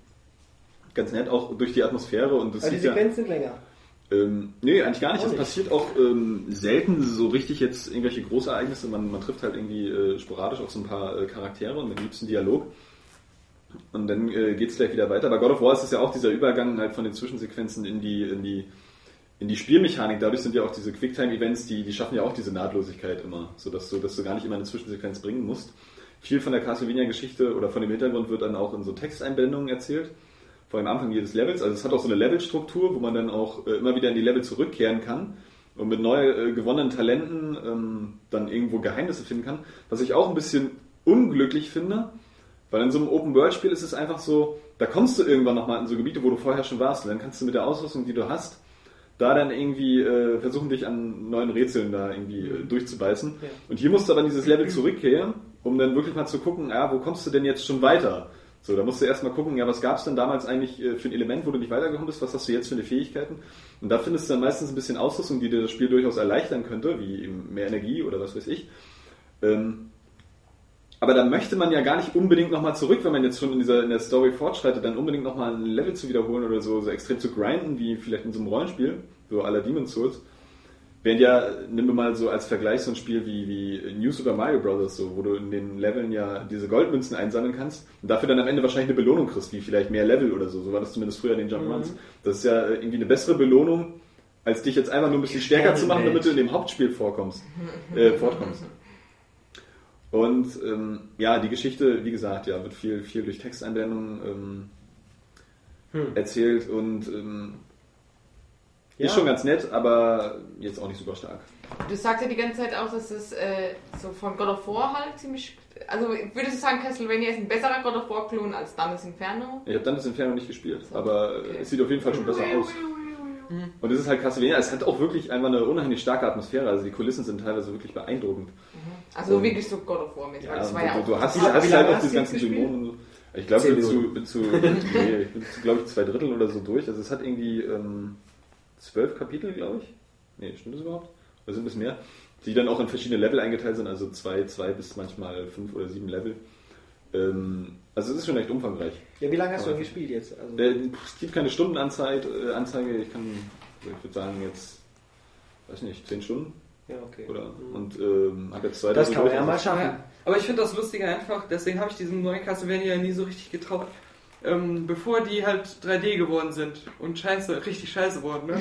ganz nett, auch durch die Atmosphäre und das Aber die sieht ja, Sequenzen sind länger. ähm, Nee, eigentlich gar nicht. Es passiert auch ähm, selten so richtig jetzt irgendwelche Großereignisse. Man, man trifft halt irgendwie äh, sporadisch auf so ein paar äh, Charaktere und mit liebsten Dialog. Und dann äh, geht es gleich wieder weiter. Bei God of War ist es ja auch dieser Übergang halt von den Zwischensequenzen in die, in die, in die Spielmechanik. Dadurch sind ja auch diese Quicktime-Events, die, die schaffen ja auch diese Nahtlosigkeit immer, sodass du, dass du gar nicht immer eine Zwischensequenz bringen musst. Viel von der Castlevania-Geschichte oder von dem Hintergrund wird dann auch in so Texteinblendungen erzählt vor dem Anfang jedes Levels. Also es hat auch so eine Levelstruktur, wo man dann auch äh, immer wieder in die Level zurückkehren kann und mit neu äh, gewonnenen Talenten ähm, dann irgendwo Geheimnisse finden kann. Was ich auch ein bisschen unglücklich finde, weil in so einem Open-World-Spiel ist es einfach so, da kommst du irgendwann nochmal in so Gebiete, wo du vorher schon warst und dann kannst du mit der Ausrüstung, die du hast, da dann irgendwie äh, versuchen, dich an neuen Rätseln da irgendwie äh, durchzubeißen. Ja. Und hier musst du aber in dieses Level zurückkehren, um dann wirklich mal zu gucken, ja, wo kommst du denn jetzt schon weiter? So, da musst du erstmal gucken, ja, was gab es denn damals eigentlich äh, für ein Element, wo du nicht weitergekommen bist, was hast du jetzt für eine Fähigkeiten? Und da findest du dann meistens ein bisschen Ausrüstung, die dir das Spiel durchaus erleichtern könnte, wie eben mehr Energie oder was weiß ich. Ähm, aber da möchte man ja gar nicht unbedingt nochmal zurück, wenn man jetzt schon in dieser in der Story fortschreitet, dann unbedingt nochmal ein Level zu wiederholen oder so, so extrem zu grinden, wie vielleicht in so einem Rollenspiel, so aller Demon's Souls. Während ja, nimm mir mal so als Vergleich so ein Spiel wie, wie New Super Mario Bros., so, wo du in den Leveln ja diese Goldmünzen einsammeln kannst und dafür dann am Ende wahrscheinlich eine Belohnung kriegst, wie vielleicht mehr Level oder so. So war das zumindest früher in den Jump'n'Runs. Das ist ja irgendwie eine bessere Belohnung, als dich jetzt einfach nur ein bisschen stärker zu machen, damit du in dem Hauptspiel vorkommst, äh, fortkommst. Und ähm, ja, die Geschichte, wie gesagt, ja, wird viel, viel durch Texteinblendungen ähm, erzählt und ähm, Ja. ist schon ganz nett, aber jetzt auch nicht super stark. Du sagst ja die ganze Zeit auch, dass es äh, so von God of War halt ziemlich. Also würdest du sagen, Castlevania ist ein besserer God of War Klon als Dantes Inferno? Ich habe dann das Inferno nicht gespielt, aber äh, es sieht auf jeden Fall schon besser aus. Und es ist halt Castlevania, es hat auch wirklich einfach eine unheimlich starke Atmosphäre, also die Kulissen sind teilweise wirklich beeindruckend. Also Und- wirklich so God of War mit, weil Ja, das war du, ja auch. du hast, hast halt auch diese ganzen? Dämonen und so. Ich glaube, ich bin zu, bin zu, nee, ich bin zu, glaube ich, zwei Drittel oder so durch. Also es hat irgendwie ähm, zwölf Kapitel, glaube ich. Nee, stimmt das überhaupt? Oder sind es mehr? Die dann auch in verschiedene Level eingeteilt sind, also zwei, zwei bis manchmal fünf oder sieben Level. Ähm, also es ist schon recht umfangreich. Ja, wie lange hast du denn gespielt jetzt? Also, Äh, Es gibt keine Stundenanzeige, äh, Anzeige. ich kann, ich würde sagen jetzt, weiß nicht, zehn Stunden ja, okay. oder und ähm, habe jetzt zwei Das kann man ja mal schaffen. Aber ich finde das Lustige einfach, deswegen habe ich diesem neuen Castlevania nie so richtig getraut. Ähm, bevor die halt 3D geworden sind und scheiße, richtig scheiße wurden, ne?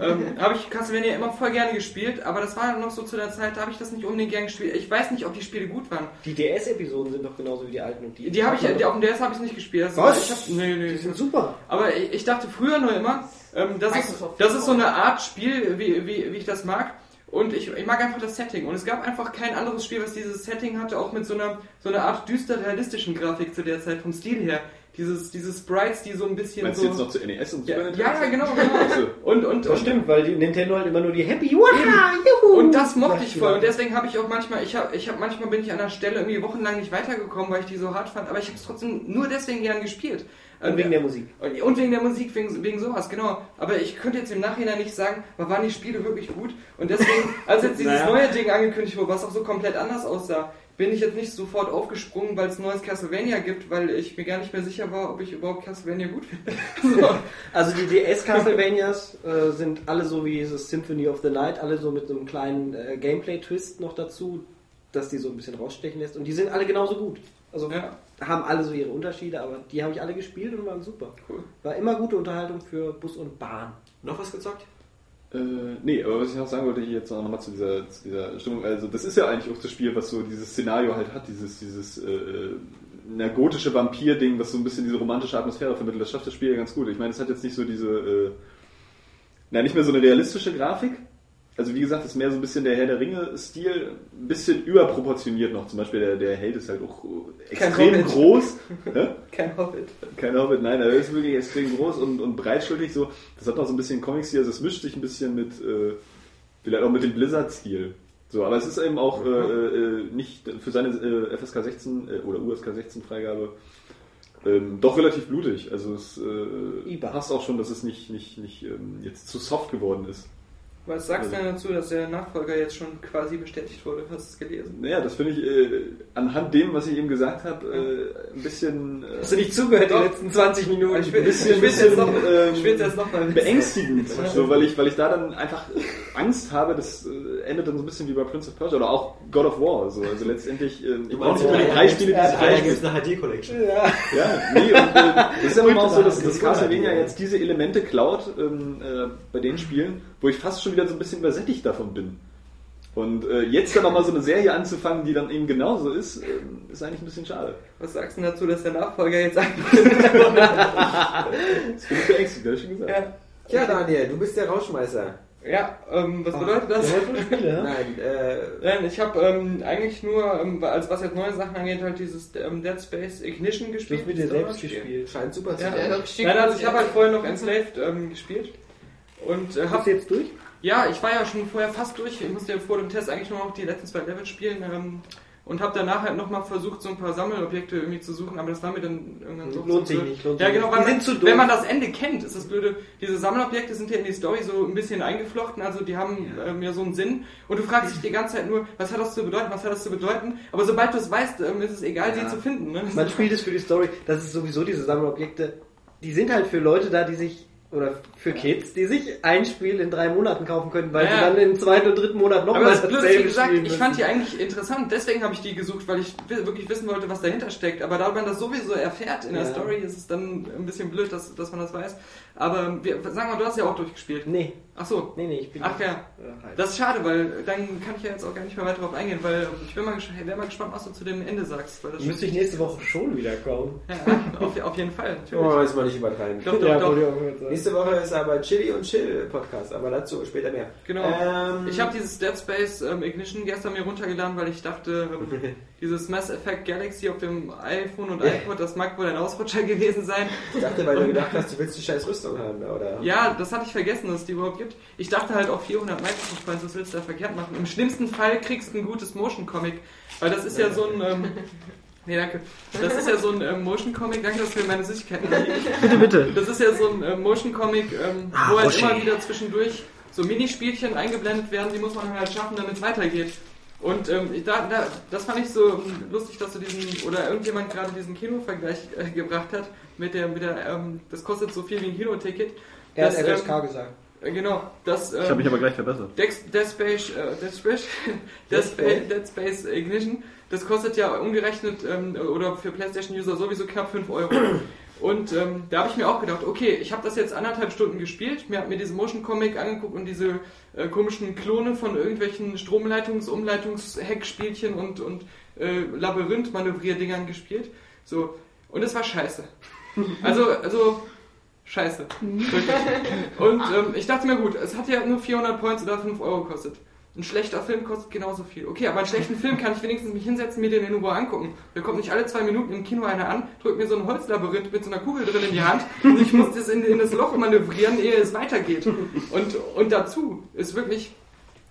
ähm, habe ich Castlevania immer voll gerne gespielt, aber das war noch so zu der Zeit, da habe ich das nicht unbedingt gern gespielt. Ich weiß nicht, ob die Spiele gut waren. Die DS-Episoden sind doch genauso wie die alten und die. Die habe ich, die auf dem DS habe ich nicht gespielt. Das Was? Ich hab, nee, nee, Die sind super. aber ich, ich dachte früher nur immer, ähm, das, ist, das ist so eine Art Spiel, wie, wie, wie ich das mag. Und ich, ich mag einfach das Setting. Und es gab einfach kein anderes Spiel, was dieses Setting hatte, auch mit so einer, so einer Art düster realistischen Grafik zu der Zeit, vom Stil her. Dieses, diese Sprites, die so ein bisschen Meinst so. du jetzt noch zu NES und ja, Super Nintendo? ja, genau, genau. Und, und, Das stimmt, weil die Nintendo halt immer nur die Happy Waha, juhu. Und das mochte ich voll. Und deswegen habe ich auch manchmal, ich habe, ich habe manchmal bin ich an einer Stelle irgendwie wochenlang nicht weitergekommen, weil ich die so hart fand. Aber ich habe es trotzdem nur deswegen gern gespielt. Und wegen der Musik. Und wegen der Musik, wegen, wegen sowas, genau. Aber ich könnte jetzt im Nachhinein nicht sagen, waren die Spiele wirklich gut? Und deswegen, als jetzt dieses Naja. neue Ding angekündigt wurde, was auch so komplett anders aussah, bin ich jetzt nicht sofort aufgesprungen, weil es neues Castlevania gibt, weil ich mir gar nicht mehr sicher war, ob ich überhaupt Castlevania gut finde. so. Also die DS-Castlevanias äh, sind alle so wie dieses Symphony of the Night, alle so mit so einem kleinen äh, Gameplay-Twist noch dazu, dass die so ein bisschen rausstechen lässt. Und die sind alle genauso gut. Also Ja. haben alle so ihre Unterschiede, aber die habe ich alle gespielt und waren super. Cool. War immer gute Unterhaltung für Bus und Bahn. Noch was gezockt? Äh, nee, aber was ich noch sagen wollte hier jetzt nochmal zu dieser, zu dieser Stimmung, also das ist ja eigentlich auch das Spiel, was so dieses Szenario halt hat, dieses, dieses äh, na, gotische Vampir-Ding, was so ein bisschen diese romantische Atmosphäre vermittelt, das schafft das Spiel ja ganz gut. Ich meine, es hat jetzt nicht so diese, äh, na, nicht mehr so eine realistische Grafik. Also wie gesagt, es ist mehr so ein bisschen der Herr der Ringe-Stil, ein bisschen überproportioniert noch. Zum Beispiel der, der Held ist halt auch äh, Kein extrem Hobbit. groß. Hä? Kein Hobbit. Kein Hobbit, nein, er ist wirklich extrem groß und, und breitschultrig so. Das hat noch so ein bisschen Comic-Stil, also es mischt sich ein bisschen mit, äh, vielleicht auch mit dem Blizzard-Stil. So, aber es ist eben auch äh, äh, nicht für seine äh, FSK 16 äh, oder USK 16 Freigabe ähm, doch relativ blutig. Also es passt auch schon, dass es nicht, nicht, nicht ähm, jetzt zu soft geworden ist. Was sagst du denn dazu, dass der Nachfolger jetzt schon quasi bestätigt wurde? Hast du es gelesen? Naja, das finde ich äh, anhand dem, was ich eben gesagt habe, äh, ein bisschen, äh, Hast du nicht zugehört Doch. die letzten 20 Minuten? Ich will, bisschen- ich will jetzt noch, ähm, jetzt noch mal beängstigend, so, weil, ich, weil ich da dann einfach Angst habe, das äh, endet dann so ein bisschen wie bei Prince of Persia oder auch God of War. So. Also letztendlich, äh, ich brauche nicht ja, unbedingt ja, drei ja, Spiele, die sich gleich gibt es eine HD-Collection. Ja. Ja, nee, und, äh, das ist ja immer auch so, dass, dass Ultra- Castlevania jetzt diese Elemente klaut ähm, äh, bei den Spielen, wo ich fast schon wieder so ein bisschen übersättigt davon bin. Und äh, jetzt dann nochmal so eine Serie anzufangen, die dann eben genauso ist, ähm, ist eigentlich ein bisschen schade. Was sagst du dazu, dass der Nachfolger jetzt eigentlich... Das bin ich beängstigt, das schon gesagt. ja, Tja, Daniel, du bist der Rauschmeißer. ja ähm, was bedeutet das? Nein, äh, Nein, ich habe ähm, eigentlich nur, ähm, als was jetzt neue Sachen angeht, halt dieses ähm, Dead Space Ignition Du gespielt. hast mit dir selbst gespielt. scheint super zu Ja. sein. Ja, Nein, also ich habe halt vorher noch Enslaved ähm, gespielt. Und äh, hab du jetzt durch? Ja, ich war ja schon vorher fast durch. Ich musste ja vor dem Test eigentlich nur noch die letzten zwei Level spielen. Ähm, und habe danach halt nochmal versucht, so ein paar Sammelobjekte irgendwie zu suchen, aber das war mir dann irgendwann so Lohnt sich nicht, lohnt ja, sich genau, nicht. weil man, wenn man das Ende kennt, ist das blöde. Diese Sammelobjekte sind ja in die Story so ein bisschen eingeflochten, also die haben ähm, ja so einen Sinn. Und du fragst dich die ganze Zeit nur, was hat das zu bedeuten, was hat das zu bedeuten? Aber sobald du es weißt, ähm, ist es egal, sie zu finden. Ne? Man spielt es für die Story. Das ist sowieso diese Sammelobjekte. Die sind halt für Leute da, die sich, oder für Kids, die sich ein Spiel in drei Monaten kaufen können, weil Ja. sie dann im zweiten und dritten Monat Aber nochmal das Blöde ist, wie gesagt, ich fand die eigentlich interessant, deswegen habe ich die gesucht, weil ich wi- wirklich wissen wollte, was dahinter steckt. Aber da man das sowieso erfährt in der Ja. Story, ist es dann ein bisschen blöd, dass, dass man das weiß. Aber wir, sag mal, du hast ja auch durchgespielt. Nee. Ach so. Nee, nee, ich bin. Ach ja. Äh, halt. Das ist schade, weil dann kann ich ja jetzt auch gar nicht mehr weiter darauf eingehen, weil ich bin mal, wäre mal gespannt, was du zu dem Ende sagst. Weil das Müsste ich nächste Woche schon wieder kommen. ja, auf, auf jeden Fall. Natürlich. Oh, jetzt mal nicht übertreiben. Doch, doch, doch. Nächste Woche ist aber Chili und Chill Podcast, aber dazu später mehr. Genau. Ähm, Ich habe dieses Dead Space ähm, Ignition gestern mir runtergeladen, weil ich dachte, ähm, dieses Mass Effect Galaxy auf dem iPhone und iPod, das mag wohl ein Ausrutscher gewesen sein. Ich dachte, weil du gedacht hast, du willst die scheiß Rüstung haben, oder? Ja, das hatte ich vergessen, dass es die überhaupt gibt. Ich dachte halt auch 400 Microsoft Points, was willst du da verkehrt machen? Im schlimmsten Fall kriegst du ein gutes Motion Comic, weil das ist ja so ein... Ähm, nee, danke. Das ist ja so ein ähm, Motion Comic, danke, dass du mir meine Süßigkeiten Bitte, bitte. Das ist ja so ein äh, Motion Comic, ähm, Ah, wo halt Roshi. immer wieder zwischendurch so Minispielchen eingeblendet werden, die muss man halt schaffen, damit es weitergeht. Und ähm, ich- da, da, das fand ich so ähm, lustig, dass du diesen, oder irgendjemand gerade diesen Kinovergleich äh, gebracht hat, mit der, mit der, ähm, das kostet so viel wie ein Kinoticket. Er hat FSK gesagt. Äh, genau, das, ähm, Ich habe mich aber gleich verbessert. Dex, Dead Space, äh, Dead Space, Dead Space, Dead Space Ignition, das kostet ja umgerechnet ähm, oder für PlayStation-User sowieso knapp 5 Euro. Und ähm, da habe ich mir auch gedacht, okay, ich habe das jetzt anderthalb Stunden gespielt, mir habe mir diesen Motion Comic angeguckt und diese äh, komischen Klone von irgendwelchen Stromleitungs-, Umleitungs-Heckspielchen und, und äh, Labyrinth-Manövrierdingern gespielt. So, und es war scheiße. Also, also scheiße. Wirklich. Und ähm, ich dachte mir, gut, es hat ja nur 400 Points oder 5 Euro gekostet. Ein schlechter Film kostet genauso viel. Okay, aber einen schlechten Film kann ich wenigstens mich hinsetzen, mir den in Ruhe angucken. Da kommt nicht alle zwei Minuten im Kino einer an, drückt mir so ein Holzlabyrinth mit so einer Kugel drin in die Hand und ich muss das in, in das Loch manövrieren, ehe es weitergeht. Und, und dazu ist wirklich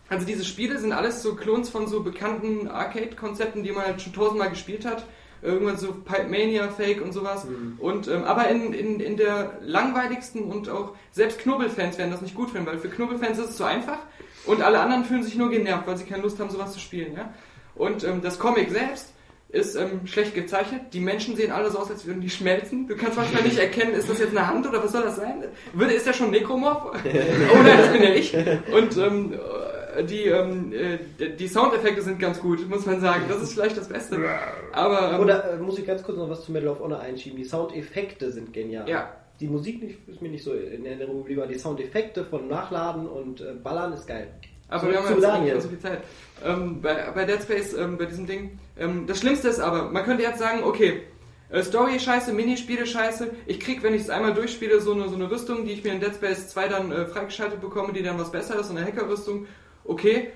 also diese Spiele sind alles so Klons von so bekannten Arcade-Konzepten, die man halt schon tausendmal gespielt hat. Irgendwann so Pipe Mania Fake und sowas. Und ähm, aber in, in, in der langweiligsten und auch selbst Knubbelfans werden das nicht gut finden, weil für Knubbelfans ist es zu einfach und alle anderen fühlen sich nur genervt, weil sie keine Lust haben, sowas zu spielen. Ja? Und ähm, das Comic selbst ist ähm, schlecht gezeichnet. Die Menschen sehen alle so aus, als würden die schmelzen. Du kannst manchmal nicht erkennen, ist das jetzt eine Hand oder was soll das sein? Würde, ist der schon Nekromorph? oh nein, das bin ja ich. Und ähm, äh, die, ähm, äh, die Soundeffekte sind ganz gut, muss man sagen. Das ist vielleicht das Beste. Aber ähm, Oder äh, muss ich ganz kurz noch was zu Medal of Honor einschieben? Die Soundeffekte sind genial. Ja. Die Musik nicht, ist mir nicht so in Erinnerung geblieben, aber die Soundeffekte von Nachladen und äh, Ballern ist geil. Aber Zurück wir haben jetzt Daniel. nicht mehr so viel Zeit. Ähm, bei, bei Dead Space, ähm, bei diesem Ding, ähm, das Schlimmste ist aber, man könnte jetzt sagen, okay, äh, Story scheiße, Minispiele scheiße, ich krieg, wenn ich es einmal durchspiele, so eine, so eine Rüstung, die ich mir in Dead Space 2 dann äh, freigeschaltet bekomme, die dann was besser ist, so eine Hackerrüstung, okay.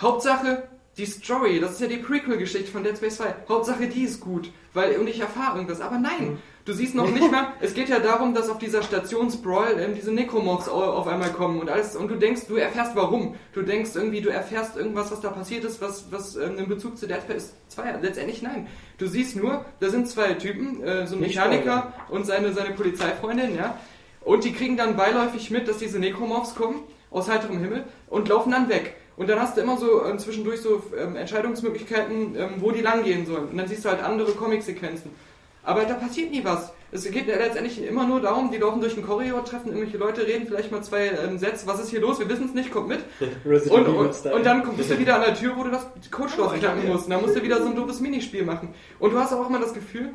Hauptsache, die Story, das ist ja die Prequel-Geschichte von Dead Space 2. Hauptsache, die ist gut, weil und ich erfahre irgendwas. Aber nein, du siehst noch nicht mal. Es geht ja darum, dass auf dieser Station Sprawl ähm, diese Necromorphs au- auf einmal kommen und alles. Und du denkst, du erfährst warum. Du denkst irgendwie, du erfährst irgendwas, was da passiert ist, was was ähm, einen Bezug zu Dead Space 2 hat. Letztendlich nein. Du siehst nur, da sind zwei Typen, äh, so ein Nicht Mechaniker und seine seine Polizeifreundin, ja. Und die kriegen dann beiläufig mit, dass diese Necromorphs kommen aus heiterem Himmel und laufen dann weg. Und dann hast du immer so ähm, zwischendurch so ähm, Entscheidungsmöglichkeiten, ähm, wo die lang gehen sollen. Und dann siehst du halt andere Comic-Sequenzen. Aber da passiert nie was. Es geht ja letztendlich immer nur darum, die laufen durch den Korridor, treffen irgendwelche Leute, reden vielleicht mal zwei ähm, Sätze, was ist hier los, wir wissen es nicht, kommt mit. Und, und, und dann bist du wieder an der Tür, wo du das Codeschloss knacken musst. Und dann musst du wieder so ein doofes Minispiel machen. Und du hast auch immer das Gefühl,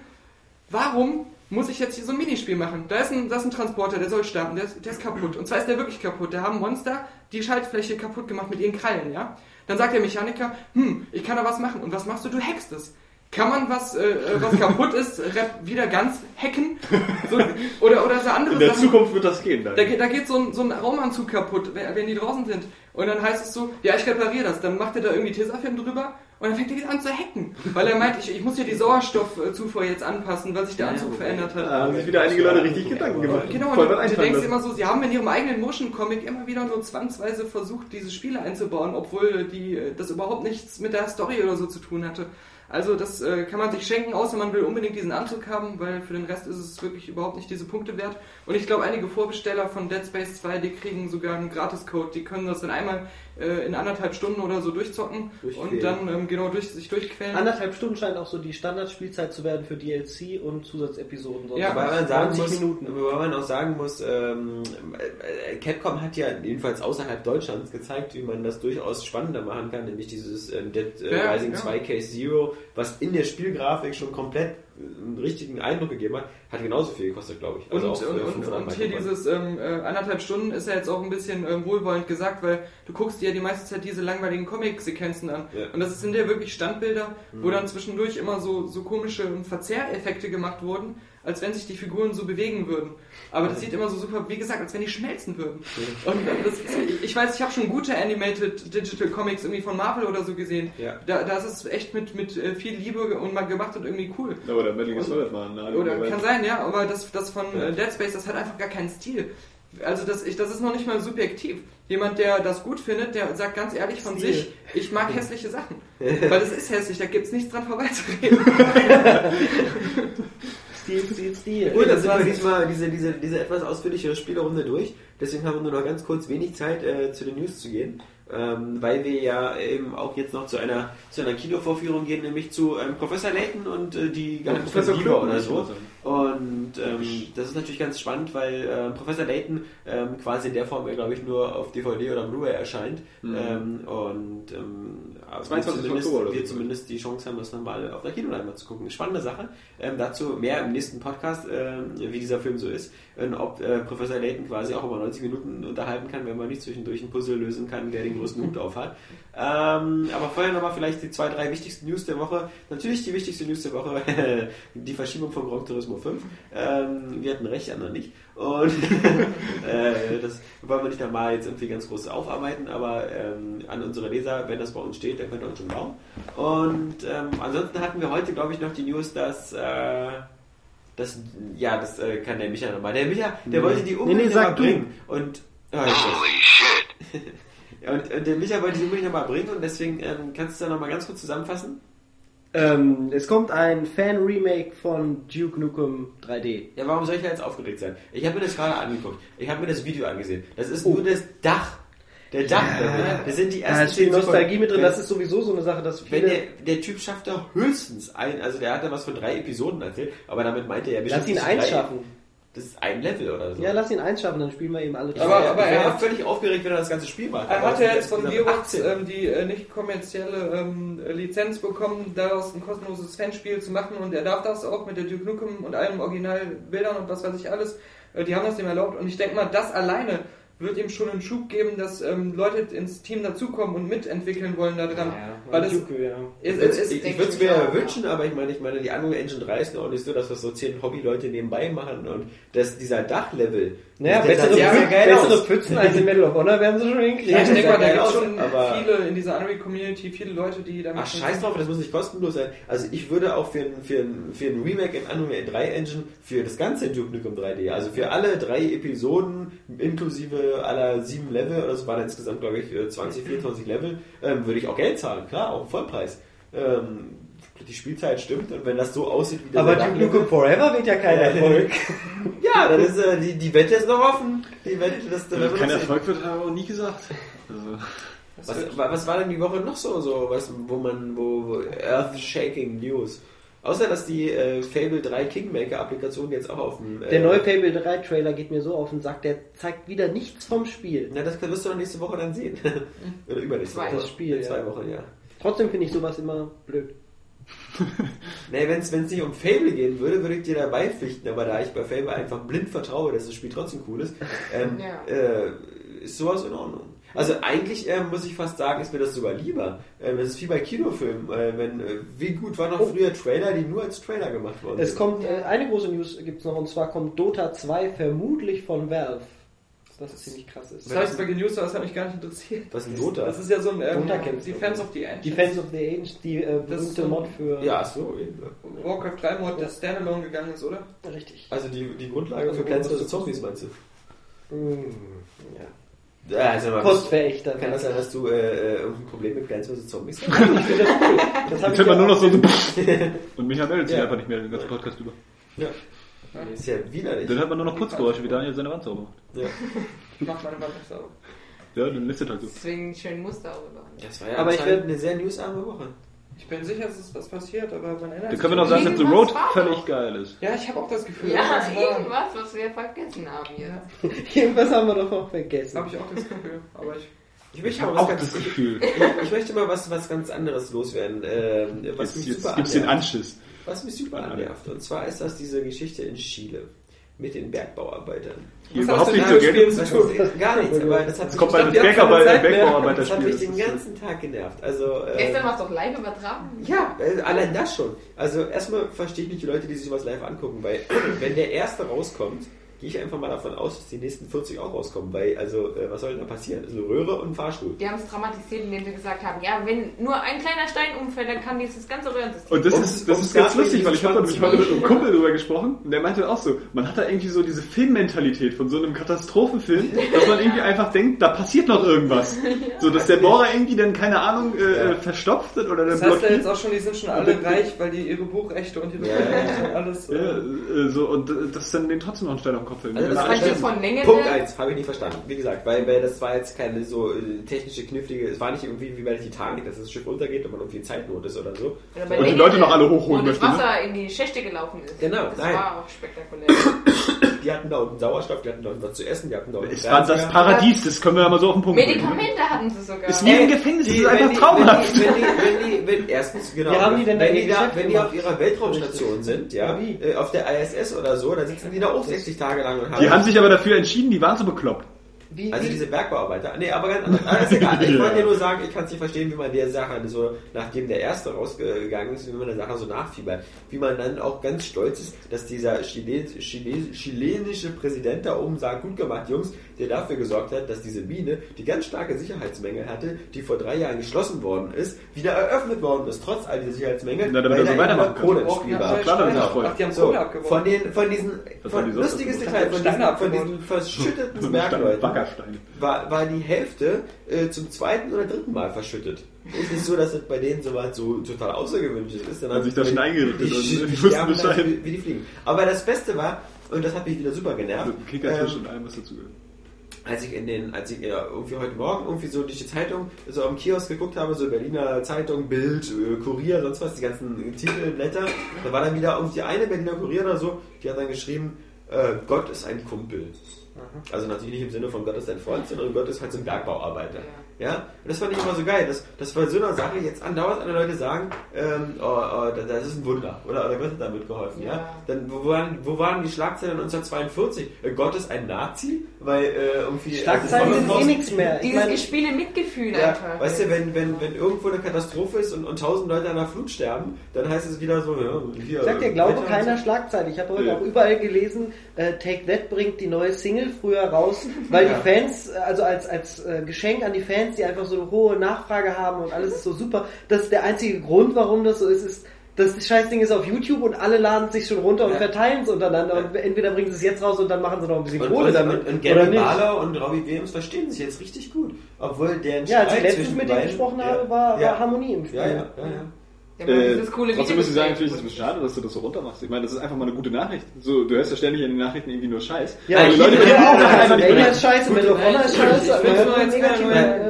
warum muss ich jetzt hier so ein Minispiel machen? Da ist ein, da ist ein Transporter, der soll starten, der ist, der ist kaputt. Und zwar ist der wirklich kaputt. Da haben Monster die Schaltfläche kaputt gemacht mit ihren Krallen, ja? Dann sagt der Mechaniker, hm, ich kann da was machen. Und was machst du? Du hackst es. Kann man was, äh, äh, was kaputt ist, wieder ganz hacken? So, oder, oder so andere In der Sachen. Zukunft wird das gehen dann. Da, geht- da geht so ein, so ein Raumanzug kaputt, wenn wenn die draußen sind. Und dann heißt es so, ja, ich repariere das. Dann macht er da irgendwie Tesafilm drüber und dann fängt er wieder an zu hacken. Weil er meint, ich, ich muss hier die Sauerstoffzufuhr jetzt anpassen, weil sich der Anzug verändert hat. Da haben sich wieder einige Leute richtig Gedanken gemacht. Genau, und du, du denkst immer so, sie haben in ihrem eigenen Motion-Comic immer wieder nur zwangsweise versucht, diese Spiele einzubauen, obwohl die, äh, das überhaupt nichts mit der Story oder so zu tun hatte. Also das äh, kann man sich schenken, außer man will unbedingt diesen Anzug haben, weil für den Rest ist es wirklich überhaupt nicht diese Punkte wert. Und ich glaube, einige Vorbesteller von Dead Space 2, die kriegen sogar einen Gratiscode, die können das dann einmal äh, in anderthalb Stunden oder so durchzocken Durchquälen. und dann ähm, genau durch, sich durchquälen. Anderthalb Stunden scheint auch so die Standardspielzeit zu werden für DLC und Zusatzepisoden. Sonst Ja, Wobei man sagen 90 muss, Minuten. wobei man auch sagen muss, ähm, äh, Capcom hat ja jedenfalls außerhalb Deutschlands gezeigt, wie man das durchaus spannender machen kann, nämlich dieses ähm, Dead äh, Ja, Rising ja. 2 Case Zero, was in der Spielgrafik schon komplett einen richtigen Eindruck gegeben hat, hat genauso viel gekostet, glaube ich. Und, Also auch für und, und, 500 und hier dieses ähm, äh, anderthalb Stunden ist ja jetzt auch ein bisschen ähm, wohlwollend gesagt, weil du guckst dir ja die meiste Zeit diese langweiligen Comic-Sequenzen an. Ja. Mhm. Und das sind ja wirklich Standbilder, wo dann zwischendurch immer so, so komische Verzehreffekte gemacht wurden, als wenn sich die Figuren so bewegen würden. Aber das sieht immer so super, wie gesagt, als wenn die schmelzen würden. Und das ich- weiß, ich habe schon gute Animated Digital Comics irgendwie von Marvel oder so gesehen. Ja. Da, da ist es echt mit, mit äh, viel Liebe und mal gemacht und irgendwie cool. Ja, Oder Metal Gear Solid mal. eine Oder kann sein, ja, aber das, das von äh, Dead Space, das hat einfach gar keinen Stil. Also das, ich, das ist noch nicht mal subjektiv. Jemand, der das gut findet, der sagt ganz ehrlich von Stil. sich, ich mag hässliche Sachen. Weil es ist hässlich, da gibt's nichts dran vorbeizureden. Stil, Stil, Stil. Gut, dann sind wir diesmal diese, diese, diese etwas ausführlichere Spielerunde durch. Deswegen haben wir nur noch ganz kurz wenig Zeit, äh, zu den News zu gehen. Ähm, weil wir ja eben auch jetzt noch zu einer, zu einer Kinovorführung gehen, nämlich zu ähm, Professor Layton und äh, die Ja, Geheimnisse von Lieber Klug, oder so. Und ähm, das ist natürlich ganz spannend, weil ähm, Professor Layton ähm, quasi in der Form, glaube ich, nur auf DVD oder Blu-ray erscheint. Ähm, und ähm, 22. zumindest, Oktober oder wir zumindest die Chance haben, das nochmal auf der Kinoleinwand zu gucken. Spannende Sache. Ähm, dazu mehr im nächsten Podcast, ähm, wie dieser Film so ist. Und ob äh, Professor Layton quasi auch über 90 Minuten unterhalten kann, wenn man nicht zwischendurch einen Puzzle lösen kann, der den größten Hut auf hat. Ähm, aber vorher nochmal vielleicht die zwei, drei wichtigsten News der Woche. Natürlich die wichtigste News der Woche, die Verschiebung von Gran Turismo 5. Ähm, wir hatten recht, andere nicht. Und äh, das wollen wir nicht nochmal jetzt irgendwie ganz groß aufarbeiten, aber ähm, an unsere Leser, wenn das bei uns steht, dann könnt ihr uns schon bauen. Und ähm, ansonsten hatten wir heute, glaube ich, noch die News, dass äh, das, ja, das äh, kann der Micha nochmal. Der Micha, der wollte die unbedingt nee, sag noch mal bringen. Und, oh, Holy shit! und, und der Micha wollte die unbedingt nochmal bringen und deswegen ähm, kannst du da nochmal ganz kurz zusammenfassen? Ähm, es kommt ein Fan-Remake von Duke Nukem 3D. Ja, warum soll ich da jetzt aufgeregt sein? Ich habe mir das gerade angeguckt. Ich habe mir das Video angesehen. Das ist nur das Dach. Der Dach. Das sind die Da ersten ist viel Nostalgie mit drin. Wenn- Das ist sowieso so eine Sache, dass Wenn viele... der, der Typ schafft da höchstens ein, also der hat da was von drei Episoden erzählt, aber damit meinte er bestimmt Lass ihn nicht eins drei- schaffen. Das ist ein Level oder so. Ja, lass ihn eins schaffen, dann spielen wir eben alle Aber- aber er hat- völlig aufgeregt, wenn er das ganze Spiel macht. Er hat ja jetzt von Gearbox 18. ähm, die äh, nicht kommerzielle ähm, Lizenz bekommen, daraus ein kostenloses Fanspiel zu machen und er darf das auch mit der Duke Nukem und allen Originalbildern und was weiß ich alles. Äh, die haben das dem erlaubt und ich denke mal, das alleine wird ihm schon einen Schub geben, dass ähm, Leute ins Team dazukommen und mitentwickeln wollen daran. weil es, Duke, ja. Ich es, es, ich, würde es mir auch, wünschen, aber ich meine, ich meine, die Unreal Engine 3 ist auch nicht so, dass das so zehn Hobbyleute nebenbei machen und dass dieser Dachlevel. Naja, bessere, Pfützen, geil bessere. Pfützen als in Medal of Honor werden sie schon hinkriegen. ja, ich denke mal, da gibt es schon aber- viele in dieser Unreal Community, viele Leute, die damit Ach, scheiß drauf, das muss nicht kostenlos sein. Also ich würde auch für ein, für ein, für ein Remake in Unreal 3 Engine für das ganze Duke Nukem 3D, also für alle drei Episoden inklusive aller sieben Level, oder es waren insgesamt glaube ich äh, 20, 24 Level, ähm, würde ich auch Geld zahlen, klar, auch im Vollpreis. Ähm, die Spielzeit stimmt und wenn das so aussieht wie der Aber Duke Nukem Forever wird ja kein Erfolg. Ja, dann ist äh, die, die Wette ist noch offen. Die Wette, das, das, Dass das kein Erfolg wird, habe ich auch nie gesagt. Also, Was, wa- was war denn die Woche noch so, so was, wo man, wo, wo Earth-Shaking News? Außer, dass die äh, Fable 3 Kingmaker-Applikation jetzt auch auf dem... Äh, Der neue Fable 3 Trailer geht mir so auf den Sack, der zeigt wieder nichts vom Spiel. Na, das wirst du doch nächste Woche dann sehen. Oder übernächste Zwei. Woche. Das Spiel, In zwei ja. Wochen, ja. Trotzdem finde ich sowas immer blöd. Nee, wenn es nicht um Fable gehen würde, würde ich dir dabei pflichten, aber da ich bei Fable einfach blind vertraue, dass das Spiel trotzdem cool ist, ähm, Ja. äh, ist sowas in Ordnung. Also eigentlich ähm, muss ich fast sagen, ist mir das sogar lieber. Ähm, das ist wie bei Kinofilmen. Äh, wenn, äh, wie gut waren noch früher Trailer, die nur als Trailer gemacht wurden? Es kommt, äh, eine große News gibt es noch, und zwar kommt Dota 2 vermutlich von Valve. Was ziemlich krass ist. Das heißt, bei den News, das hat mich gar nicht interessiert. Was ist ein Dota? Das ist ja so ein ähm, Dota. Defense of the Ancients. Defense of the Ancients, die äh, Das ist berühmte so- Mod für... ja, so. eben. Warcraft 3 Mod, der Standalone gegangen ist, oder? Richtig. Also die, die Grundlage für Plants vs. Zombies meinst du? Mm, ja. Ja, also mal, Kostverächter. kann das sein, dass du äh, äh, irgendein Problem mit Plants vs. Zombies hast? Ich finde das cool. Das jetzt hört man ja nur noch so, und Micha meldet sich Ja. einfach nicht mehr den ganzen Podcast über. ja. Ist ja widerlich. Dann hört man nur noch Putzgeräusche, wie Daniel seine Wand sauber macht. Ja. Ich mach meine Wand nicht sauber. Ja, dann lässt es halt so. Deswegen ein schönes Muster auch. Das ja Aber ich anscheinend werd- eine sehr newsarme Woche. Ich bin sicher, dass es was passiert, aber man erinnert Dann sich können wir noch nicht. sagen, dass The Road völlig geil ist. Ja, ich habe auch das Gefühl. Ja, das war- irgendwas, was wir vergessen haben hier. Irgendwas haben wir doch auch vergessen. Habe ich auch das Gefühl. Aber ich Ich möchte Ich mal habe was auch ganz, das Gefühl. ich, ich möchte mal was, was ganz anderes loswerden, äh, was Jetzt, mich jetzt gibt's den. Anschiss. Was mich super annervt. Und zwar ist das diese Geschichte in Chile mit den Bergbauarbeitern. Was überhaupt nicht gespielt? Geltung. Das ist gar nichts, aber das hat kommt bei den die Bergarbeiter, mehr. das hat mich den ganzen Tag genervt. Also, äh, Gestern war es doch live übertragen. Ja, äh, allein das schon. Also erstmal verstehe ich nicht die Leute, die sich sowas live angucken, weil wenn der erste rauskommt, gehe ich einfach mal davon aus, dass die nächsten 40 auch rauskommen, weil also äh, was soll denn da passieren? Das ist eine Röhre und ein Fahrstuhl. Die haben es dramatisiert, indem sie gesagt haben, ja, wenn nur ein kleiner Stein umfällt, dann kann dieses ganze Röhrensystem. Und das ist, das ist ganz lustig, weil ich habe mit einem Kumpel drüber gesprochen und der meinte auch so, man hat da irgendwie so diese Filmmentalität von so einem Katastrophenfilm, dass man irgendwie einfach denkt, da passiert noch irgendwas. So, dass der Bohrer irgendwie dann, keine Ahnung, äh, Ja. verstopft wird oder Das dann heißt ja jetzt blockiert. auch schon, die sind schon alle reich, weil die ihre Buchrechte und ihre Ja, alles. Ja, äh, so, und äh, das ist dann den trotzdem noch ein Stein auf den Kopf fällt. Also das Das war fand ich von Länge Punkt her- 1, habe ich nicht verstanden. Wie gesagt, weil, weil das war jetzt keine so äh, technische, knifflige, es war nicht irgendwie wie bei der Titanic, dass das Schiff untergeht und man irgendwie Zeitnot ist oder so. Oder Und die Leute noch alle hochholen wo das möchte, ne? Wasser in die Schächte gelaufen ist. Genau, das nein. war auch spektakulär. Die hatten da unten Sauerstoff, die hatten da unten was zu essen, die hatten da unten es war das. Paradies, das können wir ja mal so auf den Punkt bringen. Medikamente hatten sie sogar. Ist wie im Gefängnis, das ist einfach wenn die- traumhaft. Wenn die, wenn die, wenn die, wenn, erstens, genau. Die denn da wenn, die da, Geschäft wenn die auf ihrer Weltraumstation sind, ja, äh, auf der ISS oder so, dann sitzen die da auch 60 Tage lang und haben. Die haben sich aber dafür entschieden, die waren so bekloppt. Wie, also wie, diese Bergbauarbeiter. Nee, aber ganz anders. Aber ist egal. Ich wollte dir nur sagen, ich kann es nicht verstehen, wie man der Sache so, nachdem der erste rausgegangen ist, wie man der Sache so nachfiebert. Wie man dann auch ganz stolz ist, dass dieser Chile, Chile, chilenische Präsident da oben sagt, gut gemacht, Jungs, der dafür gesorgt hat, dass diese Mine, die ganz starke Sicherheitsmängel hatte, die vor drei Jahren geschlossen worden ist, wieder eröffnet worden ist, trotz all dieser Sicherheitsmängel, Na, damit weil er so weitermachen. Kohle im Spiel war. klar, das ist voll. Ach, die haben So, von den, von diesen, Was von, haben die lustiges? Detail, von diesen, von diesen verschütteten Bergleuten, war, war die Hälfte äh, zum zweiten oder dritten Mal verschüttet. Ist nicht so, dass es bei denen sowas so total außergewöhnlich ist. sondern Hat sich da schon eingerichtet und die, die wussten dann Bescheid. wie, wie die fliegen. Aber das Beste war, und das hat mich wieder super genervt, Mit einem Kickertisch ähm, und allem, was dazugehört. Als ich in den, als ich ja, irgendwie heute Morgen irgendwie so durch die Zeitung so am Kiosk geguckt habe, so Berliner Zeitung, Bild, äh, Kurier, sonst was, die ganzen Titelblätter, da war dann wieder irgendwie eine Berliner Kurier oder so, die hat dann geschrieben, äh, Gott ist ein Kumpel. Also natürlich nicht im Sinne von Gott ist ein Freund, sondern Gott ist halt so ein Bergbauarbeiter. Ja, und das fand ich immer so geil, dass, dass bei so einer Sache jetzt andauernd alle Leute sagen, ähm, oh, oh, das- das ist ein Wunder, oder, oder Gott hat damit geholfen, ja. Ja. Dann, wo waren, wo waren die Schlagzeilen 1942? Äh, Gott ist ein Nazi? Weil, äh, irgendwie... Schlagzeilen also, sind eh nichts mehr. Ich Dieses meine, gespiele Mitgefühl ja, einfach. weißt du, wenn, wenn, wenn irgendwo eine Katastrophe ist und, und tausend Leute an der Flut sterben, dann heißt es wieder so, ja, hier... Sagt der Glaube weiter- keiner Schlagzeile. Ich habe heute Ja. auch überall gelesen, äh, Take That bringt die neue Single früher raus, weil Ja. die Fans, äh, also als, als äh, Geschenk an die Fans, die einfach so eine hohe Nachfrage haben und alles ist so super. Das ist der einzige Grund, warum das so ist, ist das Scheißding ist auf YouTube und alle laden sich schon runter und Ja. verteilen es untereinander Ja. und entweder bringen sie es jetzt raus und dann machen sie noch ein bisschen Und, Kohle und, damit und, und Gary. Mahler und Robbie Williams verstehen sich jetzt richtig gut. Obwohl deren Ja, als ich Streit letztens mit denen gesprochen ja, habe, war, ja, war Harmonie im Spiel. Ja, ja, ja, ja. Äh, trotzdem muss ich sagen, gezeigt. finde ich das ein bisschen schade, dass du das so runter machst. Ich meine, das ist einfach mal eine gute Nachricht. So, du hörst ja ständig in den Nachrichten irgendwie nur Scheiß. Ja, Aber die Leute können auch, einfach nicht berichten. ist scheiße, Medal of Honor ist scheiße,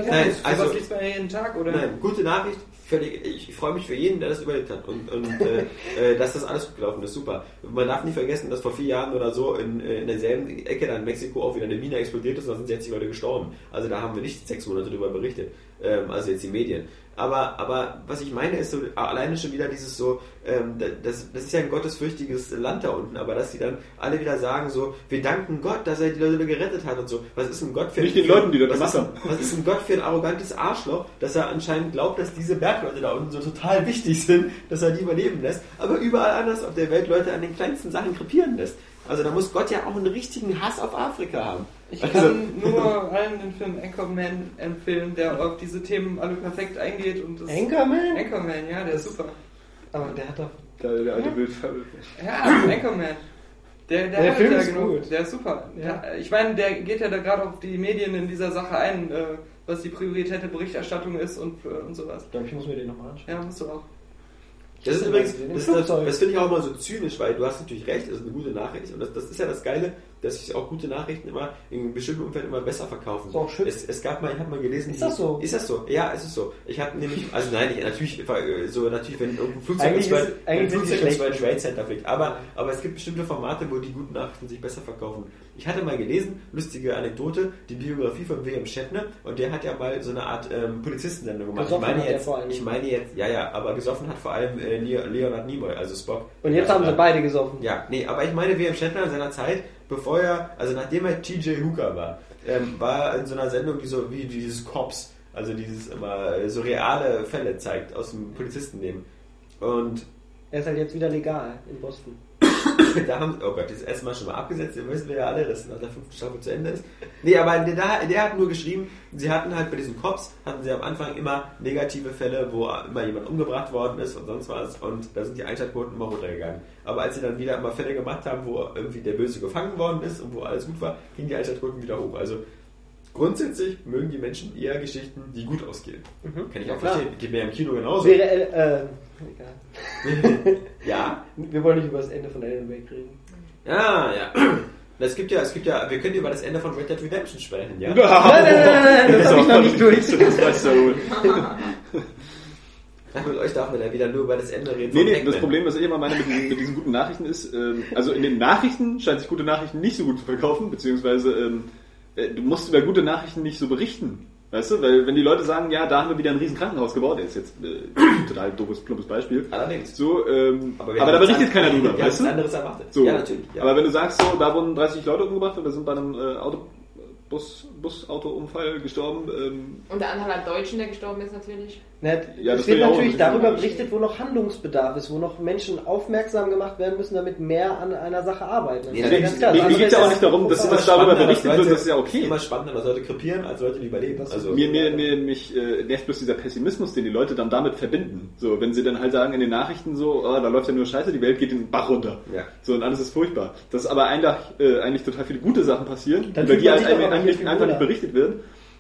Nein, Also, man ja jeden Tag, oder? Nein, gute Nachricht, völlig, ich, freue mich für jeden, der das überlebt hat und, und äh, äh, dass das alles gut gelaufen ist, super. Man darf nicht vergessen, dass vor vier Jahren oder so in, äh, in derselben Ecke dann in Mexiko auch wieder eine Mine explodiert ist und da sind 60 Leute gestorben. Also da haben wir nicht sechs Monate drüber berichtet, ähm, also jetzt die Medien. Aber, aber was ich meine ist so, alleine schon wieder dieses so, ähm, das, das ist ja ein gottesfürchtiges Land da unten, aber dass sie dann alle wieder sagen so, wir danken Gott, dass er die Leute gerettet hat und so. Was ist ein Gott für Nicht den Leuten, die das ist, haben. was ist ein Gott für ein arrogantes Arschloch, dass er anscheinend glaubt, dass diese Bergleute da unten so total wichtig sind, dass er die überleben lässt, aber überall anders auf der Welt Leute an den kleinsten Sachen krepieren lässt. Also da muss Gott ja auch einen richtigen Hass auf Afrika haben. Ich Also- kann nur allen den Film Anchorman empfehlen, der auf diese Themen alle perfekt eingeht. Und das Anchorman? Anchorman, ja, der ist super. Aber der hat doch... Der, der alte Bild. Ja, Anchorman. Der, der, Der hat Film ja ist genug. gut. Der ist super. Ja. Der, ich meine, der geht ja da gerade auf die Medien in dieser Sache ein, äh, was die prioritäre Berichterstattung ist und, äh, und sowas. Ich glaube, ich muss mir den nochmal anschauen. Ja, musst du auch. Das ist übrigens, das, das finde ich auch immer so zynisch, weil du hast natürlich recht, das ist eine gute Nachricht und das, das ist ja das Geile, dass sich auch gute Nachrichten immer in bestimmten Umfeldern immer besser verkaufen. Ist auch schön. Es, es gab mal, ich habe mal gelesen. Ist das so? Ist das so? Ja, es ist so. Ich habe nämlich, also nein, ich, natürlich, äh, so natürlich, wenn irgendein Flugzeug ist- wenn ein Flugzeug schlecht. zweiten Trade Center fliegt, aber, aber es gibt bestimmte Formate, wo die guten Nachrichten sich besser verkaufen. Ich hatte mal gelesen, lustige Anekdote, die Biografie von William Shatner und der hat ja mal so eine Art ähm, Polizistensendung gemacht. Gesoffen ich meine jetzt, vor allem. ich meine jetzt, ja, ja, aber gesoffen hat vor allem äh, Leo- Leonard Nimoy, also Spock. Und jetzt haben sie beide gesoffen. Ja, nee, aber ich meine, William Shatner in seiner Zeit, bevor er, also nachdem er TJ Hooker war, ähm, war er in so einer Sendung, die so wie dieses Cops, also dieses immer äh, so reale Fälle zeigt aus dem Polizistenleben. Und Er ist halt jetzt wieder legal in Boston. Da haben oh Gott, das ist erstmal schon mal abgesetzt, ihr wissen wir ja alle, dass nach der fünften Staffel zu Ende ist. Nee, aber der, der hat nur geschrieben, sie hatten halt bei diesen Cops, hatten sie am Anfang immer negative Fälle, wo immer jemand umgebracht worden ist und sonst was und da sind die Einschaltquoten immer runtergegangen. Aber als sie dann wieder immer Fälle gemacht haben, wo irgendwie der Böse gefangen worden ist und wo alles gut war, gingen die Einschaltquoten wieder hoch. Also grundsätzlich mögen die Menschen eher Geschichten, die gut ausgehen. Kann ich auch klar. verstehen. Geht mir im Kino genauso. Wäre, äh, äh, egal. ja, Wir wollen nicht über das Ende von Alan Wake reden. Ja, ja. Es gibt ja, es gibt ja, wir können über das Ende von Red Dead Redemption sprechen, ja? Nein, nein, nein, nein, das habe ich noch nicht durch. Das weißt du ja wohl. Ach, mit euch darf man ja wieder nur über das Ende reden. Nee, nee, das Problem, was ich immer meine mit, diesen- mit diesen guten Nachrichten ist, ähm, also in den Nachrichten scheint sich gute Nachrichten nicht so gut zu verkaufen, beziehungsweise ähm, äh, du musst über gute Nachrichten nicht so berichten. Weißt du, weil wenn die Leute sagen, ja, da haben wir wieder ein riesen Krankenhaus gebaut, ist jetzt äh, total doofes, plumpes Beispiel. Allerdings. So, ähm, aber, wir da berichtet keiner drüber, wir weißt du? anderes erwartet. So. Ja, natürlich. Ja. Aber wenn du sagst, so, da wurden 30 Leute umgebracht oder sind bei einem äh, Auto, Bus, Busautounfall gestorben, ähm, Und der Anteil an Deutschen, der gestorben ist, natürlich. Ja, das es wird natürlich darüber berichtet, wo noch Handlungsbedarf ist, wo noch Menschen aufmerksam gemacht werden müssen, damit mehr an einer Sache arbeiten. Nee, Das ist nee, ganz klar. mir, andere geht es ja auch nicht darum, dass, Es dass darüber berichtet wird, das ist ja Es okay. ist immer spannender, dass Leute krepieren, als Leute, die überleben. Also, Mir, mir, mir, mich äh, nervt bloß dieser Pessimismus, den die Leute dann damit verbinden. So, wenn sie dann halt sagen in den Nachrichten so, oh, da läuft ja nur Scheiße, die Welt geht in den Bach runter. Ja. So, und alles ist furchtbar. Dass aber eigentlich, äh, eigentlich total viele gute Sachen passieren, Dann über die halt einfach nicht berichtet wird,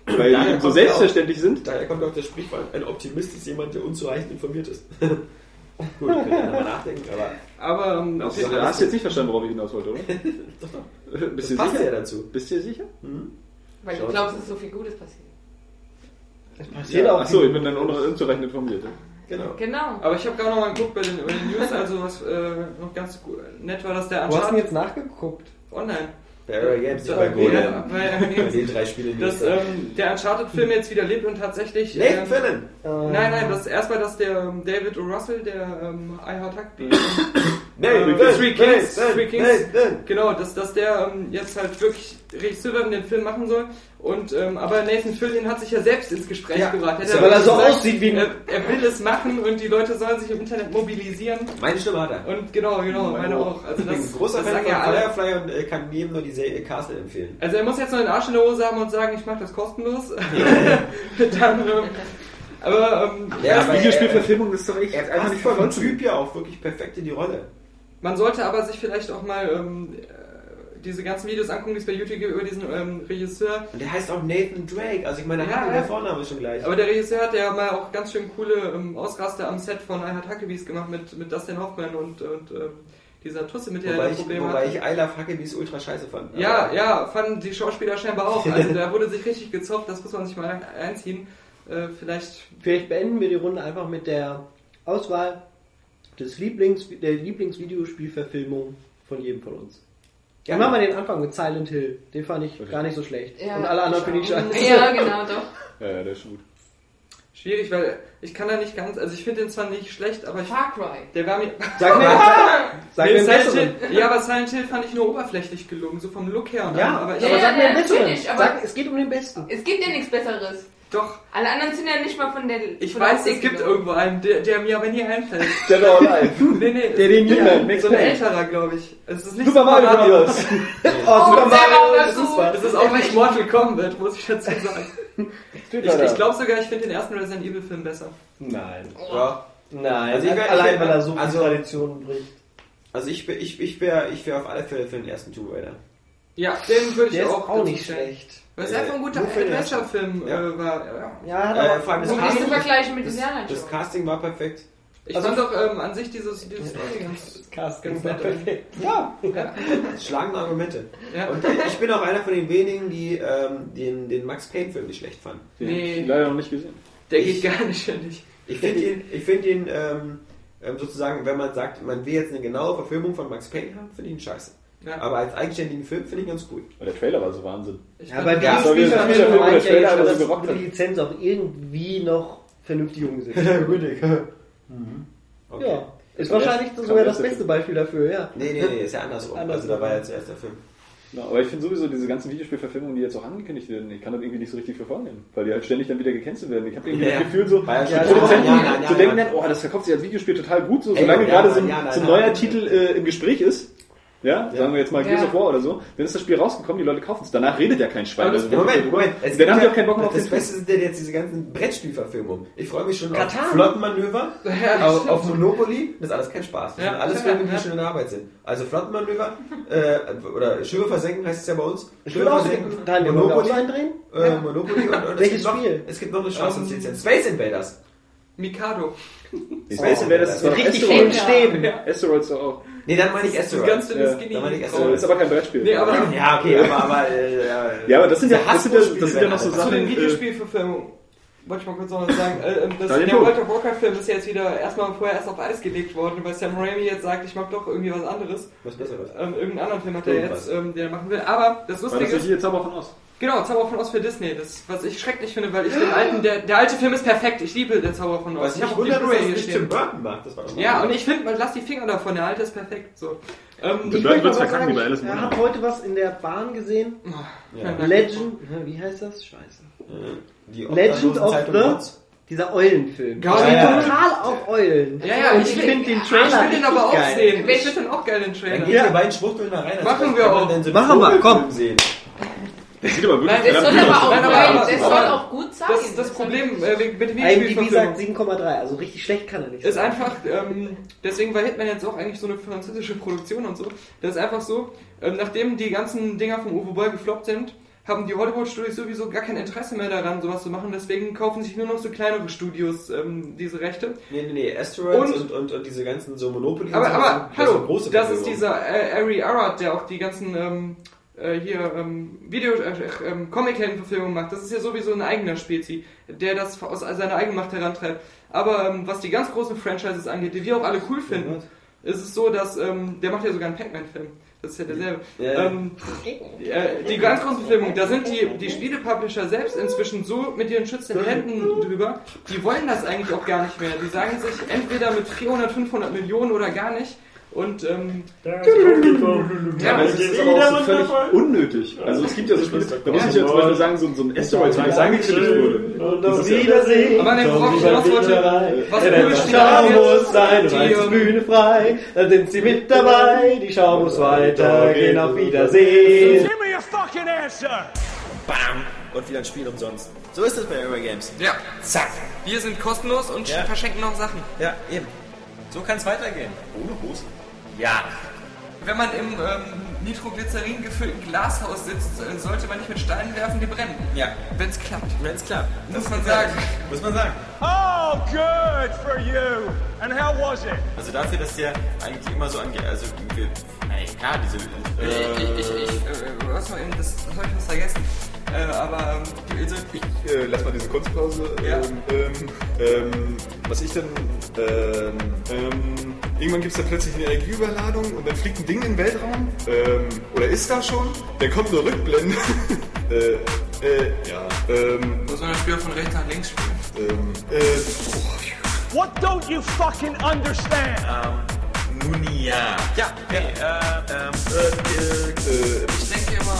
weil Daher die eben so ja selbstverständlich sind. Daher kommt auch das Sprichwort, ein Optimist ist jemand, der unzureichend informiert ist. Gut, könnt ihr nochmal nachdenken, aber Aber ähm, auf jeden Du hast jetzt nicht verstanden, worauf ich hinaus wollte, oder? doch, doch. Bist Das du passt sicher? ja dazu. Bist du dir sicher? Weil Schaut. du glaubst, dass so viel Gutes passiert. Es passiert Ja, auch achso, ich bin dann un- unzureichend informiert. Ja. Genau. Genau. Aber ich habe gerade noch mal geguckt bei den, bei den News, also was äh, noch ganz gu- nett war, dass der Wo hast du denn Uncharted jetzt nachgeguckt? online, Area Games, Ja, ja, bei- den drei Spielen, dass ähm, der Uncharted-Film jetzt wieder lebt und tatsächlich... Nathan ähm, Fillion! Äh, Nein, nein, das erstmal, dass der ähm, David. Russell, der ähm, I Heart Rugby, Nathan, äh, Three Kings, Nathan, Three Kings, Nathan. genau, dass, dass der ähm, jetzt halt wirklich Regisseur den Film machen soll. Und ähm, aber Nathan Fillion hat sich ja selbst ins Gespräch Ja, gebracht. ist ja, weil er so gesagt, aussieht wie ein- er, er will es machen und die Leute sollen sich im Internet mobilisieren. Meine Stimme hat er. Und genau, genau, meine auch. Also Ich bin das, ein großer das Fan von ja. Firefly und äh, kann jedem nur die Serie Castle empfehlen. Also er muss jetzt noch den Arsch in der Hose haben und sagen, ich mache das kostenlos. Dann, ähm, aber ähm, Ja, Das Videospielverfilmung ist doch echt Er einfach nicht voll Typ ja auch wirklich perfekt in die Rolle. man sollte aber sich vielleicht auch mal ähm, äh, diese ganzen Videos angucken, die es bei YouTube gibt über diesen ähm, Regisseur. Und der heißt auch Nathan Drake. Also ich meine, Ja, der Vorname ist schon gleich. Aber der Regisseur hat ja mal auch ganz schön coole ähm, Ausraster am Set von I Heart Huckabees gemacht mit, mit Dustin Hoffman und, und ähm, dieser Tusse, mit der wobei er ich, Probleme wobei hatte. ich I Love Huckabees ultra scheiße fand. Ja, ja, fanden die Schauspieler scheinbar auch. Also da wurde sich richtig gezopft, das muss man sich mal einziehen. Äh, vielleicht Vielleicht beenden wir die Runde einfach mit der Auswahl des Lieblings, der Lieblingsvideospielverfilmung von jedem von uns. Dann machen wir den Anfang mit Silent Hill. Den fand ich gar nicht so schlecht. Ja, Und alle anderen finde ich scheiße. Ja, genau, doch. Ja, ja, der ist gut. schwierig, weil ich kann da nicht ganz, also ich finde den zwar nicht schlecht, aber ich, Far Cry. der war mir... Sag mir, sag mir Silent. Hill, ja, aber Silent Hill fand ich nur oberflächlich gelungen, so vom Look her. Und Ja, aber ich, Ja, aber ja, sag mir ja, einen besseren. natürlich, aber- Sag, es geht um den besten. Es gibt ja nichts Besseres. Doch, Alle anderen sind ja nicht mal von der. ich von der weiß, es gibt irgendwo einen, der, der mir aber nie einfällt. Dead or Alive. nee, nee, Der den nie mehr. so ein älterer, glaube ich. Es ist nicht Super Mario Bros. Oh, Oh, Super Mario, das das ist. Das ist auch nicht Mortal Kombat, muss ich dazu sagen. Ich, ich glaube sogar, ich finde den ersten Resident Evil Film besser. Nein. Ja. Nein, Also ich wär- ich allein wär- weil er so viele also- Traditionen bricht. Also ich, ich, ich wäre ich wär auf alle Fälle für den ersten Tomb Raider. Ja, den würde ich Der ist auch auch nicht stellen. schlecht. Es Äh, einfach ein guter ersten. Adventure-Film Ja. äh, war. Ja. Ja, Äh, vor allem das Casting, vergleichen mit das, das. Casting war perfekt. Ich Also- fand doch ähm, an sich dieses, dieses Story ganz, Cast ganz nett. perfekt. Ja, schlagende Argumente. Ja. Und ich bin auch einer von den wenigen, die ähm, den, den Max Payne-Film nicht schlecht fanden. Den Nee. leider noch nicht gesehen. Der Ich- geht gar nicht, finde ich. Ich finde ihn, ich find ihn ähm, ähm, sozusagen, wenn man sagt, man will jetzt eine genaue Verfilmung von Max Payne haben, finde ich ihn scheiße. Ja. Aber als eigenständigen Film finde ich ganz cool. Und der Trailer war so Wahnsinn. Ich Ja, bei Ja, so wie das Videospielverfilmungen Film, wo der meint ja Trailer aber so gerockt hat. die Lizenz auch irgendwie noch vernünftig umgesetzt. Rüdig. Okay. Ja, ist wahrscheinlich erst- sogar das der beste Beispiel dafür, ja. Nee, nee, nee, ist ja andersrum. Andersrum. Also da war ja zuerst der Film. Ja, aber ich finde sowieso diese ganzen Videospielverfilmungen, die jetzt auch angekündigt werden, ich kann das irgendwie nicht so richtig verfolgen, weil die halt ständig dann wieder gecancelt werden. Ich habe irgendwie Ja. das Gefühl so, ja die Produzenten Ja, ja, ja, zu denken ja. dann, oh, das verkauft sich als Videospiel total gut, so solange ja, gerade so ein, neuer Titel äh, im Gespräch ist, ja, sagen wir jetzt mal Gears Ja. of War oder so, dann ist das Spiel rausgekommen, die Leute kaufen es. Danach redet ja kein Schwein. Also, Moment, Moment. Es dann haben die auch keinen Bock mehr auf Das. Beste sind ja jetzt diese ganzen Brettspielverfilmungen. Ich freue mich schon Katan. auf Flottenmanöver, auf, auf Monopoly. Das ist alles kein Spaß. Das Ja, sind alles Filme, die ja. schon in der Arbeit sind. Also Flottenmanöver, äh, oder Schiffe versenken heißt es ja bei uns. Wir auch so eindrehen? äh, Monopoly und, und Welches es gibt Spiel? Noch, es gibt noch eine Straßenlizenz. Space Invaders. Mikado. Space Invaders ist doch Mit richtig Asteroids. vielen Stäben. Ja. Asteroids doch auch. Nee, dann meine ich Das Asteroid. ganz dünne Ja, Skinny. da meine ich erst Frau. so. Das ist aber kein Brettspiel. Nee, aber Ja, okay, aber, aber äh, ja, aber das sind ja, das sind ja, das sind ja noch so werden zu Sachen. den äh, Videospielverfilmungen wollte ich mal kurz noch was sagen. Äh, ähm, das, der Vogt. World of Warcraft-Film ist jetzt wieder erstmal vorher erst auf Eis gelegt worden, weil Sam Raimi jetzt sagt, ich mag doch irgendwie was anderes. Was Besseres. Ähm, irgendeinen anderen Film hat er jetzt, ähm, den er machen will. Aber das Lustige das ist, nicht jetzt aber von aus? Genau, Zauber von Oz für Disney. Das, was ich schrecklich finde, weil ich den alten, der, der alte Film ist perfekt. Ich liebe der Zauber von Oz. Was ich habe auch die wundert, dass hier es nicht stehen. Tim Burton macht. Das war Ja, und ich finde, man lass die Finger davon, der alte ist perfekt. So. Ähm, Das Ich wird's was verkacken, die bei Alice ich habe heute was in der Bahn gesehen. Ja. Legend, wie heißt das? Scheiße. Die Legend of the- Rotz. Dieser Eulenfilm. Ja, ja. total auf Eulen. Ja, ja, und ich ich finde den ich Trailer will den aber auch geil. sehen. Ich finde den auch geil, den Dann Trailer. geht Ja. ihr beiden Schwuchteln da rein. Machen wir auch. Machen wir, komm. Sehen? Das sieht aber wirklich Nein, das verdammt soll gut aber aus. auch, Nein, aber- das soll auch gut sein. Das, das Problem äh, wegen- mit dem IMDb sagt 7,3, also richtig schlecht kann er nicht ist sein. einfach, ähm, deswegen war Hitman jetzt auch eigentlich so eine französische Produktion und so. Das ist einfach so, ähm, nachdem die ganzen Dinger vom Uwe Boll gefloppt sind, haben die Hollywood-Studios sowieso gar kein Interesse mehr daran, sowas zu machen. Deswegen kaufen sich nur noch so kleinere Studios ähm, diese Rechte. Nee, nee, nee. Asteroids Und- und, und, und, diese ganzen so Monopoly. Aber, aber das hallo, große das ist dieser äh, Ari Arad, der auch die ganzen ähm, äh, hier ähm, Video, äh, ähm, Comic-Helden-Verfilmungen macht. Das ist ja sowieso ein eigener Spezi, der das aus seiner eigenen Macht herantreibt. Aber ähm, was die ganz großen Franchises angeht, die wir auch alle cool finden, ist es so, dass ähm, der macht ja sogar einen Pac-Man-Film. Das ist ja derselbe. Ja. Ähm, äh, die ganz großen Verfilmungen, da sind die, die Spiele-Publisher selbst inzwischen so mit ihren schützenden Händen drüber, die wollen das eigentlich auch gar nicht mehr. Die sagen sich entweder mit 400, 500 Millionen oder gar nicht. Und ähm, Ja, aber es das ist aber auch so völlig unnötig. Also es gibt ja so Spiele, da muss ich jetzt zum Beispiel sagen, so, so ein Asteroid, wie es angekündigt wurde. Und auf auf Wiedersehen. Aber ne, worauf ich hinaus wollte, was Spiele Schau sein, und die, Bühne frei, dann sind sie mit dabei, die Schau muss weitergehen, auf Wiedersehen. Bam! Und wieder ein Spiel umsonst. So ist es bei Eurogames. ja, Zack! wir sind kostenlos und Ja. verschenken noch Sachen. Ja, eben. So kann es weitergehen. Ohne Hose? Ja. Wenn man im ähm, Nitroglycerin gefüllten Glashaus sitzt, äh, sollte man nicht mit Steinen werfen, die brennen. Ja. Wenn es klappt. Wenn's klappt. Muss man sagen. Muss man sagen. Oh, good for you. And how was it? Also dafür, dass der eigentlich immer so angeht. Also, nein, klar, diese. Ich, ich, ich, ich, äh, was mal eben, das, das habe ich was vergessen. Äh, aber ähm, also, ich, Äh, lass mal diese Kunstpause. Ja. Ähm, ähm, ähm, was ich dann. Ähm, ähm, irgendwann gibt es dann plötzlich eine Energieüberladung und dann fliegt ein Ding in den Weltraum. Ähm, oder ist da schon? Dann kommt eine Rückblende. äh, äh, ja. Ähm, muss man das Spiel von rechts nach links spielen. ähm, äh, oh, What don't you fucking understand? Nun ja. Ja, okay. Äh, ähm, äh, äh, Ich denke immer,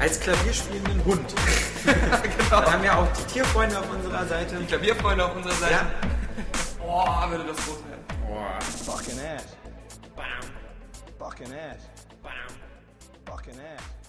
Als klavierspielenden Hund. genau. Wir haben ja auch die Tierfreunde auf unserer Seite. Die Klavierfreunde auf unserer Seite. Ja. Boah, würde das groß werden. Boah. Fucking ass. Fucking ass. Fucking ass.